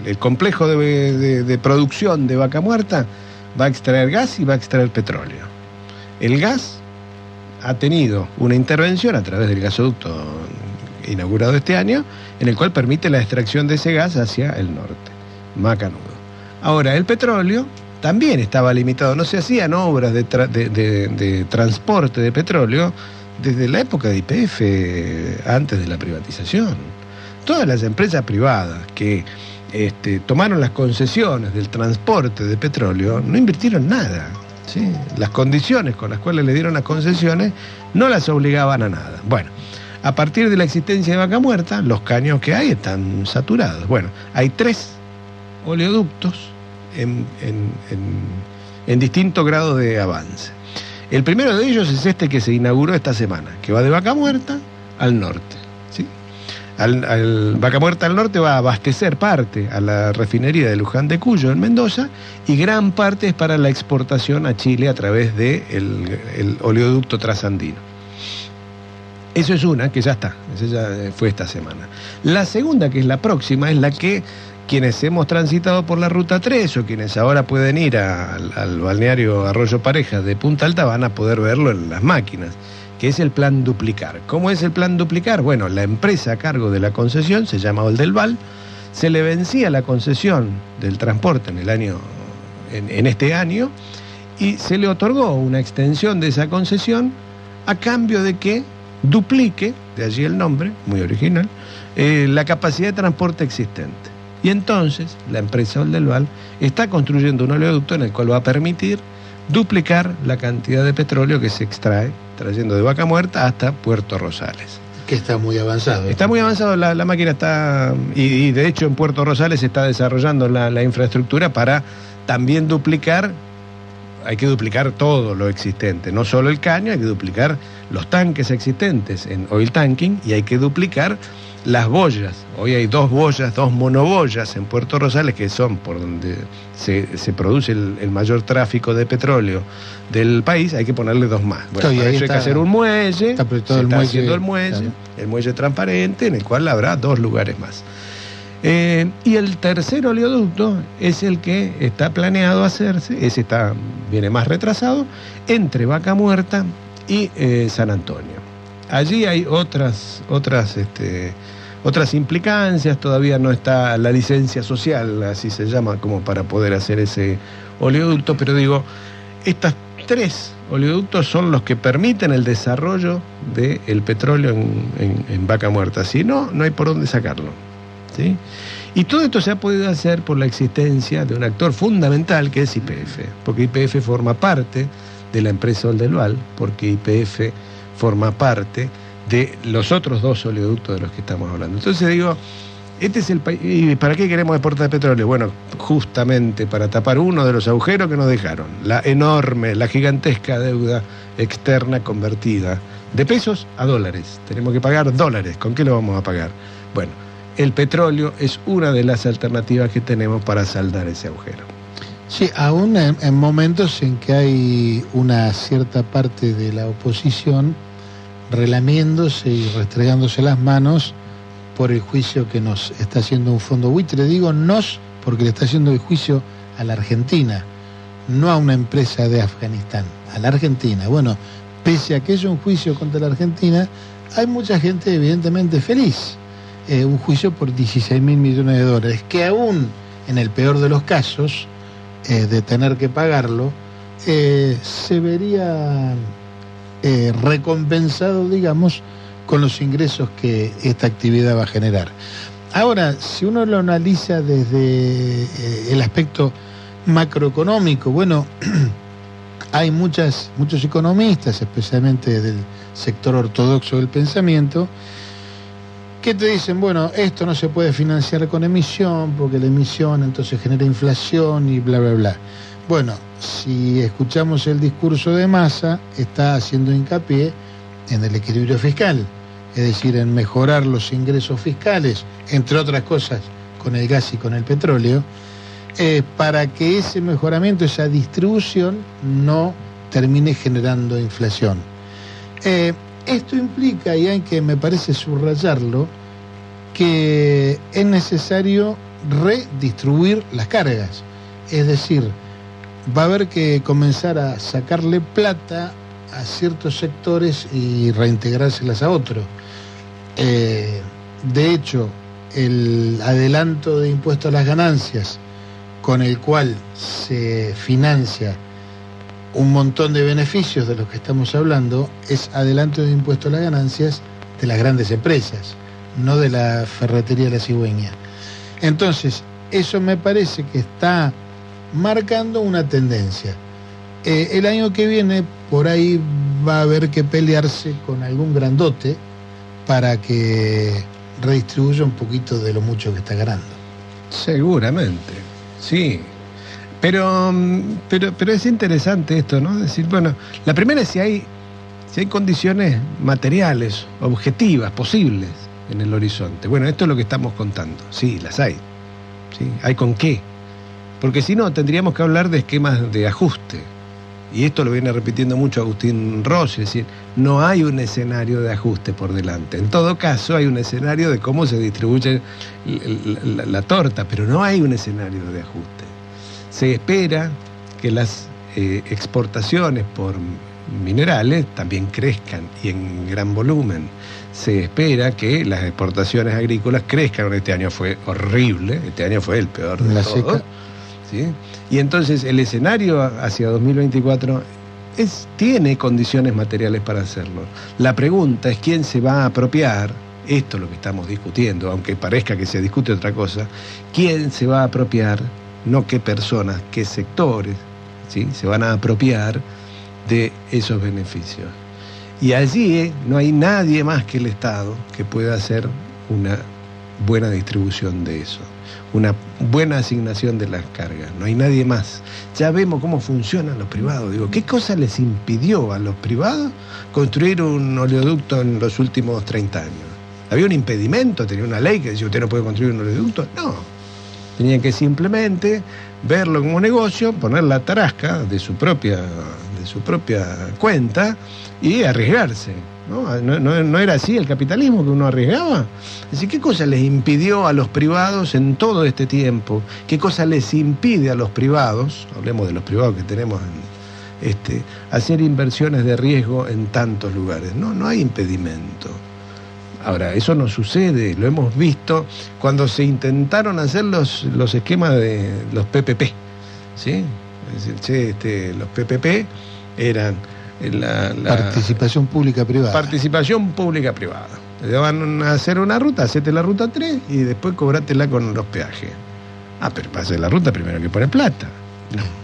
el, complejo de, producción de Vaca Muerta va a extraer gas y va a extraer petróleo. El gas ha tenido una intervención a través del gasoducto inaugurado este año, en el cual permite la extracción de ese gas hacia el norte, Macanudo. Ahora, el petróleo también estaba limitado, no se hacían obras de, tra- de- de- de transporte de petróleo desde la época de IPF, antes de la privatización. Todas las empresas privadas que este, tomaron las concesiones del transporte de petróleo no invirtieron nada. ¿sí? Las condiciones con las cuales le dieron las concesiones no las obligaban a nada. Bueno, a partir de la existencia de vaca muerta, los caños que hay están saturados. Bueno, hay tres oleoductos en, en- en- en distinto grado de avance. El primero de ellos es este que se inauguró esta semana, que va de vaca muerta al norte. Al, al- vaca muerta al norte va a abastecer parte a la refinería de Luján de Cuyo en Mendoza y gran parte es para la exportación a Chile a través del de el oleoducto trasandino. Eso es una que ya está, esa ya fue esta semana. La segunda, que es la próxima, es la que quienes hemos transitado por la ruta 3 o quienes ahora pueden ir al, al balneario Arroyo Pareja de Punta Alta van a poder verlo en las máquinas, que es el plan duplicar. ¿Cómo es el plan duplicar? Bueno, la empresa a cargo de la concesión se llama Oldelval, se le vencía la concesión del transporte en el año, en, este año, y se le otorgó una extensión de esa concesión a cambio de que duplique, de allí el nombre, muy original, eh, la capacidad de transporte existente. Y entonces la empresa Oldelval está construyendo un oleoducto en el cual va a permitir duplicar la cantidad de petróleo que se extrae trayendo de Vaca Muerta hasta Puerto Rosales. Que está muy avanzado. Está muy avanzado, la, la máquina está, y, y de hecho en Puerto Rosales se está desarrollando la, la infraestructura para también duplicar, hay que duplicar todo lo existente, no solo el caño, hay que duplicar los tanques existentes en oil tanking y hay que duplicar las boyas. Hoy hay dos boyas, dos monoboyas en Puerto Rosales que son por donde se, se produce el, el mayor tráfico de petróleo del país, hay que ponerle dos más. Bueno, para eso hay que hacer un muelle, está se el está muelle, haciendo el muelle, claro. el muelle transparente en el cual habrá dos lugares más. Eh, y el tercer oleoducto es el que está planeado hacerse, ese está, viene más retrasado, entre Vaca Muerta y eh, San Antonio. Allí hay otras, otras, este, otras implicancias, todavía no está la licencia social, así se llama, como para poder hacer ese oleoducto, pero digo, estas tres oleoductos son los que permiten el desarrollo del petróleo en, en- en Vaca Muerta. Si no, no hay por dónde sacarlo. ¿sí? Y todo esto se ha podido hacer por la existencia de un actor fundamental que es IPF, porque IPF forma parte de la empresa Oldelval, porque IPF forma parte de los otros dos oleoductos de los que estamos hablando. Entonces digo, este es el país. ¿Y para qué queremos exportar petróleo? Bueno, justamente para tapar uno de los agujeros que nos dejaron, la enorme, la gigantesca deuda externa convertida de pesos a dólares. Tenemos que pagar dólares. ¿Con qué lo vamos a pagar? Bueno, el petróleo es una de las alternativas que tenemos para saldar ese agujero. Sí, aún en, en momentos en que hay una cierta parte de la oposición relamiéndose y restregándose las manos por el juicio que nos está haciendo un fondo buitre. Digo nos porque le está haciendo el juicio a la Argentina, no a una empresa de Afganistán, a la Argentina. Bueno, pese a que es un juicio contra la Argentina, hay mucha gente evidentemente feliz. Eh, un juicio por 16 mil millones de dólares, que aún en el peor de los casos, eh, de tener que pagarlo, eh, se vería eh, recompensado, digamos, con los ingresos que esta actividad va a generar. Ahora, si uno lo analiza desde el aspecto macroeconómico, bueno, hay muchas, muchos economistas, especialmente del sector ortodoxo del pensamiento, que te dicen, bueno, esto no se puede financiar con emisión, porque la emisión entonces genera inflación y bla, bla, bla. Bueno, si escuchamos el discurso de Massa, está haciendo hincapié en el equilibrio fiscal, es decir, en mejorar los ingresos fiscales, entre otras cosas, con el gas y con el petróleo, eh, para que ese mejoramiento, esa distribución, no termine generando inflación. Eh, esto implica, y hay que, me parece, subrayarlo, que es necesario redistribuir las cargas. Es decir, va a haber que comenzar a sacarle plata a ciertos sectores y reintegrárselas a otros. Eh, de hecho, el adelanto de impuesto a las ganancias, con el cual se financia un montón de beneficios de los que estamos hablando, es adelanto de impuesto a las ganancias de las grandes empresas, no de la ferretería de la cigüeña. Entonces, eso me parece que está marcando una tendencia. Eh, el año que viene, por ahí va a haber que pelearse con algún grandote para que redistribuya un poquito de lo mucho que está ganando. Seguramente, sí. Pero, mm, pero, pero es interesante esto, ¿no? Decir, bueno, la primera es si hay, si hay condiciones materiales, objetivas, posibles en el horizonte. Bueno, esto es lo que estamos contando. Sí, las hay. ¿sí? Hay con qué. Porque si no, tendríamos que hablar de esquemas de ajuste. Y esto lo viene repitiendo mucho Agustín Rossi, es decir, no hay un escenario de ajuste por delante. En todo caso, hay un escenario de cómo se distribuye la- la torta, pero no hay un escenario de ajuste. Se espera que las eh, exportaciones por minerales también crezcan y en gran volumen. Se espera que las exportaciones agrícolas crezcan. Este año fue horrible, este año fue el peor de La todos. ¿sí? Y entonces el escenario hacia 2024 es, tiene condiciones materiales para hacerlo. La pregunta es quién se va a apropiar, esto es lo que estamos discutiendo, aunque parezca que se discute otra cosa, quién se va a apropiar, no qué personas, qué sectores, ¿sí? se van a apropiar de esos beneficios. Y allí eh, no hay nadie más que el Estado que pueda hacer una buena distribución de eso, una buena asignación de las cargas. No hay nadie más. Ya vemos cómo funcionan los privados. Digo, ¿qué cosa les impidió a los privados construir un oleoducto en los últimos 30 años? ¿Había un impedimento? ¿Tenía una ley que decía usted no puede construir un oleoducto? No. Tenían que simplemente verlo como negocio, poner la tarasca de su propia, de su propia cuenta y arriesgarse. ¿no? No, no- era así el capitalismo que uno arriesgaba? Así, ¿qué cosa les impidió a los privados en todo este tiempo? ¿Qué cosa les impide a los privados, hablemos de los privados que tenemos, en, este, hacer inversiones de riesgo en tantos lugares? No, no hay impedimento. Ahora, eso no sucede, lo hemos visto cuando se intentaron hacer los, los esquemas de los PPP. ¿sí? Es decir, che, este, los PPP eran la, la- Participación pública-privada. participación pública-privada. Le van a hacer una ruta, hacete la ruta 3 y después cobrátela con los peajes. Ah, pero para hacer la ruta primero hay que poner plata. No.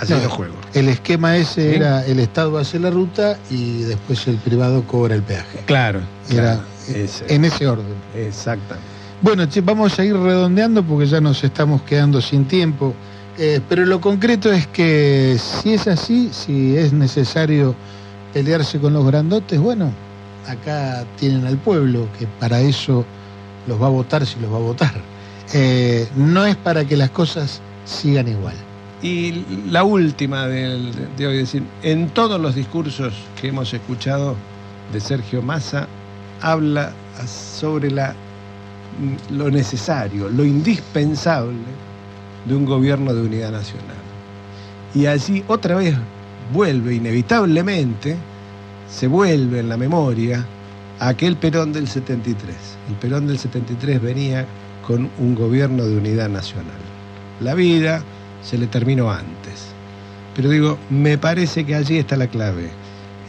Así No, no juego. El esquema ese ¿Sí? era el Estado hace la ruta y después el privado cobra el peaje. Claro. Era claro, ese. en ese orden. Exactamente. Bueno, che, vamos a ir redondeando porque ya nos estamos quedando sin tiempo. Eh, pero lo concreto es que si es así, si es necesario pelearse con los grandotes, bueno, acá tienen al pueblo que para eso los va a votar si los va a votar. Eh, no es para que las cosas sigan igual. Y la última de hoy, decir, en todos los discursos que hemos escuchado de Sergio Massa, habla sobre la, lo necesario, lo indispensable de un gobierno de unidad nacional. Y allí otra vez vuelve inevitablemente, se vuelve en la memoria aquel Perón del 73. El Perón del 73 venía con un gobierno de unidad nacional. La vida se le terminó antes. Pero digo, me parece que allí está la clave.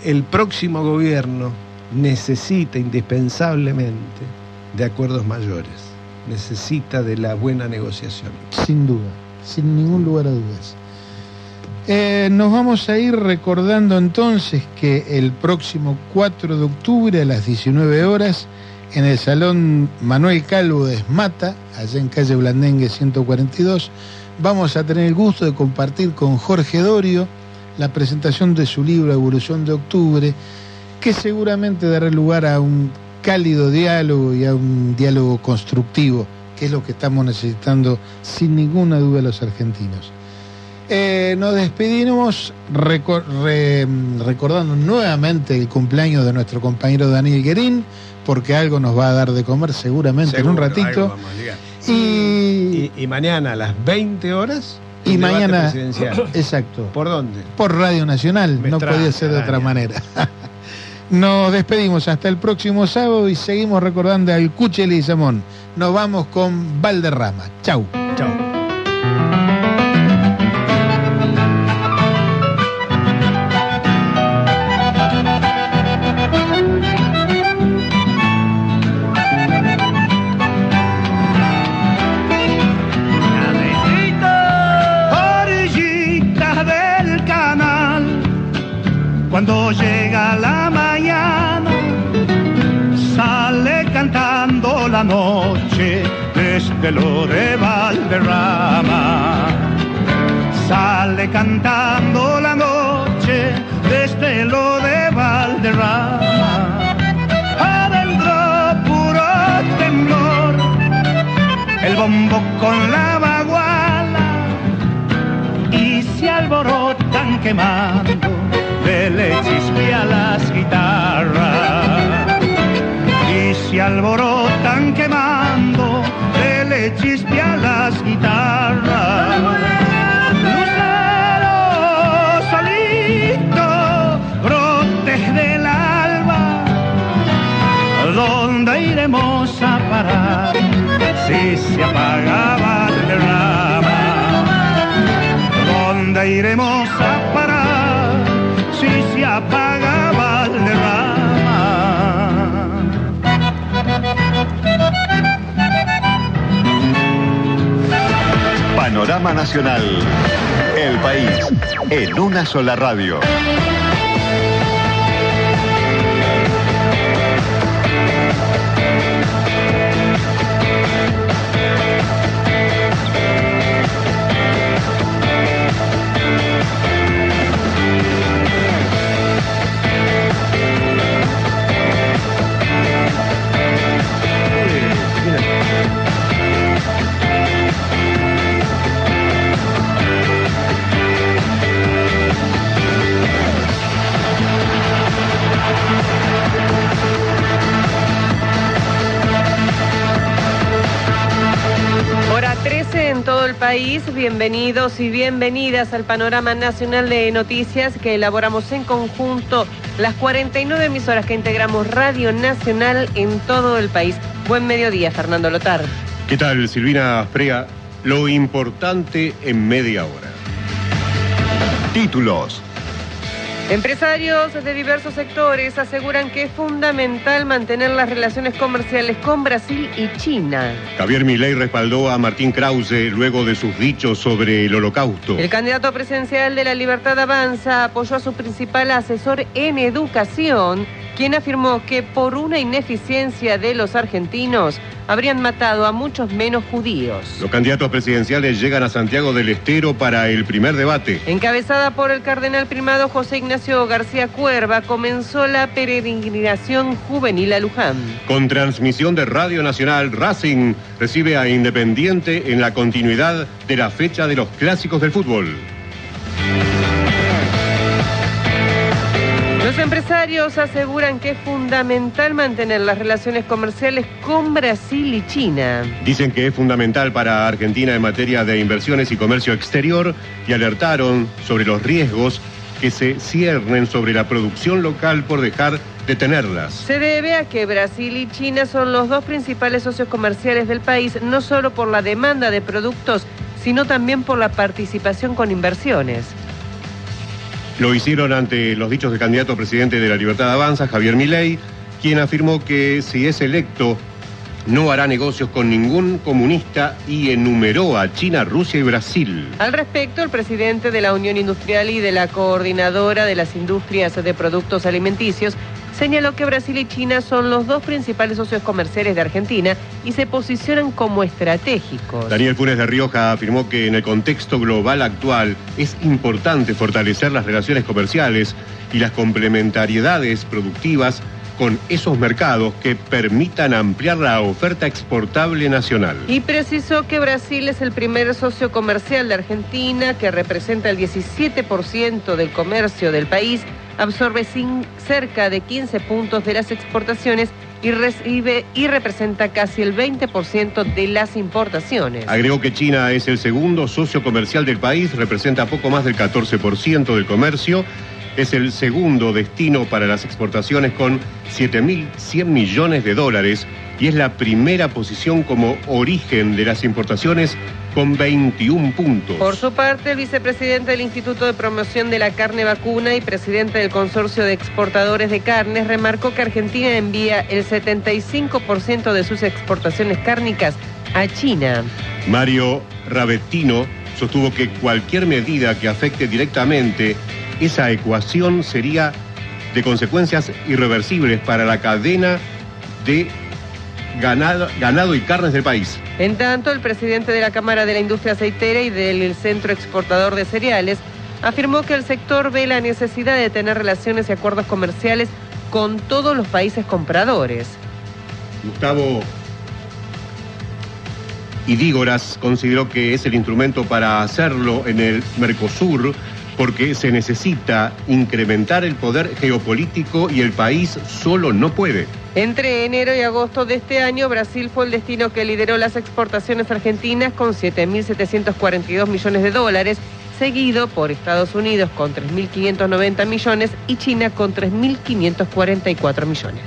El próximo gobierno necesita indispensablemente de acuerdos mayores, necesita de la buena negociación. Sin duda, sin ningún lugar a dudas. Eh, nos vamos a ir recordando entonces que el próximo 4 de octubre a las 19 horas en el Salón Manuel Calvo de Esmata, allá en calle Blandengue 142, vamos a tener el gusto de compartir con Jorge Dorio la presentación de su libro Evolución de Octubre, que seguramente dará lugar a un cálido diálogo y a un diálogo constructivo, que es lo que estamos necesitando sin ninguna duda los argentinos. Eh, nos despedimos reco- re- recordando nuevamente el cumpleaños de nuestro compañero Daniel Guerín, porque algo nos va a dar de comer seguramente en un algo ratito. vamos a ligar. Y, Y, y mañana a las 20 horas. y mañana, presidencial. exacto, ¿Por dónde? por Radio Nacional, Me no podía ser de otra manera. Nos despedimos hasta el próximo sábado y seguimos recordando al Cuchel y Samón. Nos vamos con Valderrama. Chau. Chau. Desde lo de Valderrama. Sale cantando la noche desde lo de Valderrama. Adentro puro temblor, el bombo con la baguala y se alborotan quemando iremos a parar si se apaga Valderrama? Panorama Nacional. El país en una sola radio. País. Bienvenidos y bienvenidas al panorama nacional de noticias que elaboramos en conjunto las 49 emisoras que integramos Radio Nacional en todo el país. Buen mediodía, Fernando Lotar. ¿Qué tal, Silvina Frega? Lo importante en media hora. Títulos. Empresarios de diversos sectores aseguran que es fundamental mantener las relaciones comerciales con Brasil y China. Javier Milei respaldó a Martín Krause luego de sus dichos sobre el holocausto. El candidato presidencial de la Libertad Avanza apoyó a su principal asesor en educación, quien afirmó que por una ineficiencia de los argentinos habrían matado a muchos menos judíos. Los candidatos presidenciales llegan a Santiago del Estero para el primer debate. Encabezada por el cardenal primado José Ignacio García Cuerva, comenzó la peregrinación juvenil a Luján. Con transmisión de Radio Nacional, Racing recibe a Independiente en la continuidad de la fecha de los clásicos del fútbol. Los empresarios aseguran que es fundamental mantener las relaciones comerciales con Brasil y China. Dicen que es fundamental para Argentina en materia de inversiones y comercio exterior y alertaron sobre los riesgos que se ciernen sobre la producción local por dejar de tenerlas. Se debe a que Brasil y China son los dos principales socios comerciales del país, no solo por la demanda de productos, sino también por la participación con inversiones. Lo hicieron ante los dichos del candidato presidente de la Libertad Avanza, Javier Milei, quien afirmó que si es electo no hará negocios con ningún comunista y enumeró a China, Rusia y Brasil. Al respecto, el presidente de la Unión Industrial y de la Coordinadora de las Industrias de Productos Alimenticios señaló que Brasil y China son los dos principales socios comerciales de Argentina y se posicionan como estratégicos. Daniel Funes de Rioja afirmó que en el contexto global actual es importante fortalecer las relaciones comerciales y las complementariedades productivas con esos mercados que permitan ampliar la oferta exportable nacional. Y precisó que Brasil es el primer socio comercial de Argentina, que representa el 17% del comercio del país, absorbe cerca de 15 puntos de las exportaciones y recibe y representa casi el 20% de las importaciones. Agregó que China es el segundo socio comercial del país, representa poco más del 14% del comercio, es el segundo destino para las exportaciones con 7.100 millones de dólares y es la primera posición como origen de las importaciones con 21 puntos. Por su parte, el vicepresidente del Instituto de Promoción de la Carne Vacuna y presidente del Consorcio de Exportadores de Carnes remarcó que Argentina envía el 75% de sus exportaciones cárnicas a China. Mario Rabettino sostuvo que cualquier medida que afecte directamente esa ecuación sería de consecuencias irreversibles para la cadena de ganado, ganado y carnes del país. En tanto, el presidente de la Cámara de la Industria Aceitera y del Centro Exportador de Cereales afirmó que el sector ve la necesidad de tener relaciones y acuerdos comerciales con todos los países compradores. Gustavo Idígoras consideró que es el instrumento para hacerlo en el Mercosur porque se necesita incrementar el poder geopolítico y el país solo no puede. Entre enero y agosto de este año, Brasil fue el destino que lideró las exportaciones argentinas con 7.742 millones de dólares, seguido por Estados Unidos con 3.590 millones y China con 3.544 millones.